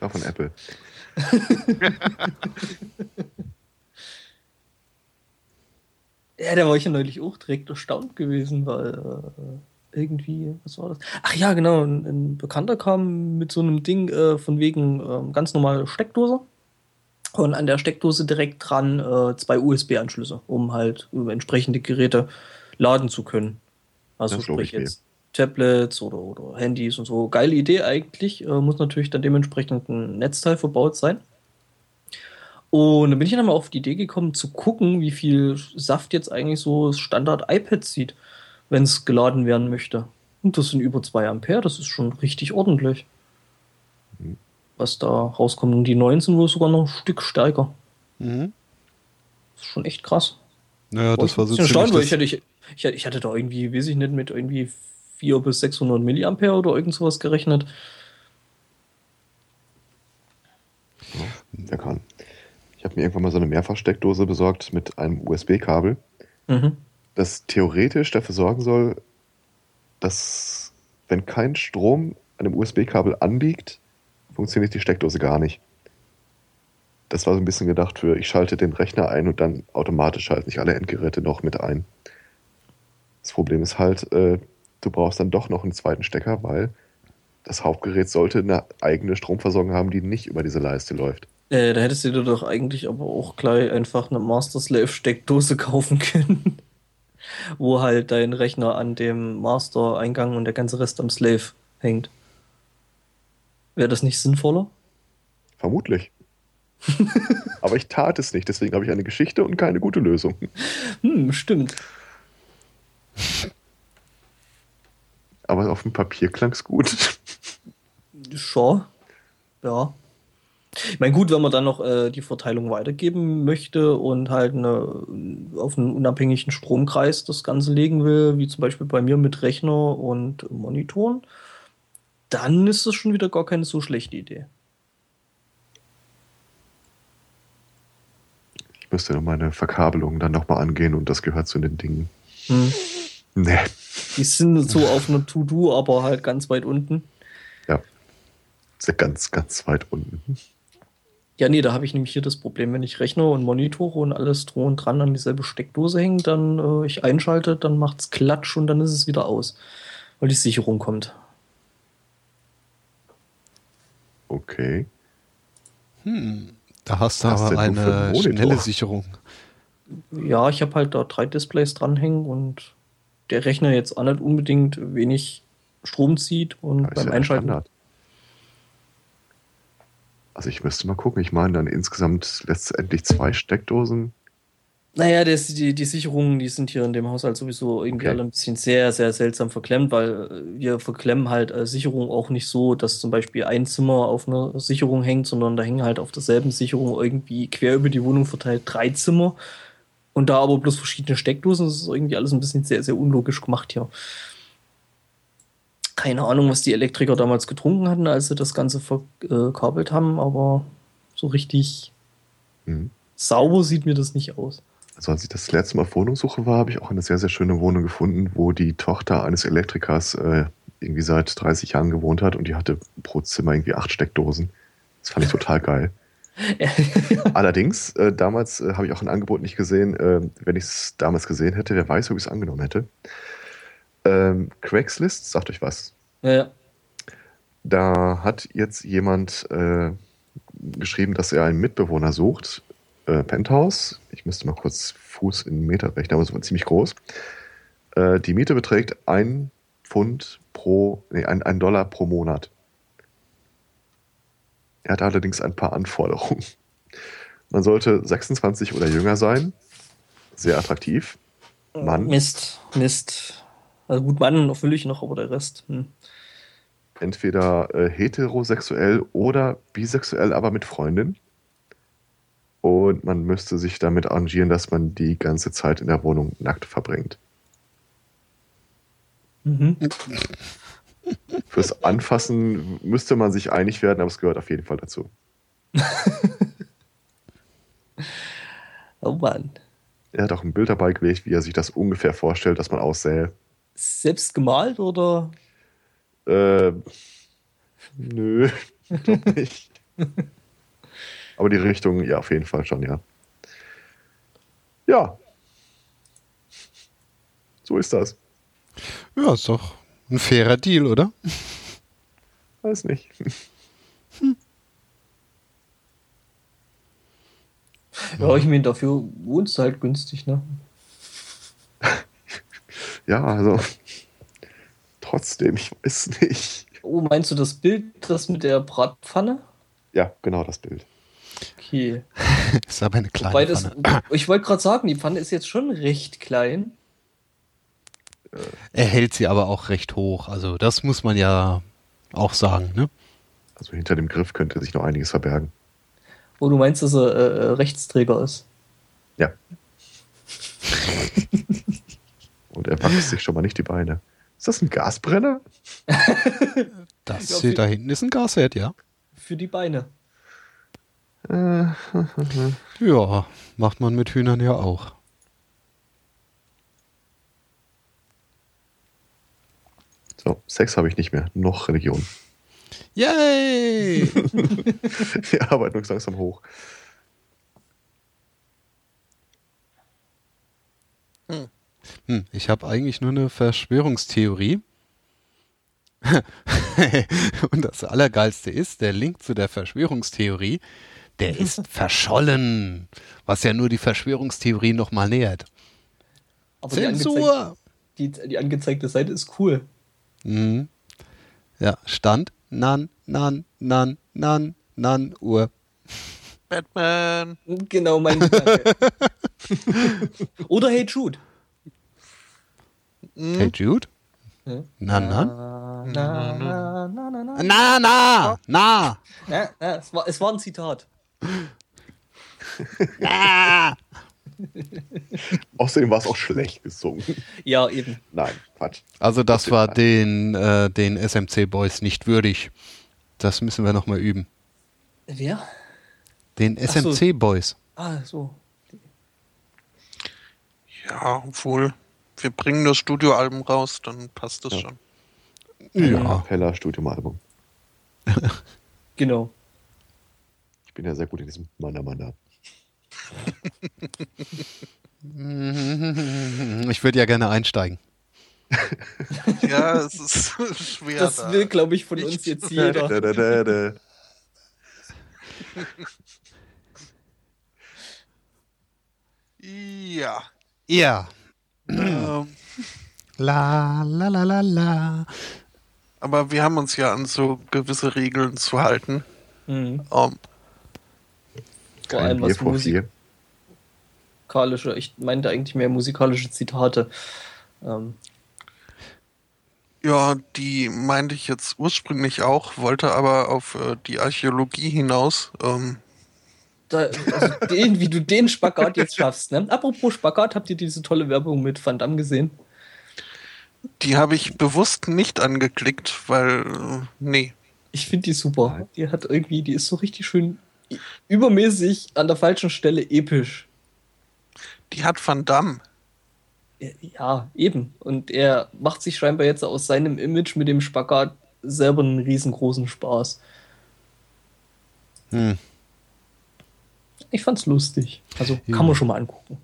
Auch von Apple. (laughs) ja, da war ich ja neulich auch direkt erstaunt gewesen, weil äh, irgendwie, was war das? Ach ja, genau, ein, ein Bekannter kam mit so einem Ding äh, von wegen äh, ganz normale Steckdose. Und an der Steckdose direkt dran äh, zwei USB-Anschlüsse, um halt über entsprechende Geräte laden zu können. Also Das sprich ich mir. jetzt Tablets oder, oder Handys und so. Geile Idee eigentlich. Äh, muss natürlich dann dementsprechend ein Netzteil verbaut sein. Und dann bin ich dann mal auf die Idee gekommen, zu gucken, wie viel Saft jetzt eigentlich so das Standard-iPad zieht, wenn es geladen werden möchte. Und das sind über 2 Ampere, das ist schon richtig ordentlich. Mhm. Was da rauskommt. Und die 19 wohl sogar noch ein Stück stärker. Mhm. Das ist schon echt krass. Naja, das war so Ich bin erstaunt, weil ich ziemlich hatte, ich, ich, ich hatte da irgendwie, weiß ich nicht, mit irgendwie 400 bis 600 Milliampere oder irgend sowas gerechnet. Der kann. Ich habe mir irgendwann mal so eine Mehrfachsteckdose besorgt mit einem USB-Kabel, Mhm. das theoretisch dafür sorgen soll, dass, wenn kein Strom an dem USB-Kabel anliegt, funktioniert die Steckdose gar nicht. Das war so ein bisschen gedacht für, ich schalte den Rechner ein und dann automatisch schalten sich alle Endgeräte noch mit ein. Das Problem ist halt, äh, du brauchst dann doch noch einen zweiten Stecker, weil das Hauptgerät sollte eine eigene Stromversorgung haben, die nicht über diese Leiste läuft. Äh, da hättest du dir doch eigentlich aber auch gleich einfach eine Master Slave Steckdose (laughs) kaufen können. Wo halt dein Rechner an dem Master-Eingang und der ganze Rest am Slave hängt. Wäre das nicht sinnvoller? Vermutlich. (laughs) Aber ich tat es nicht, deswegen habe ich eine Geschichte und keine gute Lösung. Hm, stimmt. Aber auf dem Papier klang es gut. Schon. Ja. Ich meine, gut, wenn man dann noch äh, die Verteilung weitergeben möchte und halt eine, auf einen unabhängigen Stromkreis das Ganze legen will, wie zum Beispiel bei mir mit Rechner und Monitoren, dann ist das schon wieder gar keine so schlechte Idee. Ich müsste noch meine Verkabelung dann nochmal angehen und das gehört zu den Dingen. Hm. Nee. Die sind so auf einer To-Do, aber halt ganz weit unten. Ja. Ist ja ganz, ganz weit unten. Ja, nee, da habe ich nämlich hier das Problem, wenn ich Rechner und Monitore und alles drum und dran an dieselbe Steckdose hängen, dann äh, ich einschalte, dann macht's Klatsch und dann ist es wieder aus, weil die Sicherung kommt. Okay. Hm. Da hast du aber eine Monitor? schnelle Sicherung. Ja, ich habe halt da drei Displays dranhängen und der Rechner jetzt auch nicht unbedingt wenig Strom zieht und ist beim ja Einschalten. Standard. Also ich müsste mal gucken. Ich meine dann insgesamt letztendlich zwei Steckdosen. Naja, das, die, die Sicherungen, die sind hier in dem Haushalt sowieso irgendwie Okay. alle ein bisschen sehr, sehr seltsam verklemmt, weil äh, wir verklemmen halt äh, Sicherung auch nicht so, dass zum Beispiel ein Zimmer auf einer Sicherung hängt, sondern da hängen halt auf derselben Sicherung irgendwie quer über die Wohnung verteilt drei Zimmer und da aber bloß verschiedene Steckdosen. Das ist irgendwie alles ein bisschen sehr, sehr unlogisch gemacht hier. Keine Ahnung, was die Elektriker damals getrunken hatten, als sie das Ganze verkabelt haben, aber so richtig Mhm. sauber sieht mir das nicht aus. Also als ich das letzte Mal auf Wohnungssuche war, habe ich auch eine sehr, sehr schöne Wohnung gefunden, wo die Tochter eines Elektrikers äh, irgendwie seit 30 Jahren gewohnt hat und die hatte pro Zimmer irgendwie acht Steckdosen. Das fand ich (laughs) total geil. (laughs) Allerdings, äh, damals äh, habe ich auch ein Angebot nicht gesehen. Äh, wenn ich es damals gesehen hätte, wer weiß, ob ich es angenommen hätte. Ähm, Craigslist, sagt euch was. Ja, ja. Da hat jetzt jemand äh, geschrieben, dass er einen Mitbewohner sucht. Äh, Penthouse. Ich müsste mal kurz Fuß in Meter rechnen, aber es war ziemlich groß. Äh, die Miete beträgt ein Pfund pro, nee, ein, ein Dollar pro Monat. Er hat allerdings ein paar Anforderungen. Man sollte 26 oder jünger sein. Sehr attraktiv. Mann. Mist, Mist. Also gut, Mann erfülle ich noch, aber der Rest. Hm. entweder äh, heterosexuell oder bisexuell, aber mit Freundin. Und man müsste sich damit arrangieren, dass man die ganze Zeit in der Wohnung nackt verbringt. Mhm. Fürs Anfassen müsste man sich einig werden, aber es gehört auf jeden Fall dazu. (laughs) Oh Mann. Er hat auch ein Bild dabei gelegt, wie er sich das ungefähr vorstellt, dass man aussähe. Selbst gemalt oder? Äh, nö, ich (laughs) glaub nicht. Aber die Richtung, ja, auf jeden Fall schon, ja. Ja. So ist das. Ja, ist doch ein fairer Deal, oder? Weiß nicht. Ja, ich meine, dafür wohnst du halt günstig, ne? (laughs) Ja, also trotzdem, ich weiß nicht. Oh, meinst du das Bild, das mit der Bratpfanne? Ja, genau das Bild. Okay. (laughs) ist aber eine kleine Wobei das, Pfanne. ich wollte gerade sagen, die Pfanne ist jetzt schon recht klein. Er hält sie aber auch recht hoch. Also das muss man ja auch sagen, ne? Also hinter dem Griff könnte sich noch einiges verbergen. Wo du meinst, dass er äh, äh, Rechtsträger ist. Ja. (laughs) Und er wachst sich schon mal nicht die Beine. Ist das ein Gasbrenner? (laughs) Das hier da hinten ist ein Gasherd, ja. Für die Beine. Äh, (laughs) Ja, macht man mit Hühnern ja auch. So, Sex habe ich nicht mehr. Noch Religion. Yay! Wir arbeiten uns langsam hoch. hm, ich habe eigentlich nur eine Verschwörungstheorie. (laughs) Und das Allergeilste ist, der Link zu der Verschwörungstheorie, der ist (laughs) verschollen, was ja nur die Verschwörungstheorie nochmal nähert. Aber die, angezeig, Zensur! die, die angezeigte Seite ist cool. Mhm. Ja, Stand, nan, nan, nan, nan, nan, Uhr. Batman. Genau mein Gedanke. (laughs) Oder Hey Jude. Hm? Hey Jude? Na, na? Na, na, na, na, na, na. Na, na, na, Na, na, es, war, es war ein Zitat. na. (laughs) (laughs) Außerdem war es auch schlecht gesungen. Ja, eben. Nein, Quatsch. Also das war den, äh, den SMC-Boys nicht würdig. Das müssen wir nochmal üben. Wer? Den Ach so. SMC-Boys. Ah, so. Ja, obwohl. Wir bringen das Studioalbum raus, dann passt das Ja. schon. Ja. Heller Studioalbum. Genau. Ich bin ja sehr gut in diesem Manna Manna. (laughs) Ich würde ja gerne einsteigen. Ja, es ist (laughs) schwer. Das da. will, glaube ich, von Ich- uns jetzt jeder. Da, da, da, da. Ja. Ja. ähm, La, la, la, la, la. aber wir haben uns ja an so gewisse Regeln zu halten. Mhm. Ähm, Vor allem was vier. Musikalische, ich meinte eigentlich mehr musikalische Zitate. Ähm, ja, die meinte ich jetzt ursprünglich auch, wollte aber auf äh, die Archäologie hinaus. Ähm, da, also den, wie du den Spagat jetzt schaffst. Ne? Apropos Spagat, habt ihr diese tolle Werbung mit Van Damme gesehen? die habe ich bewusst nicht angeklickt, weil, äh, nee. Ich finde die super. Die hat irgendwie, die ist so richtig schön übermäßig an der falschen Stelle episch. Die hat Van Damme. Ja, eben. Und er macht sich scheinbar jetzt aus seinem Image mit dem Spagat selber einen riesengroßen Spaß. Hm. Ich fand's lustig. Also Ja. kann man schon mal angucken.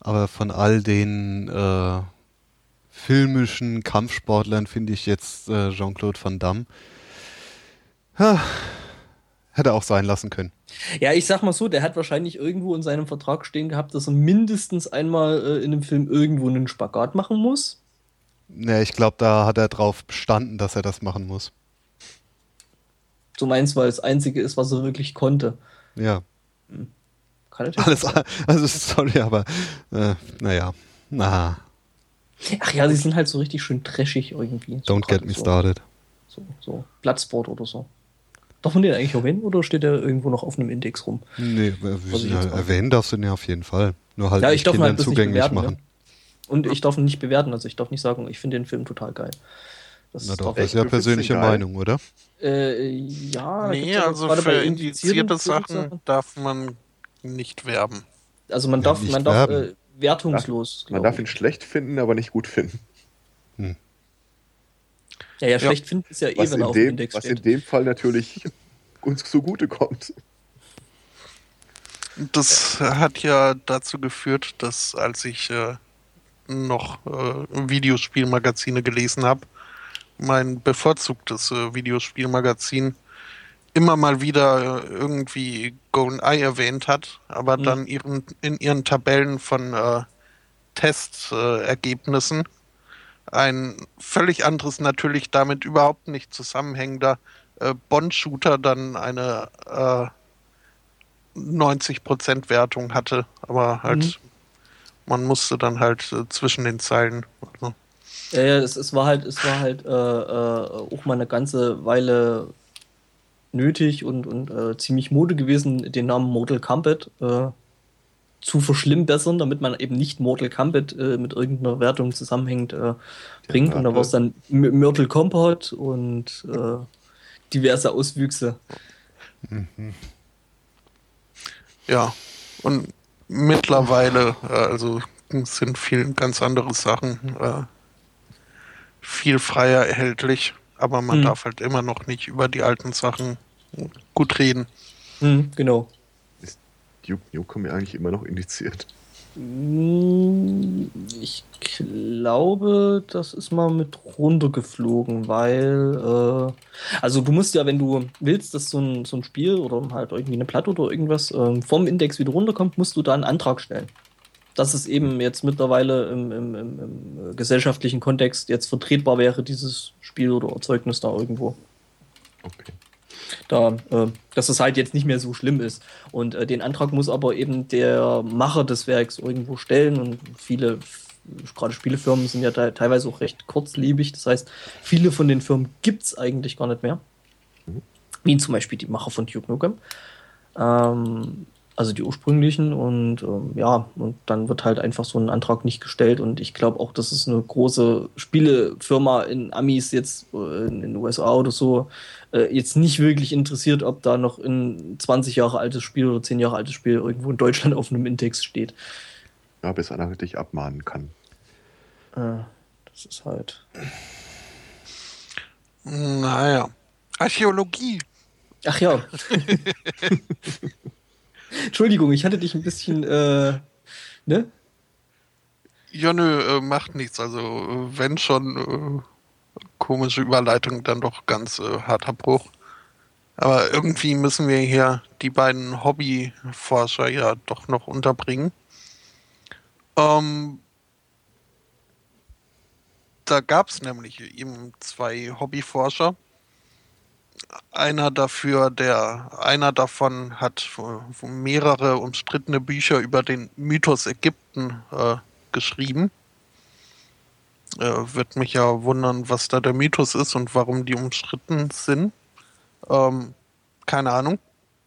Aber von all den äh, filmischen Kampfsportlern finde ich jetzt äh, Jean-Claude Van Damme. Ha, hätte auch sein lassen können. Ja, ich sag mal so, der hat wahrscheinlich irgendwo in seinem Vertrag stehen gehabt, dass er mindestens einmal äh, in einem Film irgendwo einen Spagat machen muss. Ne, ich glaube, da hat er drauf bestanden, dass er das machen muss. So meins, weil es einzige ist, was er wirklich konnte. Ja. Kann natürlich Alles, sein. also sorry, aber äh, naja. Na, Ach ja, sie sind halt so richtig schön trashig irgendwie. So don't get gerade me so, started. So, so Bloodsport oder so. Darf man den eigentlich erwähnen oder steht der irgendwo noch auf einem Index rum? Nee, jetzt auch. erwähnen darfst du den ja auf jeden Fall. Nur halt Ja, ich nicht darf ihn Kindern halt zugänglich bewerten. machen. Ja. Und ich darf ihn nicht bewerten, also ich darf nicht sagen, ich finde den Film total geil. Das Na doch, das ist ja persönliche ihn? Meinung, oder? Äh, ja, nee, also für indizierten indizierte Sachen darf man nicht werben. Also man Ja, darf, man darf äh, wertungslos. Man darf ihn schlecht finden, aber nicht gut finden. Ja, ja, schlecht finden ist ja eh, Was, wenn er in auf dem Index was in dem Fall natürlich (laughs) uns zugute kommt. Das hat ja dazu geführt, dass als ich äh, noch äh, Videospielmagazine gelesen habe, mein bevorzugtes äh, Videospielmagazin immer mal wieder äh, irgendwie GoldenEye erwähnt hat, aber Mhm. dann ihren, in ihren Tabellen von äh, Testergebnissen ein völlig anderes, natürlich damit überhaupt nicht zusammenhängender äh, Bond-Shooter dann eine äh, 90% Wertung hatte. Aber halt, mhm. man musste dann halt äh, zwischen den Zeilen. Also. Ja, ja, es, es war halt, es war halt äh, äh, auch mal eine ganze Weile nötig und, und äh, ziemlich Mode gewesen, den Namen Mortal Kombat äh, zu verschlimmbessern, damit man eben nicht Mortal Kombat äh, mit irgendeiner Wertung zusammenhängt äh, bringt. Und da war es dann Mortal Kombat und äh, diverse Auswüchse. Mhm. Ja, und mittlerweile, äh, also sind viel ganz andere Sachen äh, viel freier erhältlich, aber man mhm. darf halt immer noch nicht über die alten Sachen gut reden. Mhm, genau. Duke Nukem eigentlich immer noch indiziert? Hm, ich glaube, das ist mal mit runtergeflogen, weil, äh, also du musst ja, wenn du willst, dass so ein, so ein Spiel oder halt irgendwie eine Platte oder irgendwas äh, vom Index wieder runterkommt, musst du da einen Antrag stellen. Dass es eben jetzt mittlerweile im, im, im, im gesellschaftlichen Kontext jetzt vertretbar wäre, dieses Spiel oder Erzeugnis da irgendwo. Okay da, äh, dass es halt jetzt nicht mehr so schlimm ist. Und äh, den Antrag muss aber eben der Macher des Werks irgendwo stellen und viele gerade Spielefirmen sind ja teilweise auch recht kurzlebig. Das heißt, viele von den Firmen gibt es eigentlich gar nicht mehr. Mhm. Wie zum Beispiel die Macher von Duke Nukem. Ähm, also die ursprünglichen und ähm, ja, und dann wird halt einfach so ein Antrag nicht gestellt und ich glaube auch, dass es eine große Spielefirma in Amis jetzt äh, in den USA oder so äh, jetzt nicht wirklich interessiert, ob da noch ein 20 Jahre altes Spiel oder 10 Jahre altes Spiel irgendwo in Deutschland (laughs) auf einem Index steht. Ja, bis einer dich abmahnen kann. Äh, das ist halt. Naja. Archäologie. Ach ja. (laughs) (laughs) Entschuldigung, ich hatte dich ein bisschen, äh, ne? Ja, nö, äh, macht nichts. Also, äh, wenn schon, äh, komische Überleitung, dann doch ganz äh, harter Bruch. Aber irgendwie müssen wir hier die beiden Hobbyforscher ja doch noch unterbringen. Ähm, da gab es nämlich eben zwei Hobbyforscher, einer dafür, der einer davon hat mehrere umstrittene Bücher über den Mythos Ägypten äh, geschrieben. Äh, wird mich ja wundern, was da der Mythos ist und warum die umstritten sind. Ähm, keine Ahnung.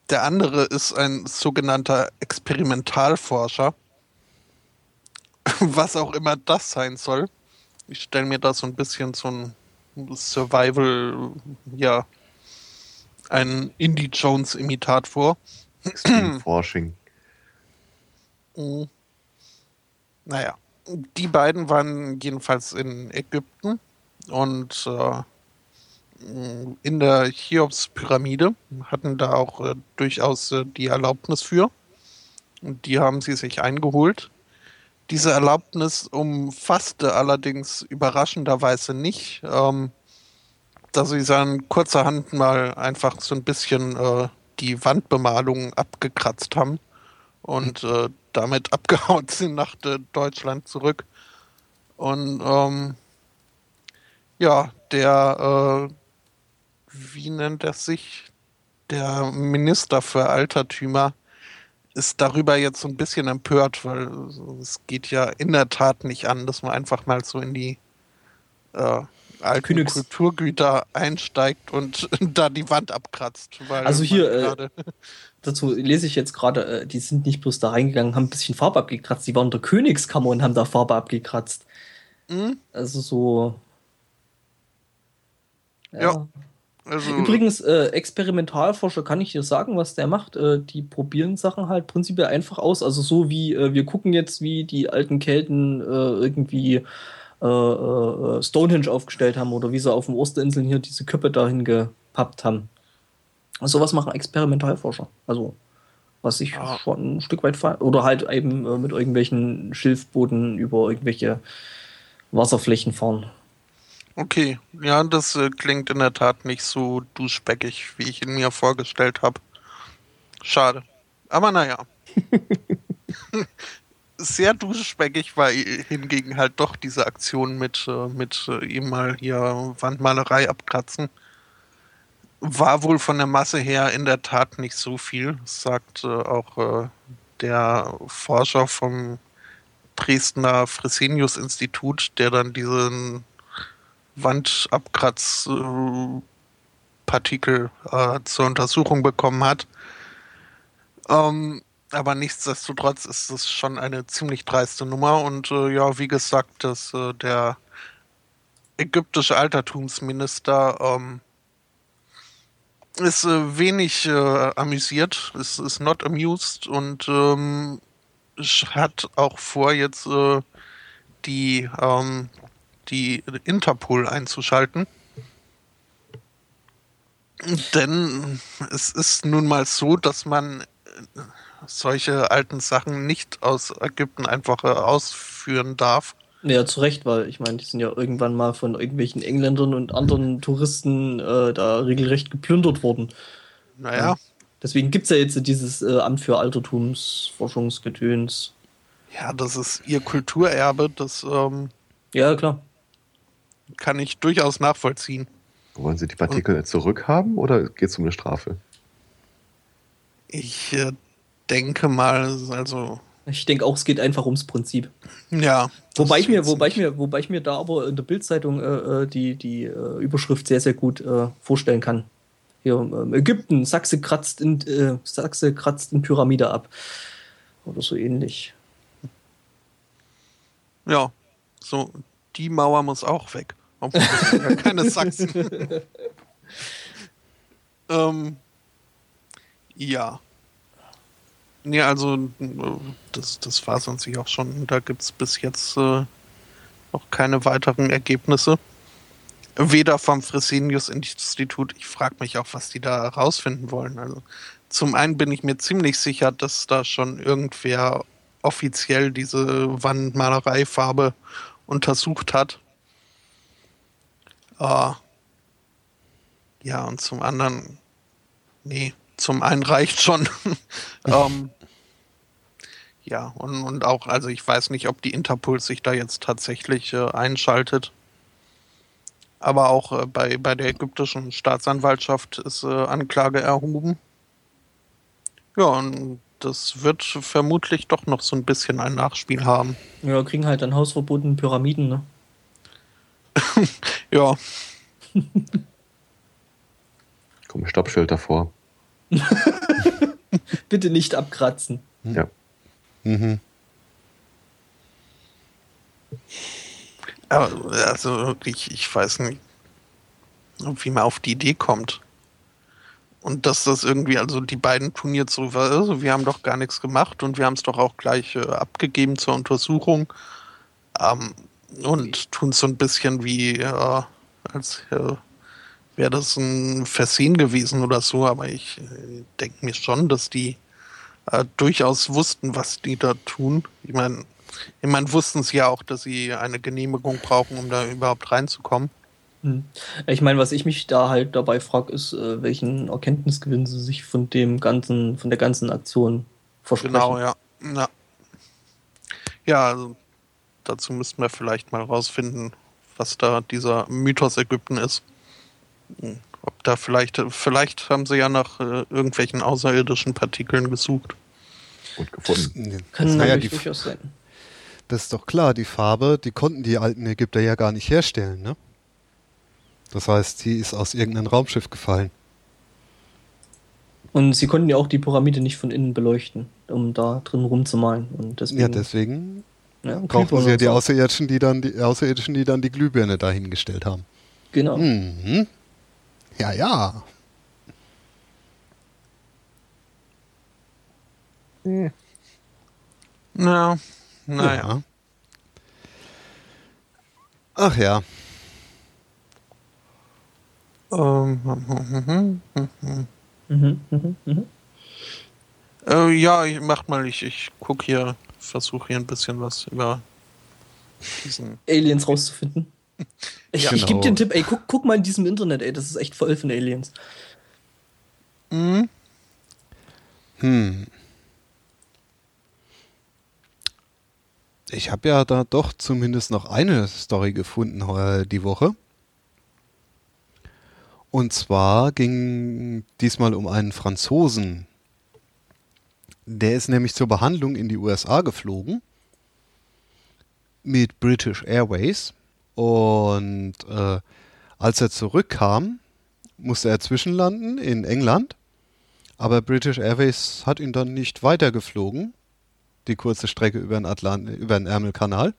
Der andere ist ein sogenannter Experimentalforscher. (laughs) was auch immer das sein soll. Ich stelle mir da so ein bisschen so ein Survival, ja, ein Indie Jones Imitat vor. Forsching. Mhm. Naja, die beiden waren jedenfalls in Ägypten und äh, in der Cheops-Pyramide hatten da auch äh, durchaus äh, die Erlaubnis für. Und die haben sie sich eingeholt. Diese Erlaubnis umfasste allerdings überraschenderweise nicht ähm, dass sie dann kurzerhand mal einfach so ein bisschen äh, die Wandbemalung abgekratzt haben und äh, damit (laughs) abgehauen sind nach Deutschland zurück. Und ähm, ja, der, äh, wie nennt er sich? Der Minister für Altertümer ist darüber jetzt so ein bisschen empört, weil es geht ja in der Tat nicht an, dass man einfach mal so in die äh, alten Königs Kulturgüter einsteigt und (laughs) da die Wand abkratzt. also hier, äh, (laughs) dazu lese ich jetzt gerade, äh, die sind nicht bloß da reingegangen, haben ein bisschen Farbe abgekratzt, die waren in der Königskammer und haben da Farbe abgekratzt. Mhm. Also so. Ja. ja. Also, Übrigens, äh, Experimentalforscher kann ich dir sagen, was der macht. Äh, die probieren Sachen halt prinzipiell einfach aus. Also so wie äh, wir gucken jetzt, wie die alten Kelten äh, irgendwie äh, äh, Stonehenge aufgestellt haben oder wie sie auf den Osterinseln hier diese Köpfe dahin gepappt haben. Also sowas machen Experimentalforscher. Also was ich ja. schon ein Stück weit oder halt eben äh, mit irgendwelchen Schilfbooten über irgendwelche Wasserflächen fahren. Okay, ja, das äh, klingt in der Tat nicht so duschbäckig, wie ich ihn mir vorgestellt habe. Schade. Aber naja. (laughs) sehr duschspeckig war hingegen halt doch diese Aktion mit, äh, mit äh, ihm mal hier Wandmalerei abkratzen. War wohl von der Masse her in der Tat nicht so viel, sagt äh, auch der Forscher vom Dresdner Fresenius-Institut, der dann diesen Wandabkratzpartikel zur Untersuchung bekommen hat. Ähm, aber nichtsdestotrotz ist es schon eine ziemlich dreiste Nummer und äh, ja, wie gesagt, dass äh, der ägyptische Altertumsminister ähm, ist äh, wenig äh, amüsiert, ist, ist not amused und ähm, hat auch vor, jetzt äh, die, ähm, die Interpol einzuschalten. Denn es ist nun mal so, dass man solche alten Sachen nicht aus Ägypten einfach äh, ausführen darf. Ja, zu Recht, weil ich meine, die sind ja irgendwann mal von irgendwelchen Engländern und anderen Touristen äh, da regelrecht geplündert worden. Naja. Ja, deswegen gibt es ja jetzt dieses äh, Amt für Altertumsforschungsgedöns. Ja, das ist ihr Kulturerbe, das ähm, ja, klar. kann ich durchaus nachvollziehen. Wollen Sie die Partikel und, zurückhaben oder geht es um eine Strafe? Ich äh, denke mal, also. Ich denke auch, es geht einfach ums Prinzip. Ja. Wobei ich mir, wobei ich mir, wobei ich mir da aber in der Bildzeitung äh, äh, die, die äh, Überschrift sehr, sehr gut äh, vorstellen kann. Hier, ähm, Ägypten, Sachse kratzt in, äh, Sachse kratzt in Pyramide ab. Oder so ähnlich. Ja, so, die Mauer muss auch weg. Obwohl ja (laughs) keine Sachsen. (laughs) ähm, ja. Nee, also das, das war sonst auch schon. Da gibt es bis jetzt äh, noch keine weiteren Ergebnisse. Weder vom Fresenius-Institut, ich frage mich auch, was die da herausfinden wollen. Also zum einen bin ich mir ziemlich sicher, dass da schon irgendwer offiziell diese Wandmalereifarbe untersucht hat. Äh, ja, und zum anderen, nee, zum einen reicht schon. (laughs) ähm, ja, und, und auch, also ich weiß nicht, ob die Interpol sich da jetzt tatsächlich äh, einschaltet. Aber auch äh, bei, bei der ägyptischen Staatsanwaltschaft ist äh, Anklage erhoben. Ja, und das wird vermutlich doch noch so ein bisschen ein Nachspiel haben. Ja, kriegen halt dann hausverbotene Pyramiden, ne? (laughs) ja. (laughs) Komm, Stoppschild davor. (laughs) Bitte nicht abkratzen. Ja. Mhm. Also, ich, ich weiß nicht, wie man auf die Idee kommt. Und dass das irgendwie, also die beiden tun jetzt so, also wir haben doch gar nichts gemacht und wir haben es doch auch gleich äh, abgegeben zur Untersuchung. Ähm, und tun so ein bisschen wie, äh, als äh, wäre das ein Versehen gewesen oder so, aber ich äh, denke mir schon, dass die äh, durchaus wussten, was die da tun. Ich meine, ich meine, wussten sie ja auch, dass sie eine Genehmigung brauchen, um da überhaupt reinzukommen. Hm. Ich meine, was ich mich da halt dabei frage, ist, äh, welchen Erkenntnisgewinn sie sich von dem ganzen, von der ganzen Aktion versprechen. Genau, ja. Ja, ja also dazu müssten wir vielleicht mal rausfinden, was da dieser Mythos Ägypten ist. Ob da vielleicht, vielleicht haben sie ja nach äh, irgendwelchen außerirdischen Partikeln gesucht. Und gefunden. Das, Kann ja die, durchaus sein. Das ist doch klar, die Farbe, die konnten die alten Ägypter ja gar nicht herstellen, ne? Das heißt, die ist aus irgendeinem Raumschiff gefallen. Und sie konnten ja auch die Pyramide nicht von innen beleuchten, um da drin rumzumalen. Und deswegen, ja, deswegen ja, brauchten sie ja die so. Außerirdischen, die dann die Außerirdischen, die dann die Glühbirne dahingestellt haben. Genau. Mhm. Ja, ja. Na, naja. Ja. Ach ja. Ähm, mhm, mhm. Mhm, mhm, mhm. Äh, ja, ich mach mal, ich, ich guck hier, versuche hier ein bisschen was über diesen. Aliens rauszufinden. Ich, Ja, ich gebe genau. dir einen Tipp, ey, guck, guck mal in diesem Internet, ey, das ist echt voll von Aliens. Mhm. Hm. ich habe ja da doch zumindest noch eine Story gefunden äh, die Woche. Und zwar ging diesmal um einen Franzosen. Der ist nämlich zur Behandlung in die USA geflogen mit British Airways. Und äh, als er zurückkam, musste er zwischenlanden in England. Aber British Airways hat ihn dann nicht weitergeflogen, die kurze Strecke über den, Atlant über den Ärmelkanal,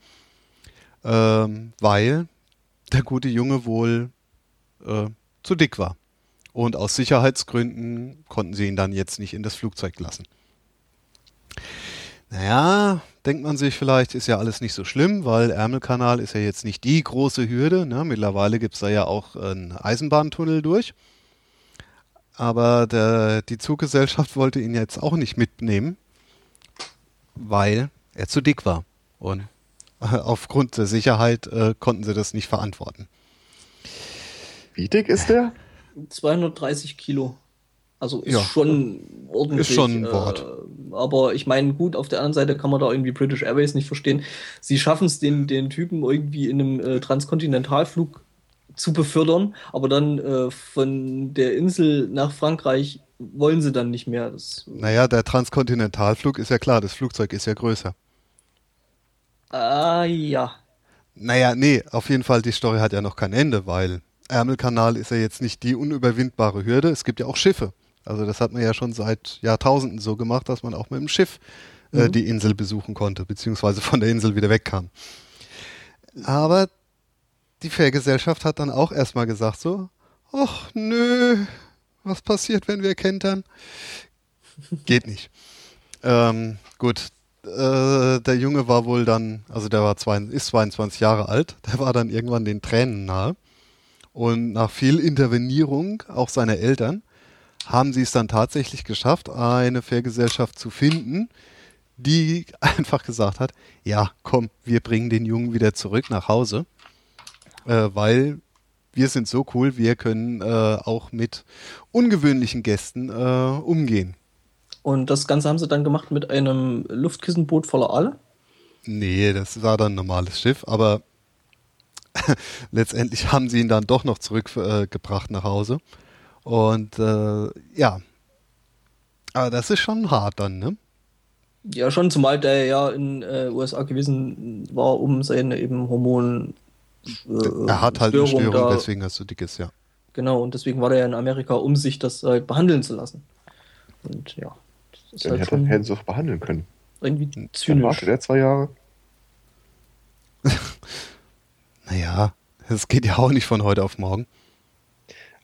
ähm, weil der gute Junge wohl äh, zu dick war. Und aus Sicherheitsgründen konnten sie ihn dann jetzt nicht in das Flugzeug lassen. Naja, denkt man sich vielleicht, ist ja alles nicht so schlimm, weil Ärmelkanal ist ja jetzt nicht die große Hürde. Ne? Mittlerweile gibt es da ja auch einen Eisenbahntunnel durch. Aber der, die Zuggesellschaft wollte ihn jetzt auch nicht mitnehmen, weil er zu dick war. Und (laughs) aufgrund der Sicherheit äh, konnten sie das nicht verantworten. Wie dick ist der? 230 Kilo. Also ist ja. schon ordentlich. Ist schon ein Wort. Äh, aber ich meine, gut, auf der anderen Seite kann man da irgendwie British Airways nicht verstehen. Sie schaffen es, den, den Typen irgendwie in einem äh, Transkontinentalflug zu befördern, aber dann äh, von der Insel nach Frankreich wollen sie dann nicht mehr. Das, naja, der Transkontinentalflug ist ja klar, das Flugzeug ist ja größer. Ah, ja. Naja, nee, auf jeden Fall, die Story hat ja noch kein Ende, weil Ärmelkanal ist ja jetzt nicht die unüberwindbare Hürde. Es gibt ja auch Schiffe. Also das hat man ja schon seit Jahrtausenden so gemacht, dass man auch mit dem Schiff äh, mhm. die Insel besuchen konnte, beziehungsweise von der Insel wieder wegkam. Aber die Fährgesellschaft hat dann auch erstmal gesagt so, ach nö, was passiert, wenn wir kentern? Geht nicht. Ähm, gut, äh, der Junge war wohl dann, also der war zwei, ist 22 Jahre alt, der war dann irgendwann den Tränen nahe. Und nach viel Intervenierung auch seiner Eltern haben sie es dann tatsächlich geschafft, eine Fährgesellschaft zu finden, die (laughs) einfach gesagt hat, ja, komm, wir bringen den Jungen wieder zurück nach Hause, äh, weil wir sind so cool, wir können äh, auch mit ungewöhnlichen Gästen äh, umgehen. Und das Ganze haben sie dann gemacht mit einem Luftkissenboot voller Aale? Nee, das war dann ein normales Schiff, aber (laughs) letztendlich haben sie ihn dann doch noch zurückgebracht äh, nach Hause. Und äh, ja, aber das ist schon hart dann, ne? Ja, schon, zumal der ja in äh, USA gewesen war, um seine eben Hormon. Äh, er hat halt Störung eine Störung, da, deswegen er so dick ist, ja. Genau, und deswegen war er ja in Amerika, um sich das halt behandeln zu lassen. Und ja. Das Dann halt hätte, hätten sie auch behandeln können. Irgendwie zynisch. Dann wartet er zwei Jahre. (laughs) Naja, das geht ja auch nicht von heute auf morgen.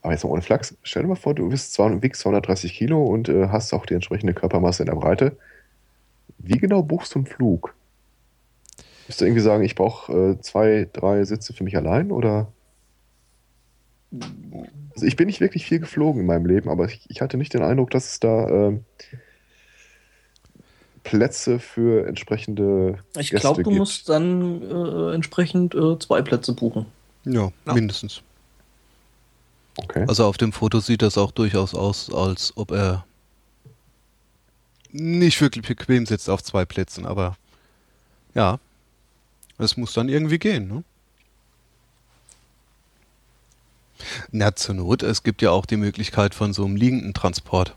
Aber jetzt mal ohne Flachs, stell dir mal vor, du bist 200, wiegst 230 Kilo und äh, hast auch die entsprechende Körpermasse in der Breite. Wie genau buchst du einen Flug? Müsst du irgendwie sagen, ich brauche äh, zwei, drei Sitze für mich allein oder? Also ich bin nicht wirklich viel geflogen in meinem Leben, aber ich, ich hatte nicht den Eindruck, dass es da äh, Plätze für entsprechende. Ich glaube, du gibt. musst dann äh, entsprechend äh, zwei Plätze buchen. Ja, ja, mindestens. Okay. Also auf dem Foto sieht das auch durchaus aus, als ob er nicht wirklich bequem sitzt auf zwei Plätzen, aber ja, es muss dann irgendwie gehen, ne? Na, zur Not, es gibt ja auch die Möglichkeit von so einem liegenden Transport.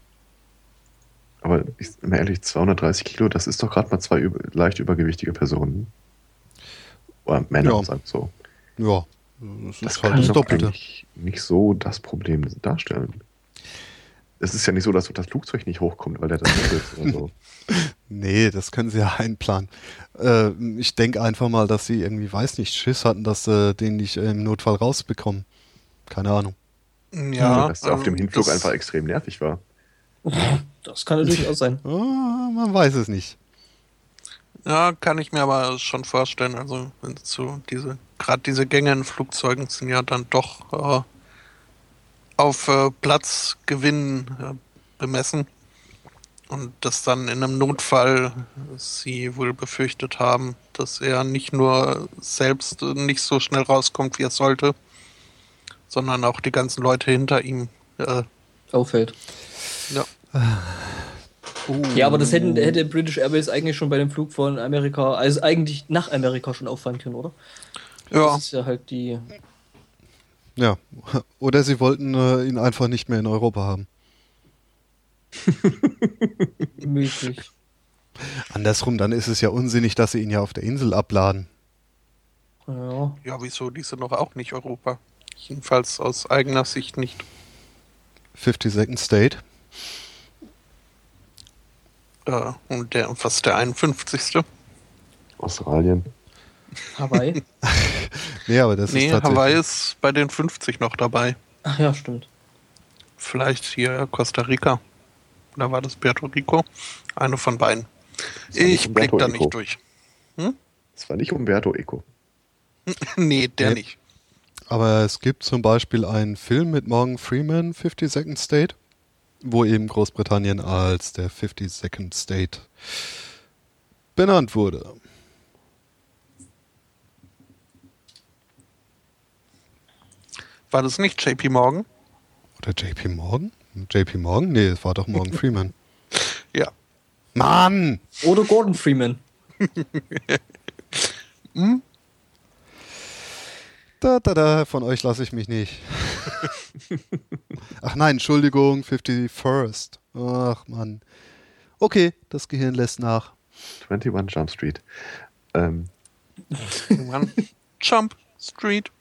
Aber ich, mal ehrlich, 230 Kilo, das ist doch gerade mal zwei über, leicht übergewichtige Personen. Oder Männer, ja. sagen so. Ja, das, das ist halt das Doppelte. Nicht, nicht so das Problem darstellen. Es ist ja nicht so, dass das Flugzeug nicht hochkommt, weil der das nicht ist oder so. (laughs) Nee, das können sie ja einplanen. Äh, ich denke einfach mal, dass sie irgendwie, weiß nicht, Schiss hatten, dass sie den nicht im Notfall rausbekommen. Keine Ahnung. Ja. Dass der auf dem ähm, Hinflug einfach extrem nervig war. Das kann natürlich auch sein. Oh, man weiß es nicht. Ja, kann ich mir aber schon vorstellen. Also, wenn so diese, gerade diese Gänge in Flugzeugen sind ja dann doch äh, auf äh, Platzgewinn äh, bemessen. Und dass dann in einem Notfall sie wohl befürchtet haben, dass er nicht nur selbst nicht so schnell rauskommt, wie er sollte, sondern auch die ganzen Leute hinter ihm äh, auffällt. Ja. (sighs) Ja, aber das hätten, hätte British Airways eigentlich schon bei dem Flug von Amerika, also eigentlich nach Amerika schon auffallen können, oder? Ja, Das ist ja halt die. Ja. (laughs) Oder sie wollten äh, ihn einfach nicht mehr in Europa haben. (laughs) möglich. Andersrum, dann ist es ja unsinnig, dass sie ihn ja auf der Insel abladen. Ja. ja, wieso? Die sind doch auch nicht Europa. Jedenfalls aus eigener Sicht nicht. 52nd State. Äh, und der, was ist der 51. Australien. Hawaii. (laughs) Nee, aber das nee, ist tatsächlich. Hawaii ist bei den 50 noch dabei. Ach ja, stimmt. Vielleicht hier Costa Rica. Oder war das Puerto Rico? Eine von beiden. Ich blick Umberto da Eco. nicht durch. Das war nicht Umberto Eco. (laughs) nee, der Nee. nicht. Aber es gibt zum Beispiel einen Film mit Morgan Freeman, 52nd State, wo eben Großbritannien als der 52nd State benannt wurde. War das nicht JP Morgan? Oder JP Morgan? JP Morgan? Nee, es war doch Morgan (laughs) Freeman. Ja. Mann! Oder Gordon Freeman. (laughs) (laughs) Da, da, da, von euch lasse ich mich nicht. Ach nein, Entschuldigung, 51st. Ach Mann. Okay, das Gehirn lässt nach. 21 Jump Street. Ähm, Mann. Jump Street.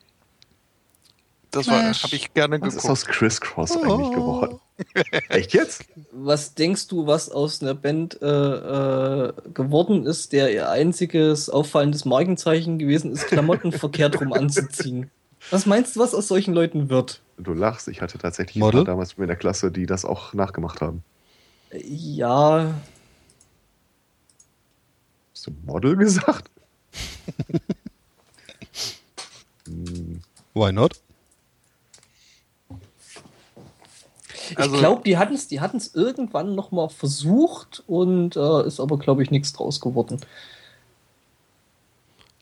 Das habe ich gerne was ist geguckt. aus Crisscross Oh. eigentlich geworden? (laughs) Echt jetzt? Was denkst du, was aus einer Band äh, äh, geworden ist, der ihr einziges auffallendes Markenzeichen gewesen ist, Klamotten (laughs) verkehrt rum anzuziehen? Was meinst du, was aus solchen Leuten wird? Du lachst. Ich hatte tatsächlich Model? damals mit mir in der Klasse, die das auch nachgemacht haben. Ja, Hast du Model gesagt? (laughs) Hm, Why not? Also- ich glaube, die hatten es die hatten's irgendwann noch mal versucht und äh, ist aber, glaube ich, nichts draus geworden.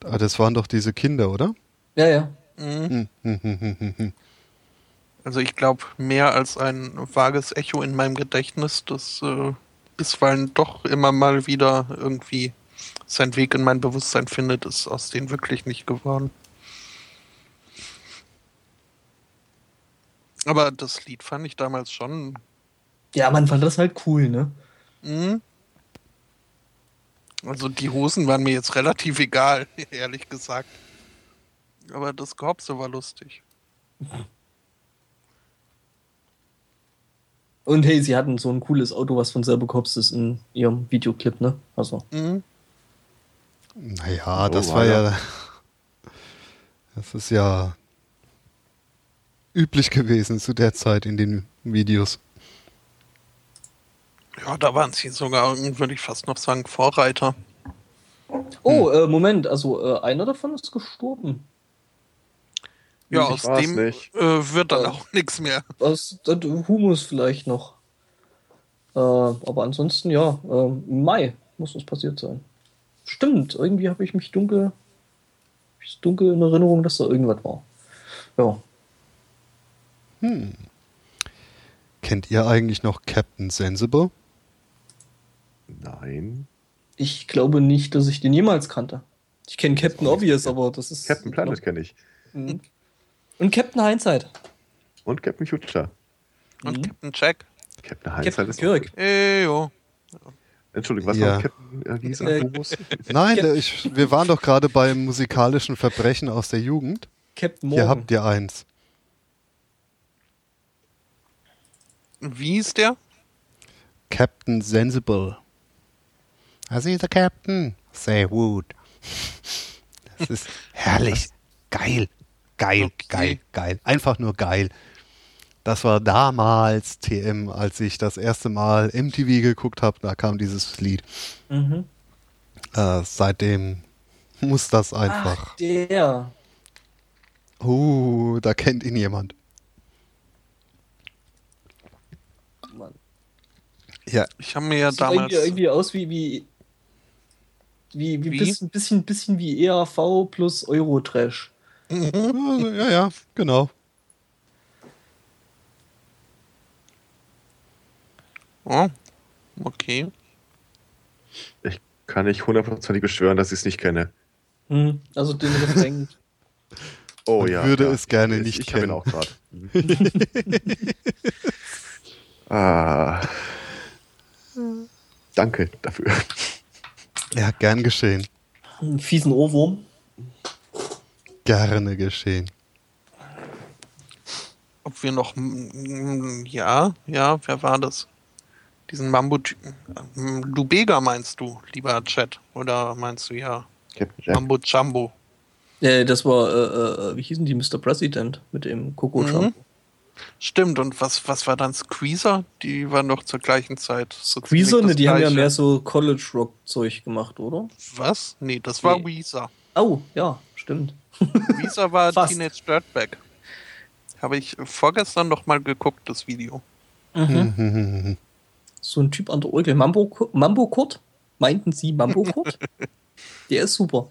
Ah, das waren doch diese Kinder, oder? Ja, ja. Mhm. Hm, hm, hm, hm, hm, hm. Also ich glaube, mehr als ein vages Echo in meinem Gedächtnis, das äh, bisweilen doch immer mal wieder irgendwie seinen Weg in mein Bewusstsein findet, ist aus denen wirklich nicht geworden. Aber das Lied fand ich damals schon. Ja, man fand das halt cool, ne? Mhm. Also die Hosen waren mir jetzt relativ egal, (laughs) ehrlich gesagt. Aber das Gehopse war lustig. Und hey, sie hatten so ein cooles Auto, was von selber gehopst ist in ihrem Videoclip, ne? Also. Mhm. Naja, das war war ja. (laughs) Das ist ja üblich gewesen zu der Zeit in den Videos. Ja, da waren sie sogar, würde ich fast noch sagen, Vorreiter. Oh, äh, Moment, also äh, einer davon ist gestorben. Ja, Ich aus dem äh, wird dann Ja. auch nichts mehr. Aus äh, Humus vielleicht noch. Äh, aber ansonsten, ja, äh, im Mai muss das passiert sein. Stimmt, irgendwie habe ich mich dunkel, ich dunkel in Erinnerung, dass da irgendwas war. Ja. Hm. Kennt ihr eigentlich noch Captain Sensible? Nein. Ich glaube nicht, dass ich den jemals kannte. Ich kenne Captain Obvious, aber das ist. Captain Planet kenne ich. Mhm. Und Captain Hindsight. Und Captain Future. Und Mhm. Captain Jack. Captain Hindsight Captain ist. Kirk. Ey, jo. Entschuldigung, was Ja. war Captain äh? Äh? (laughs) Nein, der- ich, wir waren doch gerade beim musikalischen Verbrechen aus der Jugend. Captain Hier Morgan. habt ihr eins. Wie ist der? Captain Sensible. I see the Captain. Say wood. Das ist herrlich. Geil. Geil, Okay. geil, geil. Einfach nur geil. Das war damals TM, als ich das erste Mal MTV geguckt habe. Da kam dieses Lied. Mhm. Äh, seitdem muss das einfach. Ach, der. Uh, da kennt ihn jemand. Ja, Ich habe mir ja Sieht damals. irgendwie, irgendwie aus wie, wie, wie, wie, Wie? Bisschen, bisschen, bisschen wie ERV plus Eurotrash. (laughs) ja, ja, genau. Oh. Okay. Ich kann nicht hundertprozentig beschwören, dass ich es nicht kenne. Hm, also den Refrain. (laughs) Oh ja. würde ja. es gerne ich, nicht ich hab ihn kennen. auch gerade. (laughs) ah. Danke dafür. Ja, gern geschehen. Einen fiesen Ohrwurm. Gerne geschehen. Ob wir noch. Ja, ja, wer war das? Diesen Mambo-Typen. Lubega meinst du, lieber Chat? Oder meinst du ja. Mambo Jumbo? Äh, das war, äh, äh, wie hießen die, Mr. President mit dem Coco Mhm. Stimmt, und was, was war dann Squeezer? Die waren doch zur gleichen Zeit. So ziemlich ne, die haben ja mehr so College-Rock-Zeug gemacht, oder? Was? Nee, das war Nee. Weezer. Oh, ja, stimmt. (laughs) Weezer war. Teenage Dirtbag. Habe ich vorgestern noch mal geguckt, das Video. Mhm. So ein Typ an der Orgel. Mambo, Mambo Kurt? Meinten Sie Mambo Kurt? (laughs) Der ist super.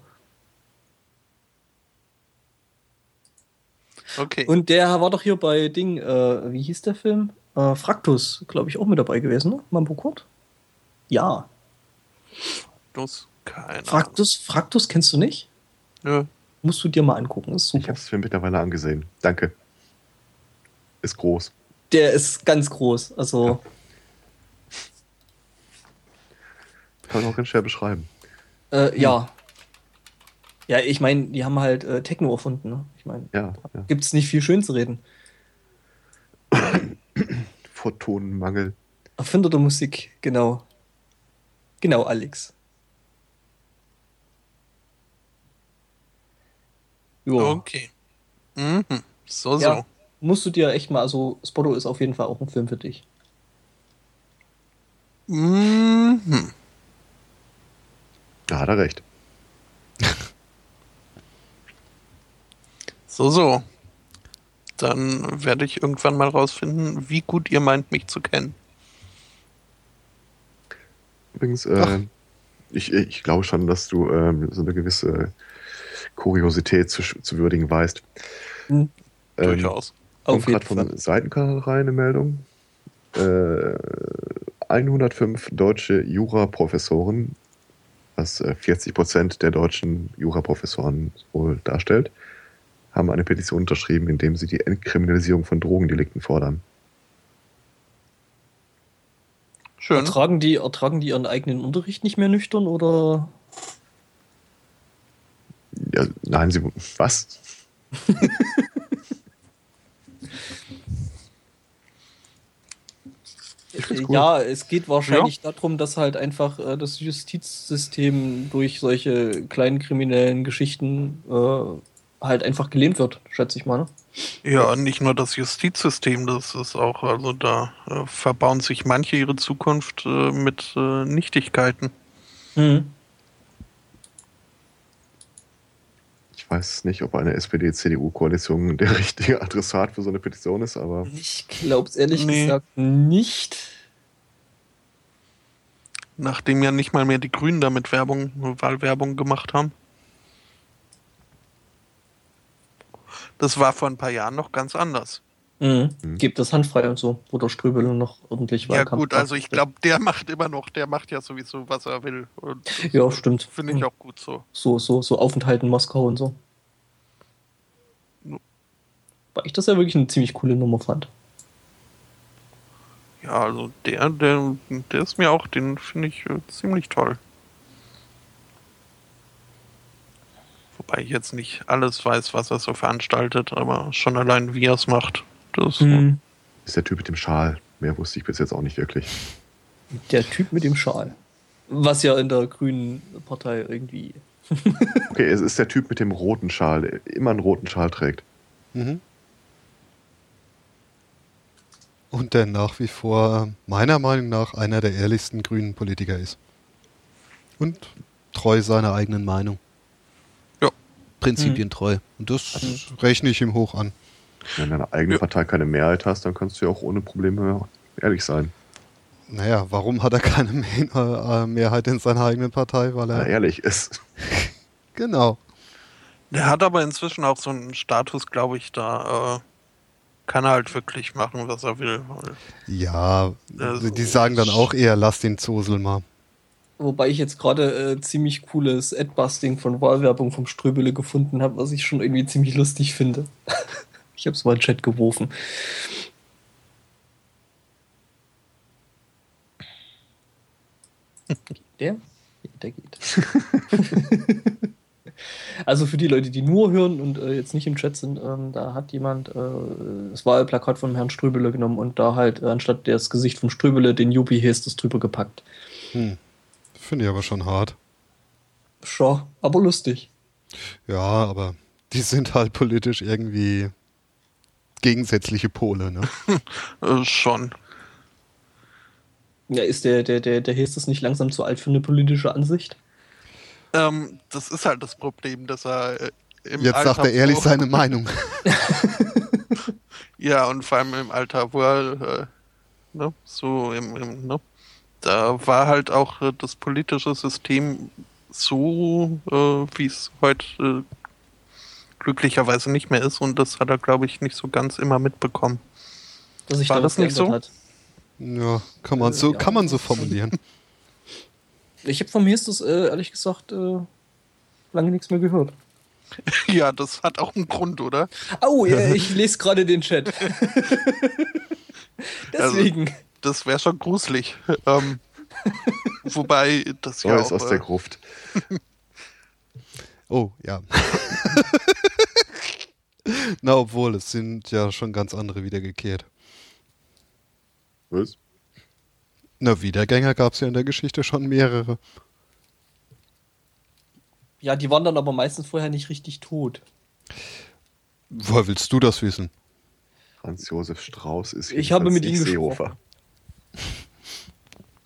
Okay. Und der war doch hier bei Ding, äh, wie hieß der Film? Äh, Fraktus, glaube ich, auch mit dabei gewesen, ne? Mambo Kurt? Ja. das, keine Ahnung. Fraktus, Fraktus kennst du nicht? Nö. Musst du dir mal angucken, ist Ich super. habe es mir mittlerweile angesehen. Danke. Ist groß. Der ist ganz groß. Also, Kann man auch ganz schwer beschreiben. äh, ja. Ja, ich meine, die haben halt äh, Techno erfunden, ne? Ich meine, Ja, ja. gibt es nicht viel schön zu reden. (coughs) Photonenmangel. Erfinder der Musik, genau. Genau, Alex. Jo. Okay. Mhm. So, so. Ja, musst du dir echt mal, also Spotto ist auf jeden Fall auch ein Film für dich. Mhm. Da hat er recht. (laughs) So, so. Dann werde ich irgendwann mal rausfinden, wie gut ihr meint, mich zu kennen. Übrigens, äh, ich, ich glaube schon, dass du ähm, so eine gewisse Kuriosität zu, zu würdigen weißt. Hm, Ähm, Durchaus. Auf jeden gerade Fall. vom Seitenkanal rein eine Meldung. Äh, 105 deutsche Juraprofessoren, was äh, 40 Prozent der deutschen Juraprofessoren wohl darstellt, haben eine Petition unterschrieben, in dem sie die Entkriminalisierung von Drogendelikten fordern. Schön. Ertragen die, ertragen die ihren eigenen Unterricht nicht mehr nüchtern oder? Ja, nein, sie. Was? (laughs) cool. Ja, es geht wahrscheinlich darum, dass halt einfach äh, das Justizsystem durch solche kleinen kriminellen Geschichten äh, halt einfach gelähmt wird, schätze ich mal. Ne? Ja, nicht nur das Justizsystem, das ist auch, also da äh, verbauen sich manche ihre Zukunft äh, mit äh, Nichtigkeiten. Mhm. Ich weiß nicht, ob eine SPD-CDU-Koalition (laughs) der richtige Adressat für so eine Petition ist, aber Ich glaube es ehrlich Nee. gesagt nicht. Nachdem ja nicht mal mehr die Grünen damit Werbung, Wahlwerbung gemacht haben. Das war vor ein paar Jahren noch ganz anders. Mhm. Mhm. Gebt das handfrei und so, wo der Ströbel noch ordentlich Ja Wahlkampf gut, also ich glaube, der macht immer noch, der macht ja sowieso, was er will. Und Ja, stimmt. Finde ich auch gut so. So, so, so Aufenthalt in Moskau und so. Ja. Weil ich das ja wirklich eine ziemlich coole Nummer fand. Ja, also der, der, der ist mir auch, den finde ich äh, ziemlich toll. Wobei ich jetzt nicht alles weiß, was er so veranstaltet, aber schon allein wie er es macht. Das Mhm. ist der Typ mit dem Schal. Mehr wusste ich bis jetzt auch nicht wirklich. Der Typ mit dem Schal. Was ja in der grünen Partei irgendwie. (laughs) Okay, es ist der Typ mit dem roten Schal, der immer einen roten Schal trägt. Mhm. Und der nach wie vor meiner Meinung nach einer der ehrlichsten grünen Politiker ist. Und treu seiner eigenen Meinung. Prinzipientreu. Und das rechne ich ihm hoch an. Wenn deine eigene Ja. Partei keine Mehrheit hast, dann kannst du ja auch ohne Probleme ehrlich sein. Naja, warum hat er keine (laughs) äh, Mehrheit in seiner eigenen Partei? Weil er. er ehrlich ist. (laughs) Genau. Der hat aber inzwischen auch so einen Status, glaube ich, da äh, kann er halt wirklich machen, was er will. Ja, Also, die sagen dann auch eher, lass den Zosel mal. Wobei ich jetzt gerade äh, ziemlich cooles Adbusting von Wahlwerbung vom Ströbele gefunden habe, was ich schon irgendwie ziemlich lustig finde. (laughs) ich habe es mal in den Chat geworfen. Geht der? Der geht. (laughs) also für die Leute, die nur hören und äh, jetzt nicht im Chat sind, ähm, da hat jemand äh, das Wahlplakat von Herrn Ströbele genommen und da halt äh, anstatt das Gesicht von Ströbele den Juppie Hestes drüber gepackt. Hm. Finde ich aber schon hart. Schon, aber lustig. Ja, aber die sind halt politisch irgendwie gegensätzliche Pole, ne? Äh, (laughs) schon. Ja, ist der, der, der, der Hestes nicht langsam zu alt für eine politische Ansicht? Ähm, das ist halt das Problem, dass er äh, im Jetzt Alter, sagt er ehrlich seine Meinung. (laughs) Ja, und vor allem im Alter, wo er, äh, ne, so im, im, ne, da war halt auch äh, das politische System so, äh, wie es heute äh, glücklicherweise nicht mehr ist und das hat er, glaube ich, nicht so ganz immer mitbekommen. Dass sich War da das nicht so? geändert Ja, kann man so, Ja. kann man so formulieren. Hat. Ich habe vom Hestes äh, ehrlich gesagt lange nichts mehr gehört. (laughs) ja, das hat auch einen Grund, oder? Au, ja, ich lese gerade den Chat. (laughs) Deswegen. Das wäre schon gruselig. (laughs) ähm, wobei das ja ist auch, aus der äh, Gruft. (laughs) Oh, ja. (laughs) Na, obwohl, es sind ja schon ganz andere wiedergekehrt. Was? Na, Wiedergänger gab es ja in der Geschichte schon mehrere. ja, die waren dann aber meistens vorher nicht richtig tot. Woher willst du das wissen? Franz Josef Strauß ist Ich habe jedenfalls mit ihm Seehofer. (laughs)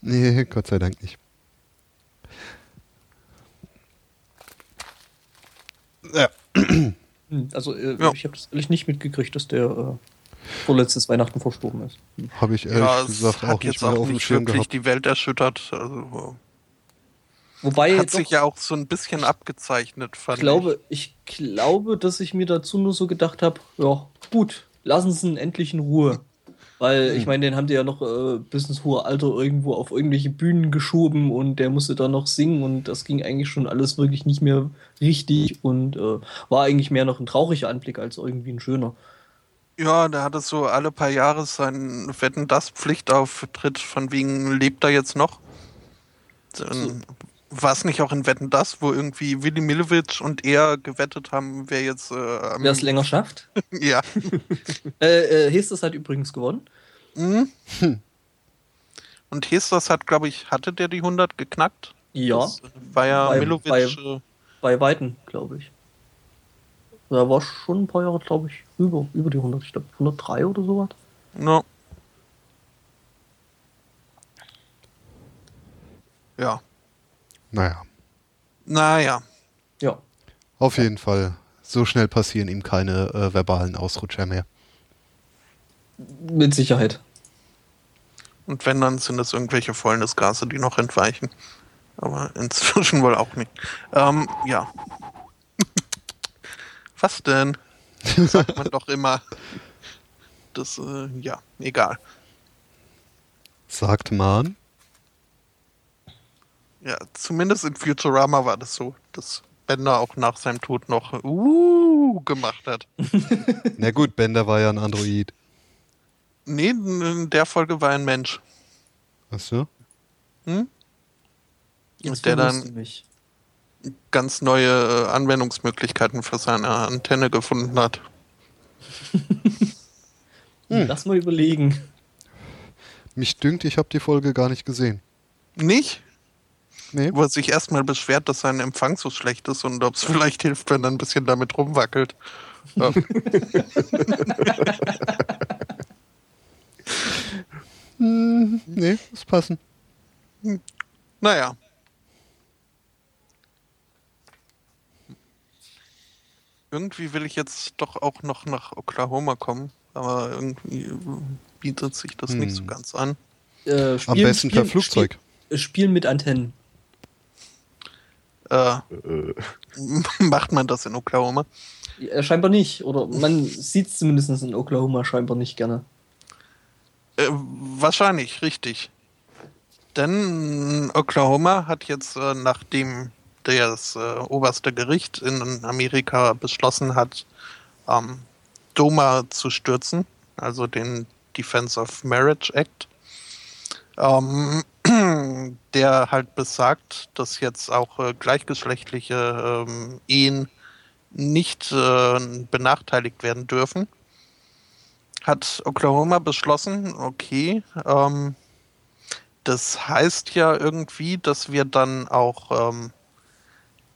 Nee, Gott sei Dank nicht. Ja, (clears throat) Also, äh, Ja. ich habe das ehrlich nicht mitgekriegt, dass der äh, vorletztes Weihnachten verstorben ist. Hm. habe ich ehrlich ja, es gesagt hat auch nicht jetzt mehr auch auf dem nicht Schirm wirklich gehabt. die Welt erschüttert. Also, Wobei, hat doch, sich ja auch so ein bisschen abgezeichnet, fand ich glaube, ich glaube, dass ich mir dazu nur so gedacht habe, ja, gut, lassen Sie ihn endlich in Ruhe. Weil, ich meine, den haben die ja noch äh, bis ins hohe Alter irgendwo auf irgendwelche Bühnen geschoben und der musste da noch singen und das ging eigentlich schon alles wirklich nicht mehr richtig und äh, war eigentlich mehr noch ein trauriger Anblick als irgendwie ein schöner. Ja, der hatte so alle paar Jahre seinen Wetten das Pflichtauftritt von wegen lebt er jetzt noch. Dann War es nicht auch in Wetten das, wo irgendwie Willy Millewitsch und er gewettet haben, wer jetzt äh, Wer es länger schafft. (laughs) Ja. (laughs) äh, äh, Hestes hat übrigens gewonnen. Mhm. Und Hestas hat, glaube ich, hatte der die 100 geknackt? Ja, Das war ja Bei- Milovic. bei- äh, bei Weitem, glaube ich. Da war schon ein paar Jahre, glaube ich, über, über die 100. Ich glaube 103 oder sowas. no. Ja. Naja, Naja. Ja. auf jeden Fall. So schnell passieren ihm keine äh, verbalen Ausrutscher mehr. Mit Sicherheit. Und wenn, dann sind es irgendwelche Fäulnisgase, die noch entweichen. Aber inzwischen (laughs) wohl auch nicht. Ähm, ja. (laughs) Was denn? Sagt man doch immer. Das, äh, ja, egal. Sagt man. Ja, zumindest in Futurama war das so, dass Bender auch nach seinem Tod noch uh gemacht hat. (laughs) Na gut, Bender war ja ein Android. Nee, in der Folge war ein Mensch. Achso? Hm? Jetzt Der dann-. Ganz neue äh, Anwendungsmöglichkeiten für seine Antenne gefunden hat. (laughs) Hm. Lass mal überlegen. Mich dünkt, ich habe die Folge gar nicht gesehen. Nicht? Nee. Wo er sich erstmal beschwert, dass sein Empfang so schlecht ist und ob es vielleicht hilft, wenn er ein bisschen damit rumwackelt. Ja. Hm, nee, muss passen. naja. Irgendwie will ich jetzt doch auch noch nach Oklahoma kommen, aber irgendwie bietet sich das nicht so Hm. ganz an. Äh, Am spielen- besten per Flugzeug. Spiel, spielen mit Antennen. Äh, Äh, (laughs) macht man das in Oklahoma? Ja, scheinbar nicht. Oder man sieht es zumindest in Oklahoma scheinbar nicht gerne. Äh, wahrscheinlich, richtig. Denn Oklahoma hat jetzt, äh, nachdem das äh, oberste Gericht in Amerika beschlossen hat, ähm, DOMA zu stürzen, also den Defense of Marriage Act, ähm, (clears throat) der halt besagt, dass jetzt auch äh, gleichgeschlechtliche ähm, Ehen nicht äh, benachteiligt werden dürfen, hat Oklahoma beschlossen, okay, ähm, das heißt ja irgendwie, dass wir dann auch ähm,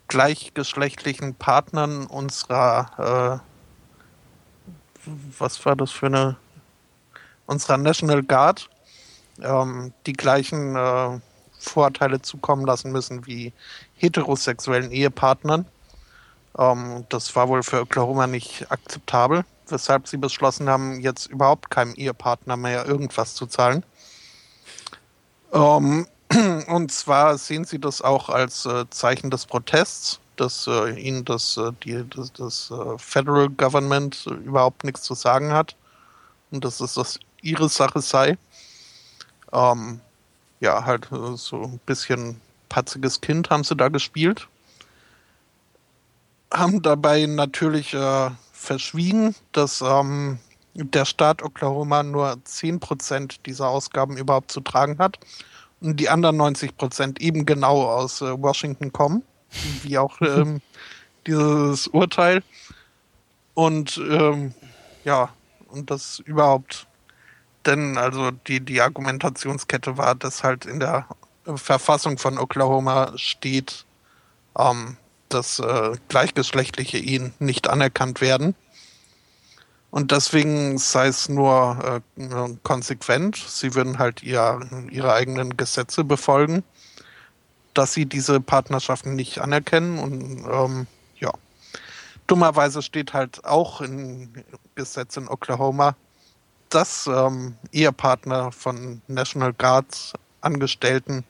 gleichgeschlechtlichen Partnern unserer, äh, was war das für eine, unserer National Guard ähm, die gleichen äh, Vorteile zukommen lassen müssen wie heterosexuellen Ehepartnern. Ähm, das war wohl für Oklahoma nicht akzeptabel, weshalb sie beschlossen haben, jetzt überhaupt keinem Ehepartner mehr irgendwas zu zahlen. Ähm, (clears throat) und zwar sehen sie das auch als äh, Zeichen des Protests, dass äh, ihnen das, äh, die, das, das äh, Federal Government überhaupt nichts zu sagen hat und dass es das ihre Sache sei. Ähm, ja, halt äh, so ein bisschen patziges Kind haben sie da gespielt. Haben dabei natürlich äh, verschwiegen, dass ähm, der Staat Oklahoma nur 10% dieser Ausgaben überhaupt zu tragen hat und die anderen 90% eben genau aus äh, Washington kommen, wie auch (laughs) ähm, dieses Urteil. Und ähm, ja, und das überhaupt denn also die, die Argumentationskette war, dass halt in der Verfassung von Oklahoma steht, ähm, dass äh, gleichgeschlechtliche Ehen nicht anerkannt werden. Und deswegen sei es nur äh, konsequent, sie würden halt ihr, ihre eigenen Gesetze befolgen, dass sie diese Partnerschaften nicht anerkennen. Und ähm, ja, dummerweise steht halt auch im Gesetz in Oklahoma, dass ähm, Ehepartner von National Guards Angestellten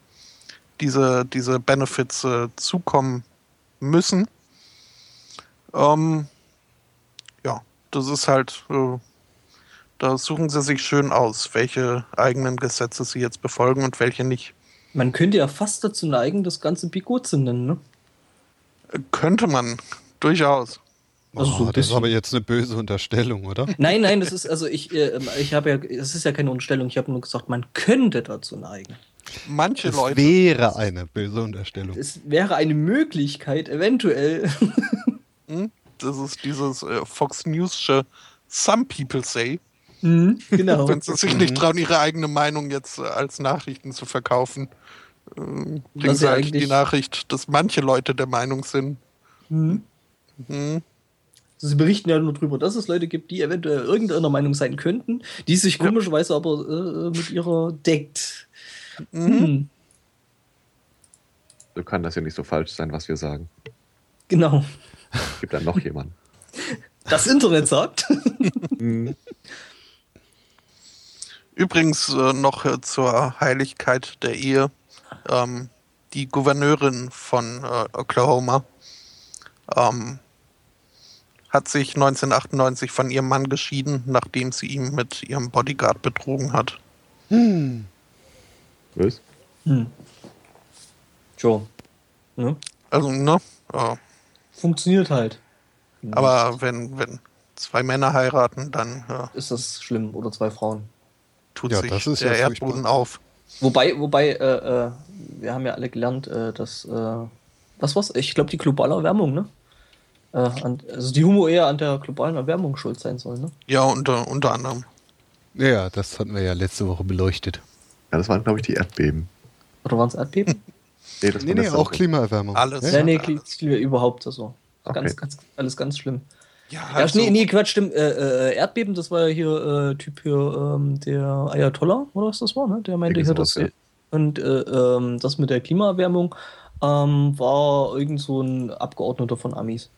diese, diese Benefits äh, zukommen müssen. Ähm, ja, das ist halt, äh, da suchen sie sich schön aus, welche eigenen Gesetze sie jetzt befolgen und welche nicht. Man könnte ja fast dazu neigen, das Ganze Bigot zu nennen, ne? Könnte man, durchaus. Also so das ist aber jetzt eine böse Unterstellung, oder? (laughs) Nein, nein, das ist also ich, äh, ich habe ja, es ist ja keine Unterstellung. Ich habe nur gesagt, man könnte dazu neigen. Manche das Leute. wäre eine böse Unterstellung. Es wäre eine Möglichkeit, eventuell. (laughs) Hm? Das ist dieses äh, Fox News-sche Some People Say. Mhm, genau. Wenn sie sich nicht trauen, ihre eigene Meinung jetzt äh, als Nachrichten zu verkaufen, äh, bringen sie halt die Nachricht, dass manche Leute der Meinung sind. Mhm. Mhm. Sie berichten ja nur darüber, dass es Leute gibt, die eventuell irgendeiner Meinung sein könnten, die sich komischerweise aber äh, mit ihrer deckt. Mhm. Hm. So kann das ja nicht so falsch sein, was wir sagen. Genau. Gibt da noch jemanden. (laughs) Das Internet sagt. (laughs) Mhm. Übrigens äh, noch äh, zur Heiligkeit der Ehe. Ähm, die Gouverneurin von äh, Oklahoma ähm, hat sich 1998 von ihrem Mann geschieden, nachdem sie ihn mit ihrem Bodyguard betrogen hat. Hm. Was? Hm. Schon. Ne? Also, ne? Ja. Funktioniert halt. Aber wenn, wenn zwei Männer heiraten, dann ja, ist das schlimm. Oder zwei Frauen. Tut ja, sich der ja Erdboden furchtbar. auf. Wobei, wobei, äh, äh, wir haben ja alle gelernt, äh, dass, äh, was war's? Ich glaube, die globale Erwärmung, ne? Äh, an, also die Humo eher an der globalen Erwärmung schuld sein soll, ne? Ja, unter, unter anderem. Ja, das hatten wir ja letzte Woche beleuchtet. Ja, das waren, glaube ich, die Erdbeben. Oder waren es Erdbeben? (laughs) nee, das nee, nee auch Klimaerwärmung. Alles. Ja, nee, alles. Klima überhaupt. Also. Okay. Ganz, ganz, alles ganz schlimm. Ja, ja also, nee, nee, Quatsch, stimmt. Äh, äh, Erdbeben, das war ja hier äh, Typ hier, ähm, der Ayatollah, oder was das war, ne? Der meinte hier, das. Ja. Und äh, ähm, das mit der Klimaerwärmung ähm, war irgend so ein Abgeordneter von Amis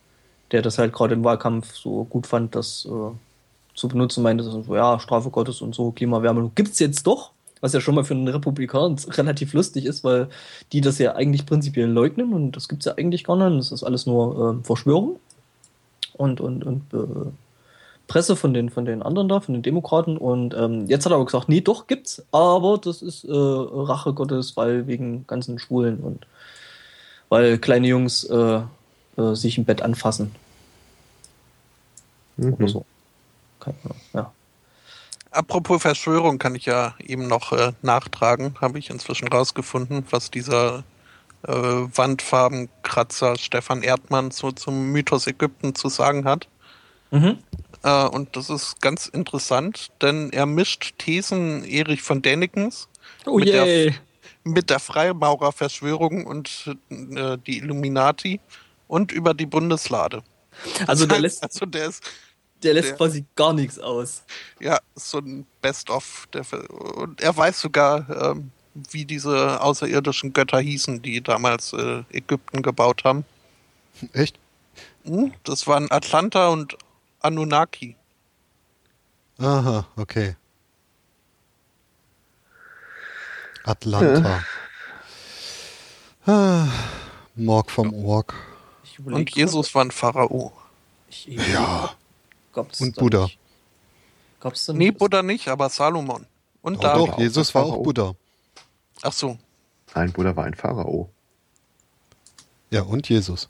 der das halt gerade im Wahlkampf so gut fand, das äh, zu benutzen, meinte, so, ja, Strafe Gottes und so, Klimawärmung gibt es jetzt doch, was ja schon mal für einen Republikaner (laughs) relativ lustig ist, weil die das ja eigentlich prinzipiell leugnen und das gibt es ja eigentlich gar nicht, das ist alles nur äh, Verschwörung. und, und, und äh, Presse von den, von den anderen da, von den Demokraten. Und ähm, jetzt hat er aber gesagt, nee, doch gibt's, aber das ist äh, Rache Gottes, weil wegen ganzen Schwulen und weil kleine Jungs äh, äh, sich im Bett anfassen. Mhm. Oder so. Keine Ahnung, ja. Apropos Verschwörung kann ich ja eben noch äh, nachtragen, habe ich inzwischen rausgefunden, was dieser äh, Wandfarbenkratzer Stefan Erdmann so zum Mythos Ägypten zu sagen hat. Mhm. Äh, und das ist ganz interessant, denn er mischt Thesen Erich von Dänikens Oh Mit der mit der Freimaurerverschwörung und äh, die Illuminati und über die Bundeslade. Also der (laughs) lässt, also der ist der lässt der- quasi gar nichts aus. ja so ein Best-of. Und er weiß sogar, ähm, wie diese außerirdischen Götter hießen, die damals äh, Ägypten gebaut haben. Echt? Hm? Das waren Atlanta und Anunnaki. Aha, okay. Atlanta. Ah, Morg vom Org. Und Jesus war ein Pharao. Ich, ich, Ja. Gab's Und Buddha. Nicht, gab's da Nee? Buddha nicht, aber Salomon. Und Doch, David. doch, Jesus war auch. Buddha. Ach so. Nein, Buddha war ein Pharao. Ja, und Jesus.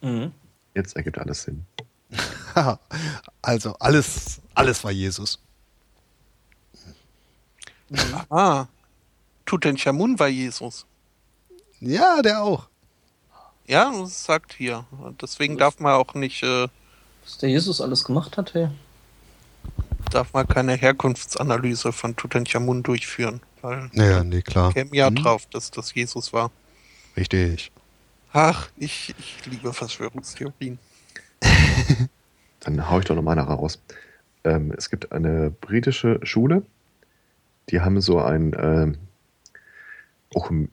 Mhm. Jetzt ergibt alles Sinn. (laughs) Also alles, alles war Jesus. Ah. Tutanchamun war Jesus. Ja, der auch. Ja, das sagt hier. Deswegen darf man auch nicht, äh, Was der Jesus alles gemacht hat, hey. darf man keine Herkunftsanalyse von Tutanchamun durchführen, weil Ja, nee, klar. käme ja Hm, drauf, dass das Jesus war. Richtig. Ach, ich, ich liebe Verschwörungstheorien. (laughs) Dann hau ich doch noch mal eine raus. Ähm, es gibt eine britische Schule, die haben so ein ähm,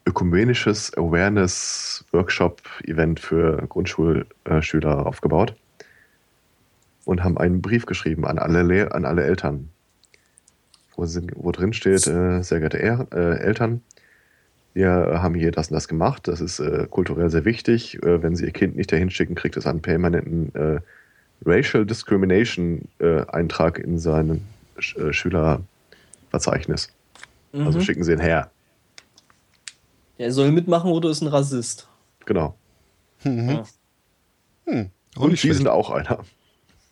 ökumenisches Awareness-Workshop-Event für Grundschulschüler aufgebaut und haben einen Brief geschrieben an alle, Le an alle Eltern, wo, sind, wo drin steht, äh, sehr geehrte er äh, Eltern, wir haben hier das und das gemacht, das ist äh, kulturell sehr wichtig. Äh, wenn Sie Ihr Kind nicht dahin schicken, kriegt es einen permanenten äh, Racial Discrimination äh, Eintrag in seinem Sch Schülerverzeichnis. Mhm. Also schicken Sie ihn her. Er soll mitmachen oder ist ein Rassist. Genau. Mhm. Ja. Hm. Und schlecht. sind auch einer.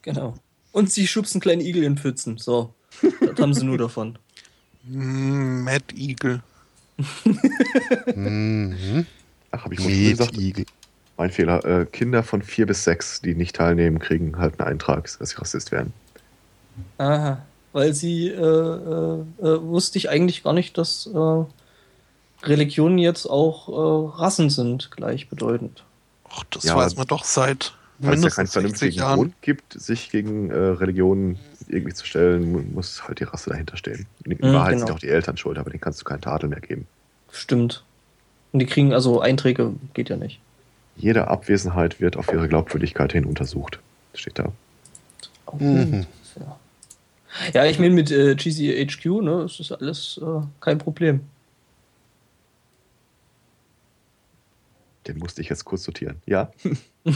Genau. Und sie schubsen kleine Igel in Pfützen. So. Das haben sie nur (laughs) davon. Mm, Mad Eagle. Mhm. Ach, habe ich mal schon gesagt. Metigel. Mein Fehler. Äh, Kinder von vier bis sechs, die nicht teilnehmen, kriegen halt einen Eintrag, dass sie Rassist werden. Aha. Weil sie, äh, äh, äh, wusste ich eigentlich gar nicht, dass äh, Religionen jetzt auch äh, Rassen sind, gleichbedeutend. Och, das Ja, weiß man doch seit Weil es ja keinen mindestens 60 vernünftigen Jahren. Grund gibt, sich gegen äh, Religionen irgendwie zu stellen, mu- muss halt die Rasse dahinter stehen. In Mhm, Wahrheit genau. sind auch die Eltern schuld, aber denen kannst du keinen Tadel mehr geben. Stimmt. Und die kriegen also Einträge, geht ja nicht. Jede Abwesenheit wird auf ihre Glaubwürdigkeit hin untersucht. Steht da. Mhm. Ja. ja, ich meine mit äh, GCHQ, ne, es ist alles äh, kein Problem. Den musste ich jetzt kurz sortieren. Ja, (laughs) (laughs)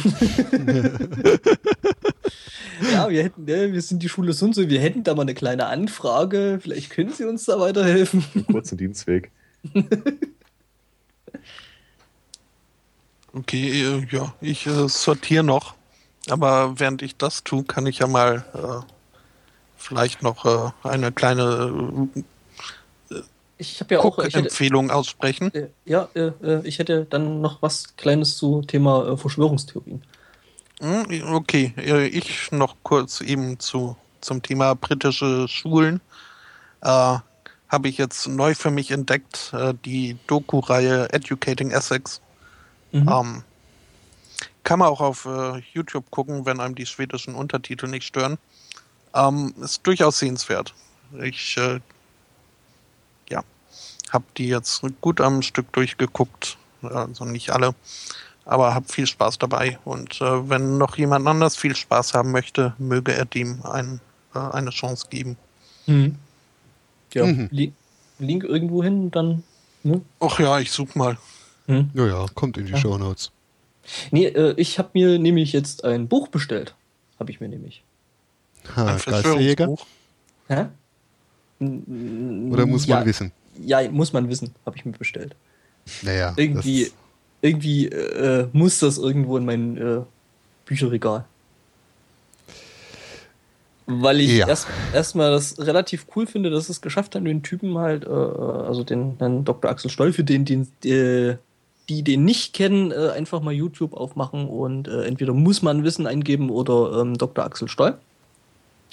Ja, wir hätten, ne, wir sind die Schule so und so, wir hätten da mal eine kleine Anfrage, vielleicht können Sie uns da weiterhelfen. einen kurzen Dienstweg. (laughs) Okay, äh, ja, ich äh, sortiere noch. Aber während ich das tue, kann ich ja mal äh, vielleicht noch äh, eine kleine Ich habe ja äh, auch, ich hätte, Guck-Empfehlung aussprechen. äh, ja, äh, ich hätte dann noch was Kleines zu Thema äh, Verschwörungstheorien. Hm, Okay, ich noch kurz eben zu, zum Thema britische Schulen. Äh, Habe ich jetzt neu für mich entdeckt, äh, die Doku-Reihe Educating Essex. Mhm. Ähm, kann man auch auf äh, YouTube gucken, wenn einem die schwedischen Untertitel nicht stören. Ähm, ist durchaus sehenswert. Ich äh, habe die jetzt gut am Stück durchgeguckt, also nicht alle, aber habe viel Spaß dabei. Und äh, wenn noch jemand anders viel Spaß haben möchte, möge er dem ein, äh, eine Chance geben. Mhm. Ja, Mhm. Link, Link irgendwo hin, dann. Ne? Ach ja, ich such mal. Ja, ja, kommt in die Ja. Shownotes. Nee, äh, ich habe mir nämlich jetzt ein Buch bestellt. habe ich mir nämlich. Ha, Ein Geisterjäger? Verschwörungsbuch. Hä? Oder muss man ja, wissen? Ja, muss man wissen, habe ich mir bestellt. Naja. Irgendwie, irgendwie äh, muss das irgendwo in mein äh, Bücherregal. Weil ich Ja. erst erstmal das relativ cool finde, dass es geschafft haben, den Typen halt, äh, also den, den Dr. Axel Stoll, für den, den äh, die den nicht kennen, äh, einfach mal YouTube aufmachen und äh, entweder muss man Wissen eingeben oder ähm, Dr. Axel Stoll.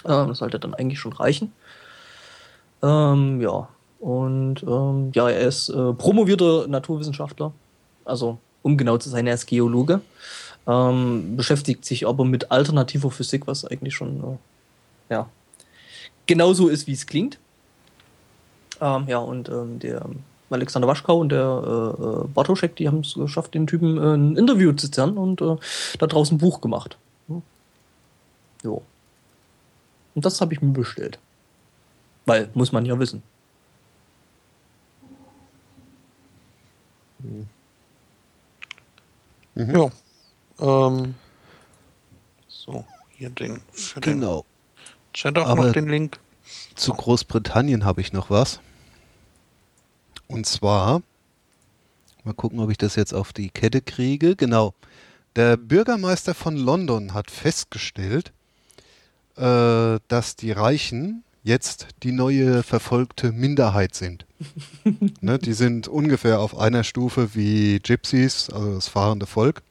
Ähm, das sollte dann eigentlich schon reichen. Ähm, ja, und ähm, ja, er ist äh, promovierter Naturwissenschaftler. Also, um genau zu sein, er ist Geologe. Ähm, beschäftigt sich aber mit alternativer Physik, was eigentlich schon äh, ja, genauso ist, wie es klingt. Ähm, ja, und ähm, der Alexander Waschkau und der äh, äh, Bartoschek, die haben es geschafft, den Typen äh, ein Interview zu zerren und äh, da draußen ein Buch gemacht. Hm. Jo. Und das habe ich mir bestellt. Weil, muss man ja wissen. Ja. Ähm, so, hier den für den Genau. Chat auch Aber- noch den Link. Zu Großbritannien habe ich noch was. Und zwar, mal gucken, ob ich das jetzt auf die Kette kriege. Genau. Der Bürgermeister von London hat festgestellt, äh, dass die Reichen jetzt die neue verfolgte Minderheit sind. (laughs) ne, die sind ungefähr auf einer Stufe wie Gypsies, also das fahrende Volk.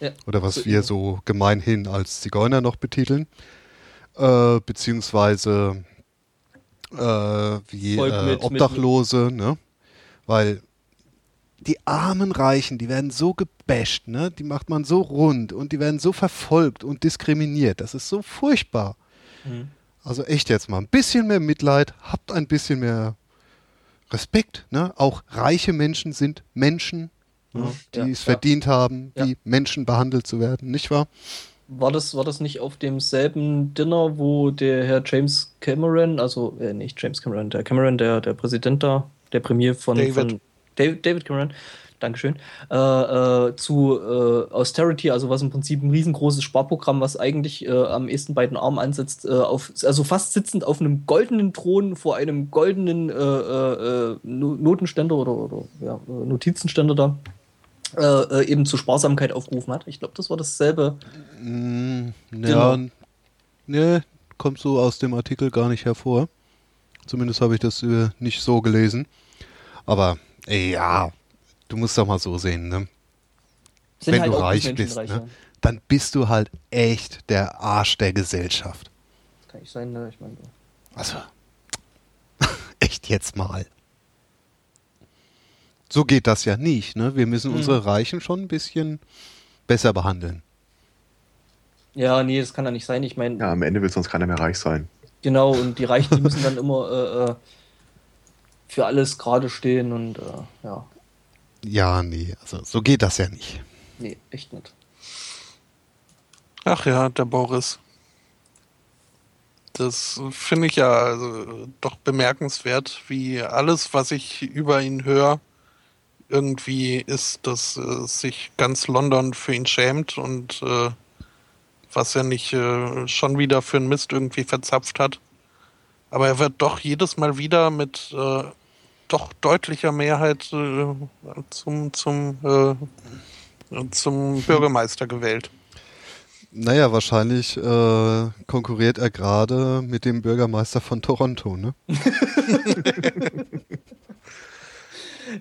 Ja, Oder was so wir so gemeinhin als Zigeuner noch betiteln. Äh, beziehungsweise äh, wie Volk äh, mit- mit- Obdachlose, ne? Weil die armen Reichen, die werden so gebasht, ne? Die macht man so rund und die werden so verfolgt und diskriminiert. Das ist so furchtbar. Mhm. Also echt jetzt mal ein bisschen mehr Mitleid, habt ein bisschen mehr Respekt, ne? Auch reiche Menschen sind Menschen, ne? Ja, die ja, es ja. verdient haben, Ja. wie Menschen behandelt zu werden, nicht wahr? War das, war das nicht auf demselben Dinner, wo der Herr James Cameron, also äh, nicht James Cameron, der Cameron, der, der Präsident da, der Premier von David. von David, David Cameron, Dankeschön, äh, äh, zu äh, Austerity, also was im Prinzip ein riesengroßes Sparprogramm, was eigentlich äh, am ehesten bei den Armen ansetzt, äh, auf, also fast sitzend auf einem goldenen Thron vor einem goldenen äh, No- Notenständer oder, oder ja, Notizenständer da. Eben zur Sparsamkeit aufgerufen hat. Ich glaube, das war dasselbe. Mm, Genau. ja, n- ne, kommt so aus dem Artikel gar nicht hervor. Zumindest habe ich das nicht so gelesen. Aber ja, du musst doch mal so sehen, ne? Sind Wenn halt du reich bist, ne? Dann bist du halt echt der Arsch der Gesellschaft. Das kann nicht sein, ne? Ich meine, Also, (laughs) echt jetzt mal. So geht das ja nicht, ne? Wir müssen Hm. unsere Reichen schon ein bisschen besser behandeln. ja, nee, das kann ja nicht sein. Ich meine, Ja, am Ende will sonst keiner mehr reich sein. genau, und die Reichen, die (laughs) müssen dann immer äh, äh, für alles gerade stehen und äh, ja, Ja, nee, also so geht das ja nicht. nee, echt nicht. Ach ja, der Boris. Das finde ich ja also doch bemerkenswert, wie alles, was ich über ihn höre, irgendwie ist, dass äh, sich ganz London für ihn schämt und äh, was er nicht äh, schon wieder für einen Mist irgendwie verzapft hat. Aber er wird doch jedes Mal wieder mit äh, doch deutlicher Mehrheit äh, zum, zum, äh, zum Bürgermeister gewählt. Naja, wahrscheinlich äh, konkurriert er gerade mit dem Bürgermeister von Toronto, ne? (laughs)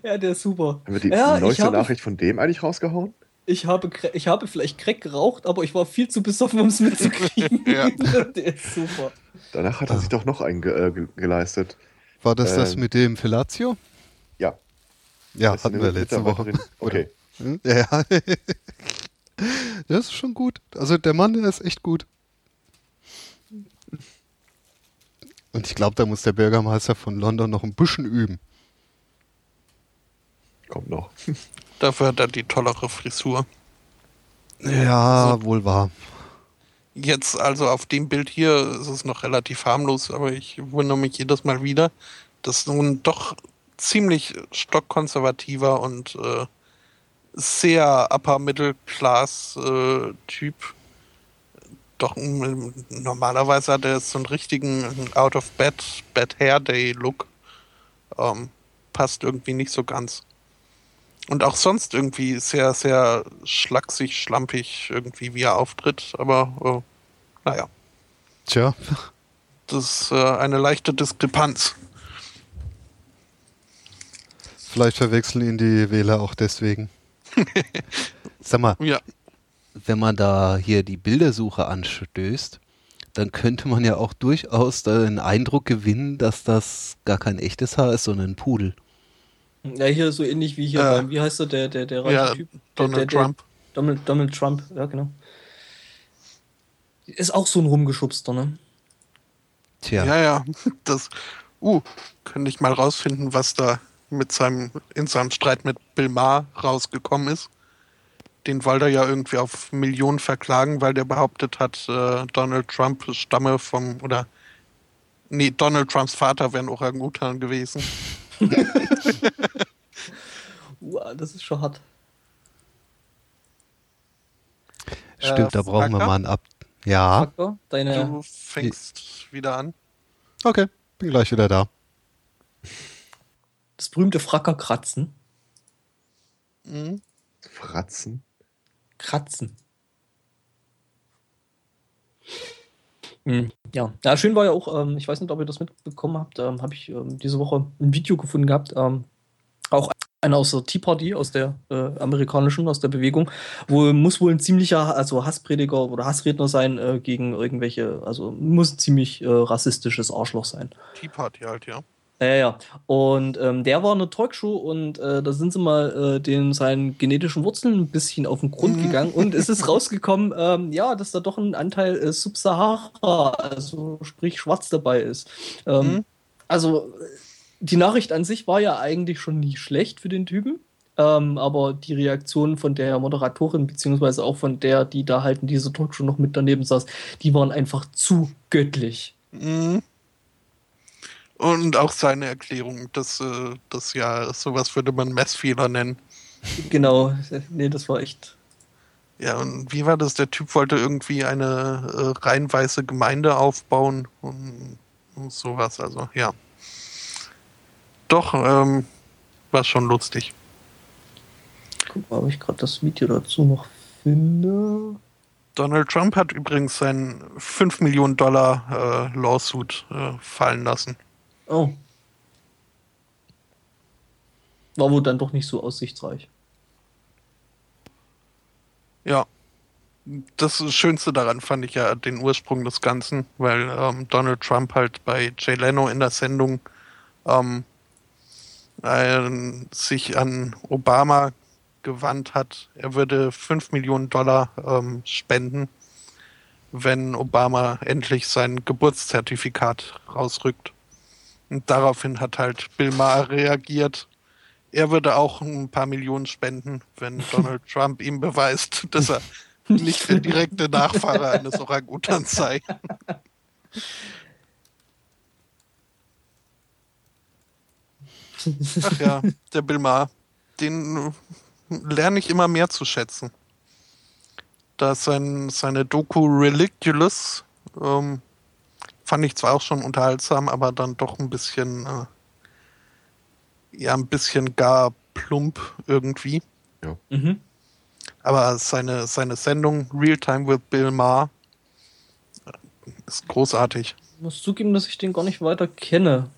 Ja, der ist super. Haben wir die Ja, neueste habe- Nachricht von dem eigentlich rausgehauen? Ich habe, ich habe vielleicht Crack geraucht, aber ich war viel zu besoffen, um es mitzukriegen. (laughs) Ja. (laughs) Der ist super. Danach hat er sich doch noch einen ge äh, ge geleistet. War das das Ähm. mit dem Fellatio? Ja. Ja, Das hatten wir letzte Woche. Okay. Hm? Ja, ja. (laughs) Das ist schon gut. Also der Mann, der ist echt gut. Und ich glaube, da muss der Bürgermeister von London noch ein bisschen üben. Kommt noch. (laughs) Dafür hat er die tollere Frisur. Ja, wohl wahr. Jetzt also auf dem Bild hier ist es noch relativ harmlos, aber ich wundere mich jedes Mal wieder, dass nun doch ziemlich stockkonservativer und äh, sehr upper middle class äh, Typ Doch, normalerweise hat er so einen richtigen Out of Bed, Bed Hair Day Look. Ähm, passt irgendwie nicht so ganz. Und auch sonst irgendwie sehr, sehr schlaksig, schlampig irgendwie, wie er auftritt. Aber äh, naja, Tja, das ist äh, eine leichte Diskrepanz. vielleicht verwechseln ihn die Wähler auch deswegen. (laughs) Sag mal, Ja, wenn man da hier die Bildersuche anstößt, dann könnte man ja auch durchaus den Eindruck gewinnen, dass das gar kein echtes Haar ist, sondern ein Pudel. Ja, hier so ähnlich wie hier Äh, beim, wie heißt der, der, der, der reiche ja Typ? Der, Donald der, der, Trump. Donald, Donald Trump, ja, genau. Ist auch so ein rumgeschubster, ne? Tja, Ja, ja. (laughs) Das, uh, könnte ich mal rausfinden, was da mit seinem, in seinem Streit mit Bill Maher rausgekommen ist. Den wollte er ja irgendwie auf Millionen verklagen, weil der behauptet hat, äh, Donald Trump stamme vom, oder, nee, Donald Trumps Vater wäre ein Orang-Utan gewesen. (laughs) (laughs) Uah, das ist schon hart. stimmt, äh, da brauchen wir Fracker? mal ein Ab. Ja, Faktor, deine, Du fängst wieder an. okay, bin gleich wieder da. das berühmte Frackerkratzen. Mhm. Fratzen. Kratzen. Hm, Ja. ja, schön war ja auch, ähm, ich weiß nicht, ob ihr das mitbekommen habt, ähm, habe ich ähm, diese Woche ein Video gefunden gehabt, ähm, auch einer aus der Tea Party, aus der äh, amerikanischen, aus der Bewegung, wo muss wohl ein ziemlicher, also Hassprediger oder Hassredner sein äh, gegen irgendwelche, also muss ein ziemlich äh, rassistisches Arschloch sein. Tea Party halt, ja. Ja, ja. Und ähm, der war in einer Talkshow und äh, da sind sie mal äh, den seinen genetischen Wurzeln ein bisschen auf den Grund Mhm. gegangen und es ist rausgekommen, (laughs) ähm, ja, dass da doch ein Anteil äh, Sub-Sahara, also sprich schwarz dabei ist. Ähm, Mhm. Also die Nachricht an sich war ja eigentlich schon nicht schlecht für den Typen. Ähm, aber die Reaktion von der Moderatorin, beziehungsweise auch von der, die da halt in dieser Talkshow noch mit daneben saß, die waren einfach zu göttlich. Mhm. Und auch seine Erklärung, dass äh, das ja sowas würde man Messfehler nennen. Genau, nee, das war echt. Ja, und wie war das? Der Typ wollte irgendwie eine äh, rein weiße Gemeinde aufbauen und, und sowas. Also, ja. Doch, ähm, war schon lustig. Guck mal, ob ich gerade das Video dazu noch finde. Donald Trump hat übrigens seinen 5 Millionen Dollar äh, Lawsuit äh, fallen lassen. Oh. War wohl dann doch nicht so aussichtsreich. Ja. Das Schönste daran fand ich ja den Ursprung des Ganzen, weil ähm, Donald Trump halt bei Jay Leno in der Sendung ähm, ein, sich an Obama gewandt hat. Er würde 5 Millionen Dollar ähm, spenden, wenn Obama endlich sein Geburtszertifikat rausrückt. Und daraufhin hat halt Bill Maher reagiert. Er würde auch ein paar Millionen spenden, wenn (laughs) Donald Trump ihm beweist, dass er nicht der direkte Nachfahre eines Orang-Utans sei. Ach ja, der Bill Maher, den lerne ich immer mehr zu schätzen. Da ist sein, seine Doku Religious ähm, fand ich zwar auch schon unterhaltsam, aber dann doch ein bisschen, äh, ja, ein bisschen gar plump irgendwie. Mhm. Aber seine, seine Sendung Real Time with Bill Maher äh, ist großartig. Ich muss zugeben, dass ich den gar nicht weiter kenne.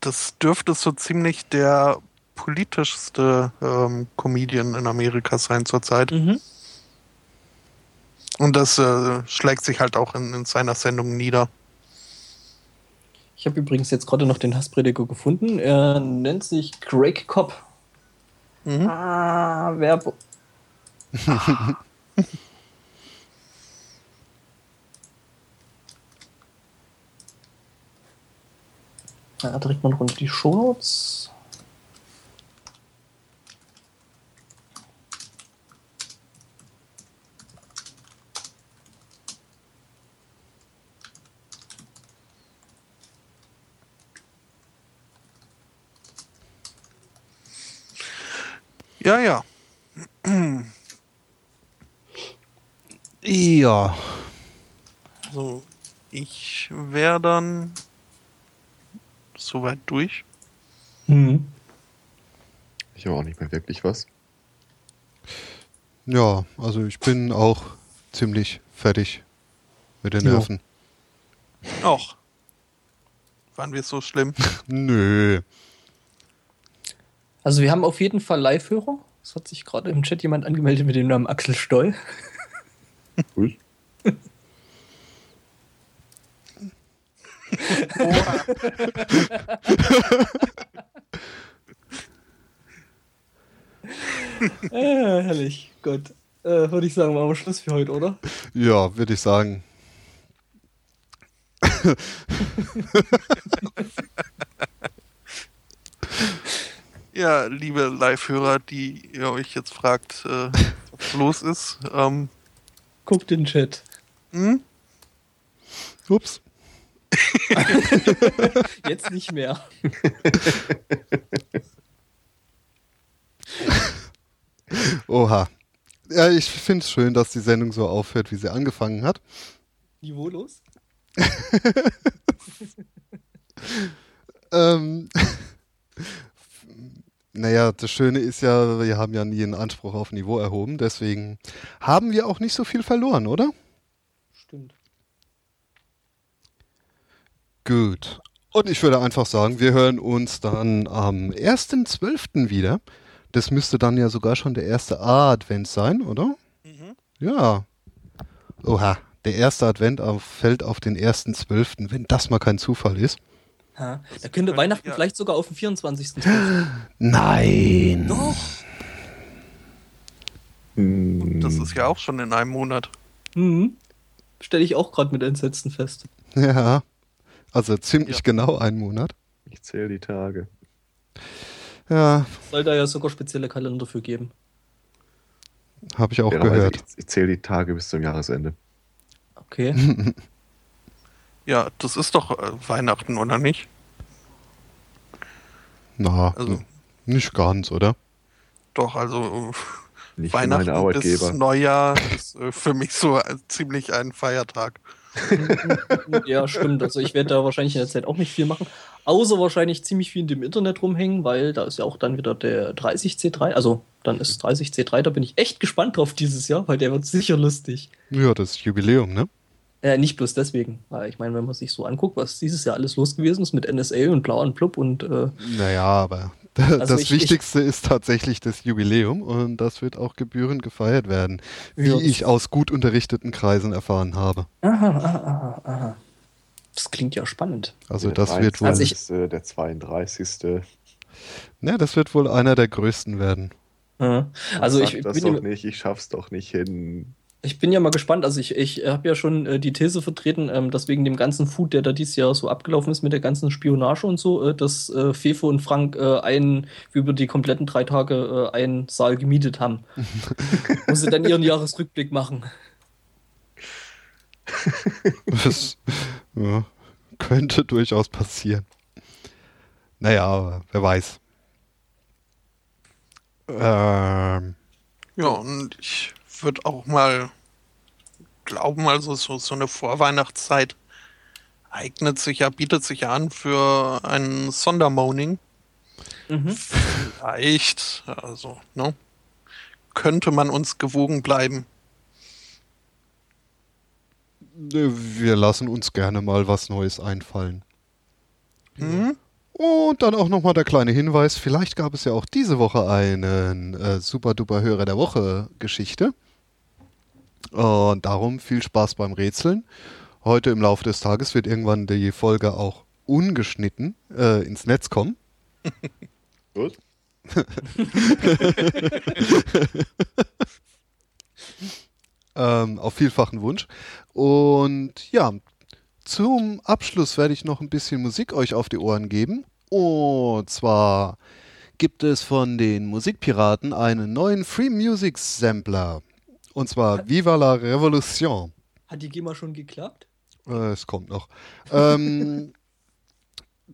Das dürfte so ziemlich der politischste ähm, Comedian in Amerika sein zurzeit. Mhm. Und das äh, schlägt sich halt auch in, in seiner Sendung nieder. Ich habe übrigens jetzt gerade noch den Hassprediger gefunden. Er nennt sich Greg Cobb. Mhm. Ah, Werbung. (laughs) Ja, direkt mal noch unter die Shownotes. Ja, ja. Ja. Also, ich wäre dann soweit durch. Mhm. Ich habe auch nicht mehr wirklich was. Ja, also ich bin auch ziemlich fertig mit den Ja. Nerven. Och. Waren wir so schlimm? (laughs) Nö. Also wir haben auf jeden Fall Live-Hörer. Es hat sich gerade im Chat jemand angemeldet mit dem Namen Axel Stoll. Cool. (laughs) äh, herrlich. Gut. Äh, Würde ich sagen, machen wir Schluss für heute, oder? Ja, würde ich sagen. (laughs) Ja, liebe Live-Hörer, die ihr euch jetzt fragt, äh, (laughs) was los ist. Ähm, Guckt den Chat. hm? Ups. (laughs) Jetzt nicht mehr. Oha. Ja, ich finde es schön, dass die Sendung so aufhört, wie sie angefangen hat. Niveaulos? (laughs) Ähm, naja, das Schöne ist ja, wir haben ja nie einen Anspruch auf Niveau erhoben, deswegen haben wir auch nicht so viel verloren, oder? Stimmt. Gut. Und ich würde einfach sagen, wir hören uns dann am 1.12. wieder. Das müsste dann ja sogar schon der erste A-Advent sein, oder? Mhm. Ja. Oha, der erste Advent auf, fällt auf den 1.12., wenn das mal kein Zufall ist. Ha. Da könnte könnte- Weihnachten ja. vielleicht sogar auf den 24. treffen. Nein. Doch. Hm, Das ist ja auch schon in einem Monat. Mhm. Stelle ich auch gerade mit Entsetzen fest. Ja. Also ziemlich Ja. genau einen Monat. Ich zähle die Tage. Ja, Soll da ja sogar spezielle Kalender für geben. habe ich auch Fairerweise, gehört. Ich, ich zähle die Tage bis zum Jahresende. Okay. (laughs) Ja, das ist doch äh, Weihnachten, oder nicht? Na, Also- nicht ganz, oder? Doch, also äh, Nicht Weihnachten bis. Neujahr ist äh, für mich so ziemlich ein Feiertag. (laughs) ja, stimmt. Also ich werde da wahrscheinlich in der Zeit auch nicht viel machen. Außer wahrscheinlich ziemlich viel in dem Internet rumhängen, weil da ist ja auch dann wieder der 30C3. Also dann ist 30C3, da bin ich echt gespannt drauf dieses Jahr, weil der wird sicher lustig. Ja, das Jubiläum, ne? Äh, nicht bloß deswegen. Weil ich meine, wenn man sich so anguckt, was dieses Jahr alles los gewesen ist mit NSA und bla und blub und äh, Naja, aber (laughs) das Also ich- Wichtigste ist tatsächlich das Jubiläum und das wird auch gebührend gefeiert werden, wie Ja. ich aus gut unterrichteten Kreisen erfahren habe. aha, aha, aha, aha. Das klingt ja spannend. Also Der das wird wohl, Also ich- 23., der 32. ne, das wird wohl einer der größten werden. Also ich das bin, doch nicht, ich schaff's doch nicht hin. Ich bin ja mal gespannt. Also ich, ich habe ja schon äh, die These vertreten, ähm, dass wegen dem ganzen Food, der da dieses Jahr so abgelaufen ist mit der ganzen Spionage und so, äh, dass äh, Fefe und Frank äh, einen über die kompletten drei Tage äh, einen Saal gemietet haben. (laughs) Wo sie dann ihren Jahresrückblick machen. Das ja, könnte durchaus passieren. Naja, aber wer weiß. Ähm, Ja, und ich würde auch mal glauben, also so, so eine Vorweihnachtszeit eignet sich ja, bietet sich ja an für ein Sondermoning. Mhm. Vielleicht, also, ne? Könnte man uns gewogen bleiben. wir lassen uns gerne mal was Neues einfallen. Hm? Und dann auch nochmal der kleine Hinweis, vielleicht gab es ja auch diese Woche einen äh, super duper Hörer der Woche Geschichte. Und darum viel Spaß beim Rätseln. Heute im Laufe des Tages wird irgendwann die Folge auch ungeschnitten äh, ins Netz kommen. (laughs) Gut. (laughs) ähm, auf vielfachen Wunsch. Und ja, zum Abschluss werde ich noch ein bisschen Musik euch auf die Ohren geben. Und zwar gibt es von den Musikpiraten einen neuen Free Music Sampler. Und zwar Viva la Revolution. Hat die GEMA schon geklappt? Äh, es kommt noch. Ähm, (laughs)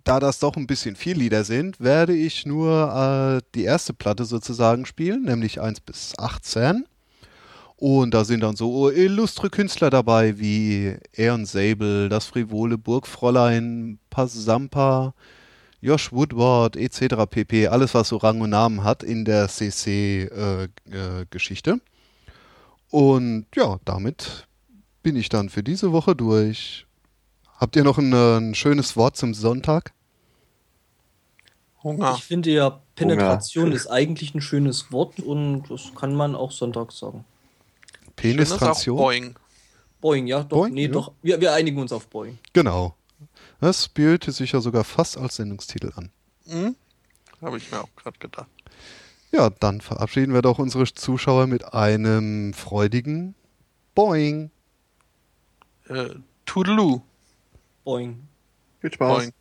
da das doch ein bisschen viel Lieder sind, werde ich nur äh, die erste Platte sozusagen spielen, nämlich 1 bis 18. Und da sind dann so illustre Künstler dabei wie Aaron Sable, das frivole Burgfräulein, Pasampa, Josh Woodward etc. pp. Alles, was so Rang und Namen hat in der CC-Geschichte. Äh, äh, und ja, damit bin ich dann für diese Woche durch. Habt ihr noch ein, ein schönes Wort zum Sonntag? Hunger. Ich finde ja, Penetration Hunger. ist eigentlich ein schönes Wort und das kann man auch Sonntag sagen. Penetration? Boing. Boing, ja, doch. Boing, nee, ja. doch. Wir, wir einigen uns auf Boing. Genau. Das spielte sich ja sogar fast als Sendungstitel an. Mhm. Habe ich mir auch gerade gedacht. Ja, dann verabschieden wir doch unsere Zuschauer mit einem freudigen Boing. Äh, Toodaloo. Boing. Viel Spaß. Boing.